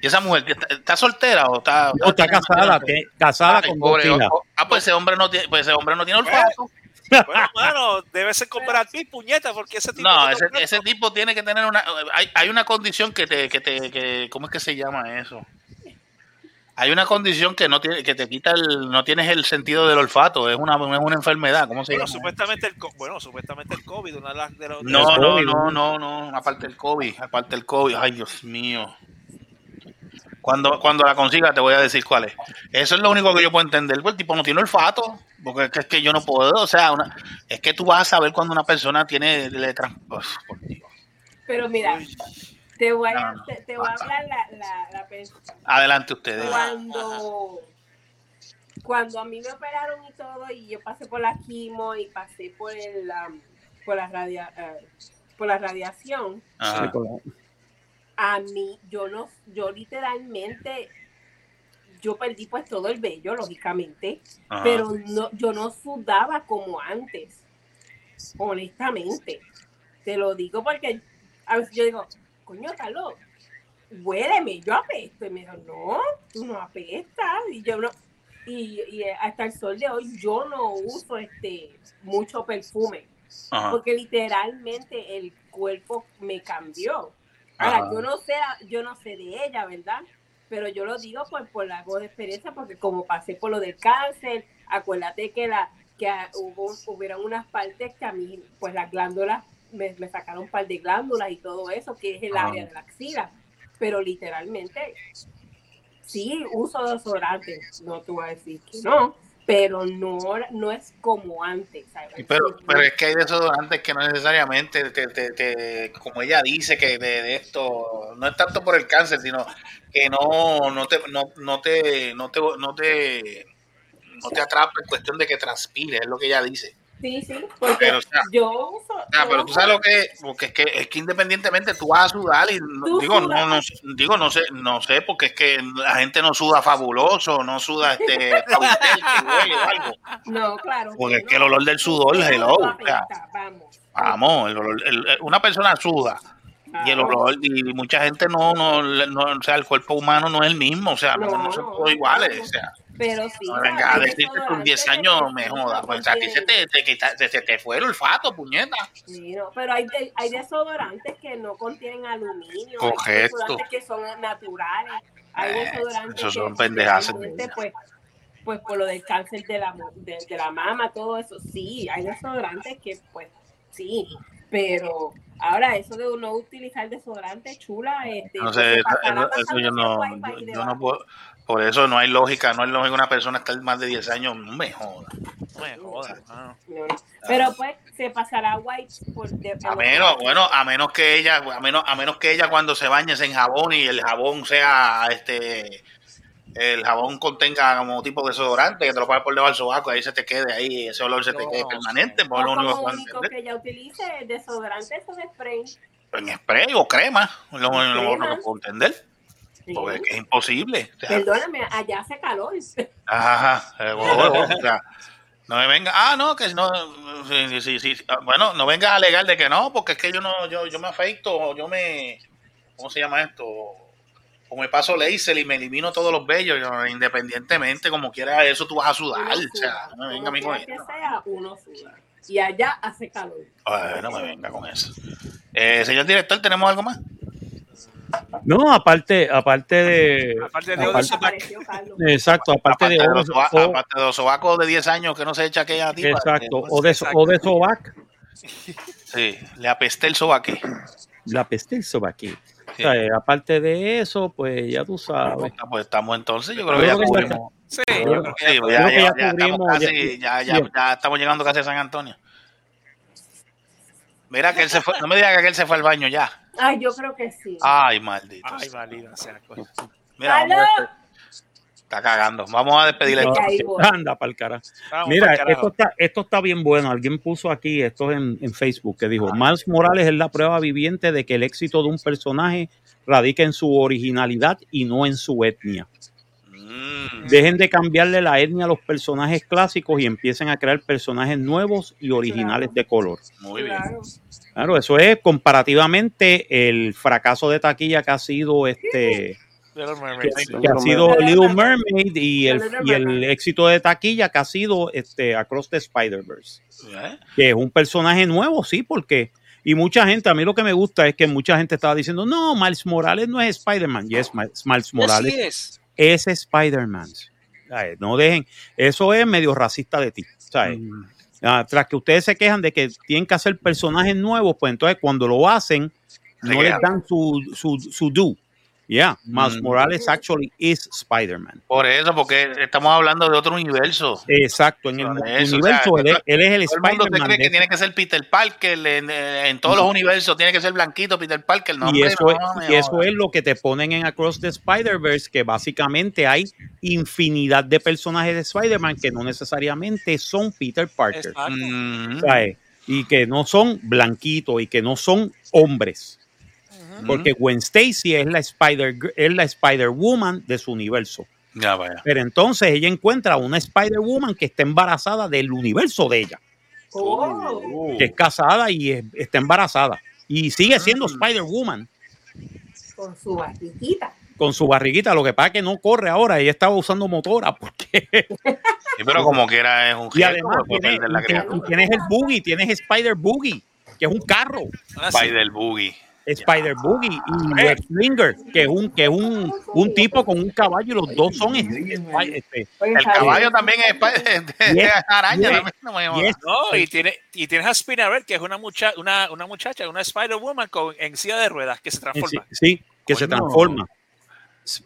Speaker 6: ¿Y esa mujer está, está soltera o está.?
Speaker 5: No, está casada, que- casada
Speaker 6: Ay,
Speaker 5: con dos
Speaker 6: pobre,
Speaker 5: hijas.
Speaker 6: o- ah, pues ese hombre no tiene, pues ese hombre no tiene olfato.
Speaker 7: Bueno, mano, debe ser Pitt, puñeta, porque ese tipo.
Speaker 6: No, ese, ese tipo tiene que tener una. Hay, hay una condición que te, que te, que, ¿cómo es que se llama eso? Hay una condición que no tiene, que te quita el, no tienes el sentido del olfato, es una, es una enfermedad, ¿cómo se
Speaker 7: Bueno,
Speaker 6: llama?
Speaker 7: supuestamente el, co- bueno, supuestamente el COVID, una de las de los. de
Speaker 6: No, no, no, no, no, aparte del COVID, aparte del COVID, ay Dios mío. Cuando, cuando la consiga te voy a decir cuál es. Eso es lo único que yo puedo entender. Pues el tipo no tiene olfato. Porque es que, es que yo no puedo. O sea, una- es que tú vas a saber cuando una persona tiene... Le trans- Uf, por Dios.
Speaker 4: Pero mira, te voy a,
Speaker 6: no.
Speaker 4: te, te voy a hablar la, la, la pers-
Speaker 6: Adelante ustedes.
Speaker 4: cuando cuando a mí me operaron y todo y yo pasé por la quimo y pasé por el um, por la radia, eh, por la radiación
Speaker 6: Ajá.
Speaker 4: A mí yo no yo literalmente yo perdí pues todo el vello lógicamente
Speaker 6: Ajá.
Speaker 4: pero no yo no sudaba como antes honestamente te lo digo porque a veces yo digo coño Carlos huéleme, yo apesto. Y me dijo, no, tú no apestas. Y yo no, y, y hasta el sol de hoy yo no uso este mucho perfume.
Speaker 6: Ajá.
Speaker 4: Porque literalmente el cuerpo me cambió. Ahora,
Speaker 6: Ajá.
Speaker 4: yo no sé, yo no sé de ella, ¿verdad? Pero yo lo digo por, por la voz de experiencia, porque como pasé por lo del cáncer, acuérdate que la que ah, hubo hubieron unas partes que a mí, pues las glándulas, me, me sacaron un par de glándulas y todo eso, que es el
Speaker 6: Ajá.
Speaker 4: área de la axila. Pero literalmente, sí uso desodorante, no te voy a decir que no, pero no, no es como antes. ¿sabes?
Speaker 6: Pero, pero es que hay desodorantes que no necesariamente, te, te- te- como ella dice, que de, de esto, no es tanto por el cáncer, sino que no, no te, no, no te, no te, no te, no te atrapa en cuestión de que transpire, es lo que ella dice.
Speaker 4: Sí, sí, porque
Speaker 6: Pero, o sea,
Speaker 4: yo uso. Yo
Speaker 6: pero tú sabes lo que es, porque es que, es que independientemente tú vas a sudar y no- digo,
Speaker 4: sudas.
Speaker 6: no, no, digo, no sé, no sé, porque es que la gente no suda fabuloso, no suda este Cavitel, que huele o algo.
Speaker 4: No, claro.
Speaker 6: Porque es que el olor del sudor, hello, o sea,
Speaker 4: Vamos.
Speaker 6: vamos, el olor- el- el- una persona suda y el olor, y mucha gente no, no, no, o sea, el cuerpo humano no es el mismo, o sea, no, no son todos iguales, o sea,
Speaker 4: Pero sí.
Speaker 6: no venga a
Speaker 4: hay
Speaker 6: decir que con 10 años me joda, pues a ti se te, te, se te fue el olfato, puñeta.
Speaker 4: Sí, no, pero hay, de- hay desodorantes que no contienen aluminio.
Speaker 6: Correcto.
Speaker 4: Hay desodorantes que son naturales. Hay
Speaker 6: Eh,
Speaker 4: desodorantes
Speaker 6: esos son
Speaker 4: que realmente, Pues, pues por lo del cáncer de la, de, de la mama, todo eso, sí. Hay desodorantes que, pues, sí. Pero ahora, eso de no utilizar desodorante chula, este,
Speaker 6: No sé, eso, eso- yo no, yo, yo no puedo, por eso no hay lógica, no es lógica una persona estar más de 10 años, no me joda.
Speaker 7: No me.
Speaker 4: No, no. Pero pues se pasará white por de,
Speaker 6: A menos, bueno, a menos que ella, a menos, a menos que ella cuando se bañe se enjabone y el jabón sea este el jabón contenga como tipo de desodorante que te lo pones por debajo del sobaco, ahí se te quede ahí, ese olor se te quede permanente, pues es lo único que
Speaker 4: único
Speaker 6: entender.
Speaker 4: ella utilice el desodorante, eso de spray.
Speaker 6: En spray o crema, es lo, lo- lo
Speaker 4: Crema.
Speaker 6: que Porque es que es imposible. O sea,
Speaker 4: Perdóname, allá hace calor. *laughs*
Speaker 6: Ajá, eh, bueno, o sea, no me venga, ah, no, que no, sí, sí, sí, ah, bueno, no venga a alegar de que no, porque es que yo no, yo, yo me afeito, yo me, ¿cómo se llama esto? Como me paso laser y me elimino todos los vellos, yo, independientemente, como quiera eso, tú vas a sudar, o sea, no me venga a mí con
Speaker 4: sea, uno suda. Y allá hace calor.
Speaker 6: Ay, no me venga con eso. Eh, señor director, ¿tenemos algo más?
Speaker 5: No, aparte, aparte de.
Speaker 7: Aparte de
Speaker 5: aparte-
Speaker 4: Apareció Carlos.
Speaker 5: exacto, aparte,
Speaker 6: Aparte
Speaker 5: de.
Speaker 6: de, los,
Speaker 5: o-
Speaker 6: aparte de los sobacos de 10 años que no se echa aquella tipa.
Speaker 5: exacto,
Speaker 6: eh,
Speaker 5: o de, o de sobac,
Speaker 6: Sí, le apesté el sobaque.
Speaker 5: la peste el. O sea, eh, aparte de eso, pues ya tú sabes.
Speaker 6: Ah, Pues estamos entonces, yo creo que ya cubrimos.
Speaker 7: Sí,
Speaker 5: Yo creo
Speaker 7: que ya
Speaker 6: pues ya,
Speaker 5: creo que
Speaker 6: ya-
Speaker 5: ya
Speaker 6: ya estamos
Speaker 5: cubrimos,
Speaker 6: casi, ya, ya, ya estamos llegando casi a San Antonio. Mira que él se fue, no me digas que él se fue al baño ya.
Speaker 4: Ay, yo creo que sí.
Speaker 6: Ay, maldito.
Speaker 7: Ay, maldita sea.
Speaker 6: Mira, está cagando. Vamos a despedirle.
Speaker 5: No, anda para el cara.
Speaker 7: Vamos
Speaker 5: Mira, esto está, esto está bien bueno. Alguien puso aquí esto en, en Facebook que dijo: Miles Morales es la prueba viviente de que el éxito de un personaje radica en su originalidad y no en su etnia.
Speaker 6: Mm,
Speaker 5: Dejen de cambiarle la etnia a los personajes clásicos y empiecen a crear personajes nuevos y originales de color.
Speaker 6: muy bien.
Speaker 4: Claro.
Speaker 5: Eso es comparativamente el fracaso de taquilla que ha sido este
Speaker 7: Little
Speaker 5: que, ha sido. Little Mermaid y el, y el éxito de taquilla que ha sido este Across the Spider-Verse.
Speaker 6: ¿Eh?
Speaker 5: que es un personaje nuevo, sí, porque y mucha gente, a mí lo que me gusta es que mucha gente estaba diciendo, no, Miles Morales no es Spider-Man, yes, Miles Miles Morales
Speaker 7: Así es.
Speaker 5: Spider-Man. No dejen, eso es medio racista de ti, ¿sabes? Ah, tras que ustedes se quejan de que tienen que hacer personajes nuevos, pues entonces cuando lo hacen, no les dan su, su, su due. Yeah, Miles
Speaker 6: Mm.
Speaker 5: Morales actually is Spider-Man.
Speaker 6: Por eso, porque estamos hablando de otro universo.
Speaker 5: Exacto, en el
Speaker 6: eso,
Speaker 5: universo
Speaker 6: o sea,
Speaker 5: él, es- él es el
Speaker 6: Todo el mundo se
Speaker 5: Spider-Man.
Speaker 6: cree que tiene que ser Peter Parker, en, en todos los universos tiene que ser blanquito Peter Parker. No,
Speaker 5: y
Speaker 6: hombre,
Speaker 5: eso,
Speaker 6: no,
Speaker 5: es, y eso es lo que te ponen en Across the Spider-Verse, que básicamente hay infinidad de personajes de Spider-Man que no necesariamente son Peter Parker.
Speaker 6: Mm.
Speaker 5: Y que no son blanquitos y que no son hombres. Porque Gwen Stacy es la Spider es la Spider Woman de su universo.
Speaker 6: ya vaya.
Speaker 5: Pero entonces ella encuentra una Spider Woman que está embarazada del universo de ella,
Speaker 4: Oh.
Speaker 5: que es casada y es- está embarazada y sigue siendo Spider Woman
Speaker 4: Con su barriguita.
Speaker 5: con su barriguita. Lo que pasa es que no corre ahora. Ella estaba usando motora porque *laughs*
Speaker 6: Sí, pero como que era es un
Speaker 5: y además tiene-
Speaker 6: perder la
Speaker 5: tienes el boogie, tienes Spider Boogie, que es un carro.
Speaker 7: Ah, sí.
Speaker 6: Spider Boogie.
Speaker 5: Spider Boogie y Lex Slinger, que es un que es un, un tipo con un caballo y los dos son es- es- este,
Speaker 6: El caballo también es Spider- de, de
Speaker 5: Yes,
Speaker 6: araña.
Speaker 5: yes,
Speaker 6: también, no
Speaker 5: yes.
Speaker 7: Y, tiene, y tienes a Spinner, que es una, mucha, una, una muchacha, una Spider-Woman con, en silla de ruedas que se transforma.
Speaker 5: sí, que se transforma.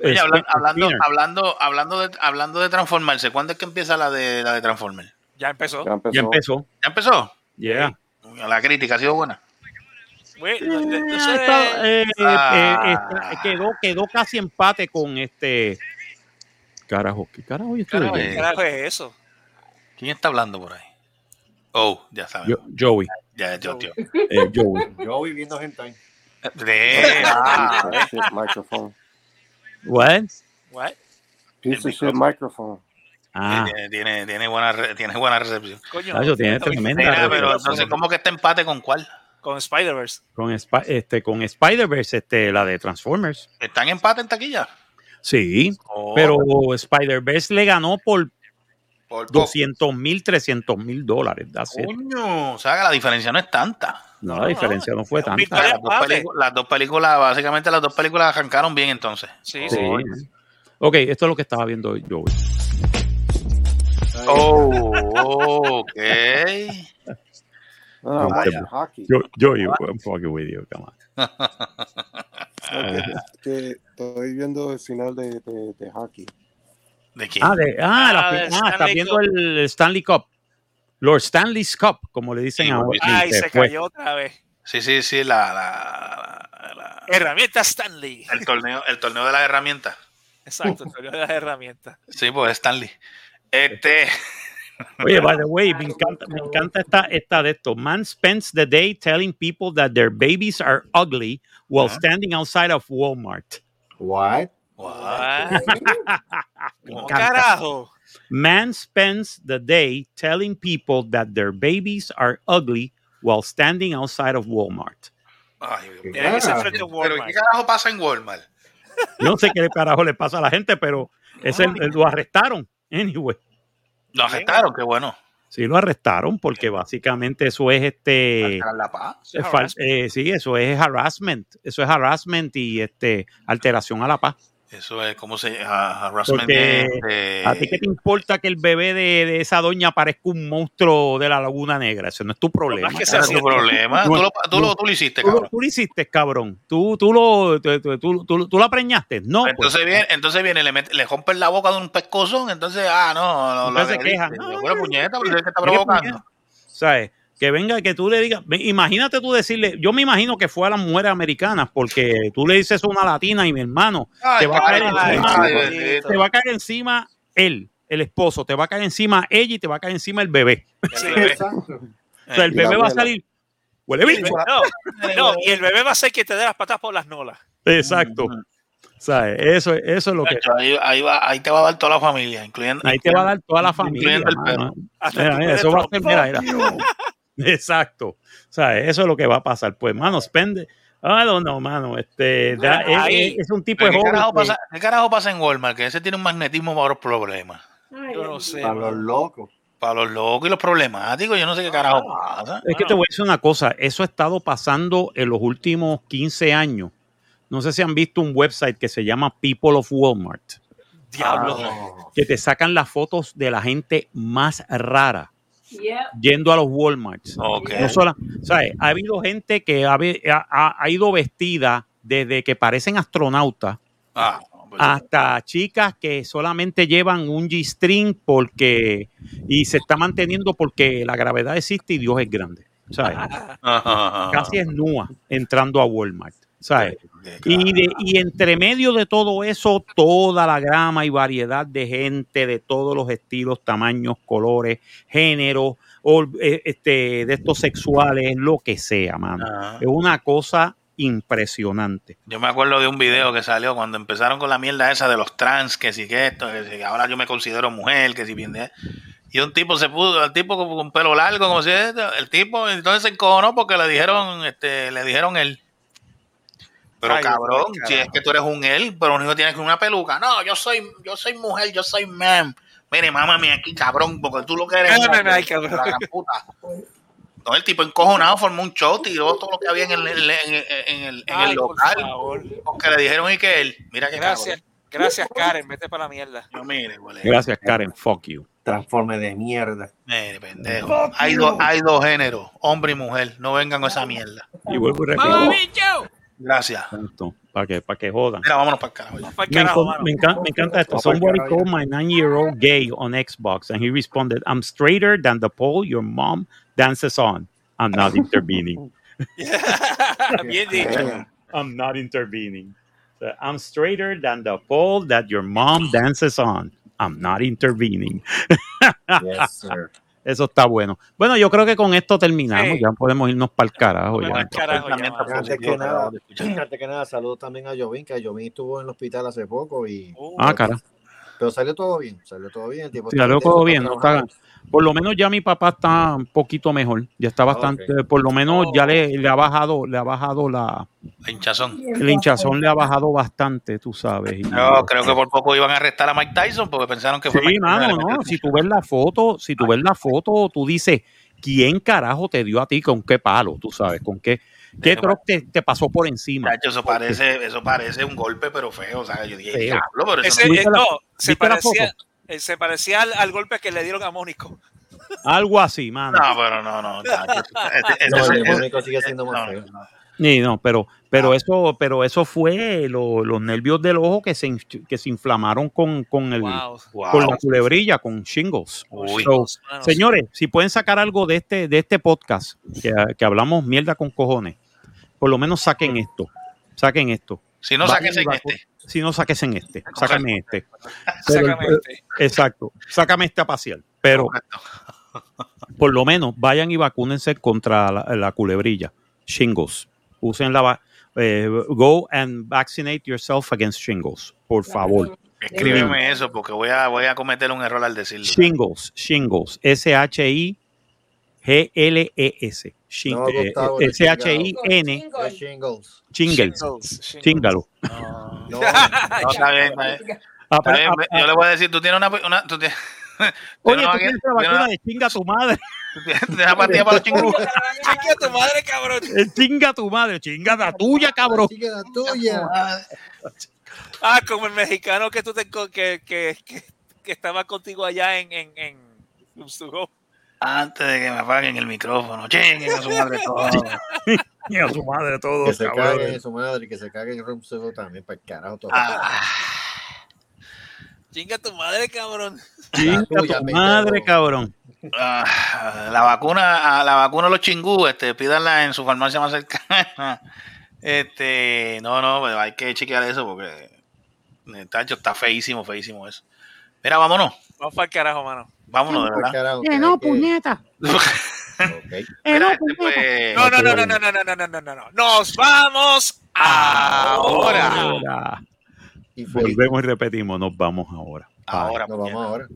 Speaker 6: Oye, hablando,
Speaker 5: Spinner.
Speaker 6: hablando, hablando, de, hablando de transformarse, ¿cuándo es que empieza la de la de Transformer?
Speaker 7: Ya empezó.
Speaker 10: Ya empezó.
Speaker 5: Ya empezó.
Speaker 6: ¿Ya empezó?
Speaker 5: Yeah.
Speaker 6: La crítica ha sido buena.
Speaker 5: Eh, eh,
Speaker 6: Ah.
Speaker 5: eh, quedó, quedó casi empate con este. Carajo, ¿qué carajo yo estoy
Speaker 6: Carajo,
Speaker 5: oyendo?
Speaker 7: ¿Qué carajo es eso?
Speaker 6: ¿Quién está hablando por ahí? Oh, ya sabes.
Speaker 5: Yo- Joey.
Speaker 6: Ya, yo, tío.
Speaker 5: eh, Joey. *laughs*
Speaker 11: Yo viviendo hentai.
Speaker 6: De- ah,
Speaker 10: Piece of shit microphone.
Speaker 5: What?
Speaker 7: What?
Speaker 10: Piece of shit microphone.
Speaker 5: Ah,
Speaker 6: tiene, tiene, tiene buena, tiene buena recepción.
Speaker 7: Coño,
Speaker 5: tiene tremenda
Speaker 6: pero entonces, ¿cómo que está empate con cuál?
Speaker 7: Con Spider-Verse.
Speaker 5: con, este, con Spider-Verse, este, la de Transformers.
Speaker 6: ¿Están en empate en taquilla?
Speaker 5: Sí,
Speaker 6: Oh,
Speaker 5: pero Spider-Verse le ganó por
Speaker 6: por poco.
Speaker 5: 200 mil, 300 mil dólares.
Speaker 6: Coño, o sea que la diferencia no es tanta.
Speaker 5: No, la diferencia no fue tanta.
Speaker 6: Las, dos las películas, básicamente las dos películas arrancaron bien entonces.
Speaker 7: Sí,
Speaker 5: Sí.
Speaker 7: sí.
Speaker 5: Ok, esto es lo que estaba viendo yo.
Speaker 6: Oh, ok.
Speaker 10: No, no,
Speaker 5: Vaya.
Speaker 10: hockey.
Speaker 5: Yo, yo, yo, I'm fucking with you, come on. *laughs*
Speaker 10: Que estoy viendo el final de, de, de hockey.
Speaker 6: ¿De quién?
Speaker 5: Ah, de, ah, la-
Speaker 7: Ah, de
Speaker 5: ah, está viendo
Speaker 7: Cup.
Speaker 5: el Stanley Cup. Lord Stanley's Cup, como le dicen
Speaker 6: Sí,
Speaker 5: ahora.
Speaker 7: Ay, se
Speaker 5: fue.
Speaker 7: cayó otra vez.
Speaker 6: Sí, sí, sí, la, la- la- la-
Speaker 7: Herramienta Stanley.
Speaker 6: el, torneo, el torneo de las herramientas.
Speaker 7: Exacto, el torneo de las herramientas.
Speaker 6: Sí, pues Stanley. Este,
Speaker 5: Oye, by the *laughs* way, me encanta, me encanta esta, esta de esto. Man spends the day telling people that their babies are ugly while
Speaker 6: Ah.
Speaker 5: standing outside of Walmart.
Speaker 11: What?
Speaker 7: Ah, *laughs*
Speaker 5: Me
Speaker 7: ¿Cómo carajo?
Speaker 5: Man spends the day telling people that their babies are ugly while standing outside of Walmart.
Speaker 6: ay, Dios mío.
Speaker 7: Que ser frente a un
Speaker 6: pero ¿qué carajo pasa en Walmart?
Speaker 5: No sé qué carajo le pasa a la gente, pero ese, lo arrestaron. Anyway,
Speaker 6: Lo arrestaron, qué bueno.
Speaker 5: sí lo arrestaron porque básicamente eso es este.
Speaker 6: La paz.
Speaker 5: es eh, sí, eso es harassment. Eso es harassment y este alteración a la paz.
Speaker 6: Eso es como se llama harassment.
Speaker 5: Porque
Speaker 6: de-
Speaker 5: a ti qué te importa que el bebé de, de esa doña parezca un monstruo de la Laguna Negra. Eso no es tu problema.
Speaker 7: más que
Speaker 6: Ese es tu problema.
Speaker 5: No,
Speaker 6: tú, lo, tú,
Speaker 5: no.
Speaker 6: lo, tú lo hiciste, cabrón.
Speaker 5: tú lo hiciste, cabrón. Tú, tú, lo, tú, la preñaste. No, pues.
Speaker 6: Entonces viene, entonces viene, le, mete, le rompen la boca de un pescozón, entonces, ah, no, no,
Speaker 5: Entonces
Speaker 6: lo
Speaker 5: se queja.
Speaker 6: agrediste. Buena puñeta, pero es que está
Speaker 5: ¿Qué
Speaker 6: provocando.
Speaker 5: ¿Sabes? Que venga, que tú le digas, imagínate tú decirle, yo me imagino que fue a las mujeres americanas, porque tú le dices a una latina y mi hermano,
Speaker 6: Ay,
Speaker 5: te va a caer
Speaker 6: ay,
Speaker 5: encima,
Speaker 6: ay, bendito.
Speaker 5: te va a caer encima él, el esposo, te va a caer encima ella y te va a caer encima el bebé.
Speaker 7: Sí.
Speaker 11: Exacto.
Speaker 5: O sea, el bebé va a salir, huele bicho.
Speaker 7: No, no, y el bebé va a ser que te dé las patas por las nolas.
Speaker 5: Exacto. ¿Sabes? Eso, eso es lo que.
Speaker 6: Ahí, ahí, va, ahí te va a dar toda la familia, incluyendo.
Speaker 5: Ahí te va a dar toda la familia.
Speaker 6: incluyendo el
Speaker 5: mano.
Speaker 6: perro.
Speaker 7: Hasta
Speaker 5: Mira,
Speaker 7: el
Speaker 5: mira,
Speaker 7: bebé
Speaker 5: eso va a ser, mira. Exacto. ¿Sabes? Eso es lo que va a pasar. Pues, mano, spende. I don't know, mano. Este, da- es-
Speaker 7: Ahí.
Speaker 5: es, es un tipo de
Speaker 6: ¿Qué
Speaker 5: joven
Speaker 6: carajo,
Speaker 5: que-
Speaker 6: pasa, ¿Qué carajo pasa en Walmart? Que ese tiene un magnetismo para los problemas.
Speaker 4: Ay,
Speaker 7: Yo no sé.
Speaker 11: Para los locos.
Speaker 6: Para los locos y los problemáticos, yo no sé qué carajo pasa.
Speaker 5: Es que te voy a decir una cosa, eso ha estado pasando en los últimos 15 años. No sé si han visto un website que se llama People of Walmart,
Speaker 7: Diablo.
Speaker 11: Ah,
Speaker 5: que te sacan las fotos de la gente más rara. Yendo a los Walmarts.
Speaker 6: Ok.
Speaker 5: No sola- ¿sabes? Ha habido gente que ha, ha- ha- ha ido vestida desde que parecen astronautas
Speaker 6: Ah,
Speaker 5: hasta chicas que solamente llevan un G-string porque y se está manteniendo porque la gravedad existe y Dios es grande. ¿sabes? Casi es nua entrando a Walmart. ¿Sabes? Y, de- y entre medio de todo eso, toda la gama y variedad de gente de todos los estilos, tamaños, colores, géneros, o, eh, este, de estos sexuales, lo que sea, mano.
Speaker 6: Ajá.
Speaker 5: Es una cosa impresionante.
Speaker 6: Yo me acuerdo de un video que salió cuando empezaron con la mierda esa de los trans, que si que esto, que si ahora yo me considero mujer, que si bien de... Y un tipo se puso, el tipo con pelo largo, como si el tipo entonces se encojonó porque le dijeron, este, le dijeron él. Pero
Speaker 7: Ay,
Speaker 6: cabrón, si es que tú eres un él, pero único tienes que una peluca. No, yo soy, yo soy mujer, yo soy man. Mire, mámame aquí, cabrón, porque tú lo que eres.
Speaker 7: Mámame
Speaker 6: una-
Speaker 7: ahí, cabrón.
Speaker 6: la puta. No, el tipo encojonado formó un show, tiró todo lo que había en el, en el, en el- en el- en el
Speaker 7: Ay, por
Speaker 6: local.
Speaker 7: favor.
Speaker 6: Porque le dijeron y que él, mira que
Speaker 7: Gracias, gracias Karen, vete para la mierda.
Speaker 6: Yo mire, güey.
Speaker 5: Gracias, Karen. Fuck you.
Speaker 13: Transforme de mierda.
Speaker 6: Mire, pendejo. Hay, dos hay dos géneros, hombre y mujer. No vengan con esa mierda.
Speaker 5: Y vuelvo y repito.
Speaker 6: Gracias.
Speaker 5: Para que, para que jodan.
Speaker 6: Mira, vámonos para el carajo. ya.
Speaker 5: Me, me encanta, me encanta esto. Somebody
Speaker 6: carajo
Speaker 5: called my nine-year-old gay on Xbox, and he responded, "I'm straighter than the pole your mom dances on. I'm not intervening. *laughs*
Speaker 7: Bien dicho.
Speaker 5: I'm not intervening. So, I'm straighter than the pole that your mom dances on. I'm not intervening.
Speaker 13: Yes, sir. *laughs*
Speaker 5: Eso está bueno. Bueno, yo creo que con esto terminamos.
Speaker 13: Sí.
Speaker 5: Ya podemos irnos para el carajo. ya.
Speaker 13: Antes que nada, antes que nada, saludos también a Jovín, que Jovín estuvo en el hospital hace poco y
Speaker 5: Ah, cara.
Speaker 13: Pero salió todo bien, salió todo bien. El
Speaker 5: Sí,
Speaker 13: está
Speaker 5: salió todo bien. no
Speaker 13: trabajando.
Speaker 5: está- por lo menos ya mi papá está un poquito mejor. Ya está bastante, por lo menos ya le, le ha bajado, le ha bajado la,
Speaker 6: La hinchazón.
Speaker 5: el hinchazón le ha bajado bastante, tú sabes. y-
Speaker 6: No, creo que por poco iban a arrestar a Mike Tyson porque pensaron que fue
Speaker 5: Sí,
Speaker 6: Mike
Speaker 5: mano, no. Si tú ves la foto, si tú ves la foto, tú dices, ¿quién carajo te dio a ti con qué palo? Tú sabes, con qué, qué truck te, te pasó por encima.
Speaker 6: Eso parece, eso parece un golpe, pero feo. O sea, yo dije,
Speaker 5: Feo.
Speaker 6: diablo, pero eso
Speaker 7: Ese,
Speaker 6: no-
Speaker 7: eh, no, se
Speaker 5: ¿Viste la
Speaker 7: parecía, eh, se parecía al, al golpe que le dieron a Mónico. *laughs*
Speaker 5: Algo así, mano.
Speaker 6: No, pero no, no. *laughs* este- este-
Speaker 13: No, el de Mónico sigue siendo más feo.
Speaker 5: Sí, no, pero, pero eso, pero eso fue lo- los nervios del ojo que se, que se inflamaron con, con el
Speaker 7: Wow.
Speaker 5: con la culebrilla, con shingles.
Speaker 6: Uy.
Speaker 5: So, señores, si pueden sacar algo de este, de este podcast, que, que hablamos mierda con cojones, por lo menos saquen esto. Saquen esto.
Speaker 6: Si no,
Speaker 5: Vayan
Speaker 6: sáquense
Speaker 5: y
Speaker 6: en
Speaker 5: vacu-
Speaker 6: este.
Speaker 5: Si no, sáquense en este. *laughs* Sácame este. Pero-
Speaker 7: Sácame este.
Speaker 5: Exacto. Sácame este a pasear. Pero *laughs* por lo menos vayan y vacúnense contra la, la culebrilla. Shingles. Usen la va- eh, go and vaccinate yourself against shingles, por favor.
Speaker 6: Escríbeme eso porque voy a, voy a cometer un error al decirlo.
Speaker 5: Shingles, shingles, S-H-I-G-L-E-S. Shin-
Speaker 13: No,
Speaker 5: eh,
Speaker 13: Gustavo, de
Speaker 5: S-H-I-N,
Speaker 13: Es shingles.
Speaker 5: shingles,
Speaker 7: Shingles.
Speaker 5: chingalo.
Speaker 6: No, *laughs* no, está bien, está bien. Está bien, Yo le voy a decir, tú tienes una... una tú tienes, *laughs*
Speaker 5: Oye, tú
Speaker 6: una-
Speaker 5: tienes la
Speaker 6: tienes
Speaker 5: vacuna
Speaker 6: una-
Speaker 5: de chinga tu madre.
Speaker 6: tienes una pastilla para los chingús.
Speaker 7: Chinga tu madre, cabrón.
Speaker 5: Eh, Chinga tu madre, chinga la tuya, cabrón.
Speaker 13: Sigue la tuya.
Speaker 7: Ah, como el mexicano que tú te que, que, que, que estaba contigo allá en, en, en.
Speaker 6: Antes de que me apaguen el micrófono. Chinguen a su madre todo.
Speaker 5: Y a su madre todo.
Speaker 13: Que se
Speaker 5: cabrón.
Speaker 13: cague en su madre y que se cague en Rumsfeld también, para el carajo todo.
Speaker 6: Ah,
Speaker 7: Chinga tu madre, cabrón.
Speaker 5: Chinga tu madre, cabrón.
Speaker 6: ah, la vacuna, a la vacuna los chingús, este, pídanla en su farmacia más cercana. Este, no, no, pues hay que chequear eso porque eh, tacho, está feísimo, feísimo eso. Mira, vámonos,
Speaker 7: Vamos para el carajo, mano.
Speaker 6: Vámonos, de verdad.
Speaker 13: carajo,
Speaker 12: Eh,
Speaker 13: que
Speaker 12: no, puñeta.
Speaker 13: Ok. *laughs*
Speaker 12: Eh,
Speaker 6: Mira,
Speaker 12: no,
Speaker 6: este,
Speaker 12: puñeta.
Speaker 6: pues,
Speaker 7: No, no, no, no, no, no, no, no, no, no, no, no. Nos vamos ahora.
Speaker 5: Ahora.
Speaker 13: Y.
Speaker 5: Volvemos y repetimos, nos vamos ahora.
Speaker 6: Ahora,
Speaker 13: Nos vamos ahora.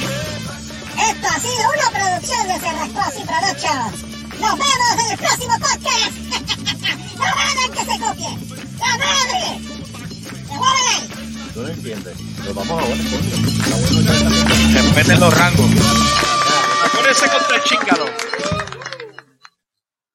Speaker 2: Esto ha sido una producción de Cerrascos y Productions. Nos vemos en el próximo podcast. *laughs* ¡Trabajan que se copie! ¡Trabajan! ¡Se joden ahí!
Speaker 13: Tú no entiendes. Pero vamos a ver.
Speaker 6: Respeten los rangos. Acuérdense contra el chingado.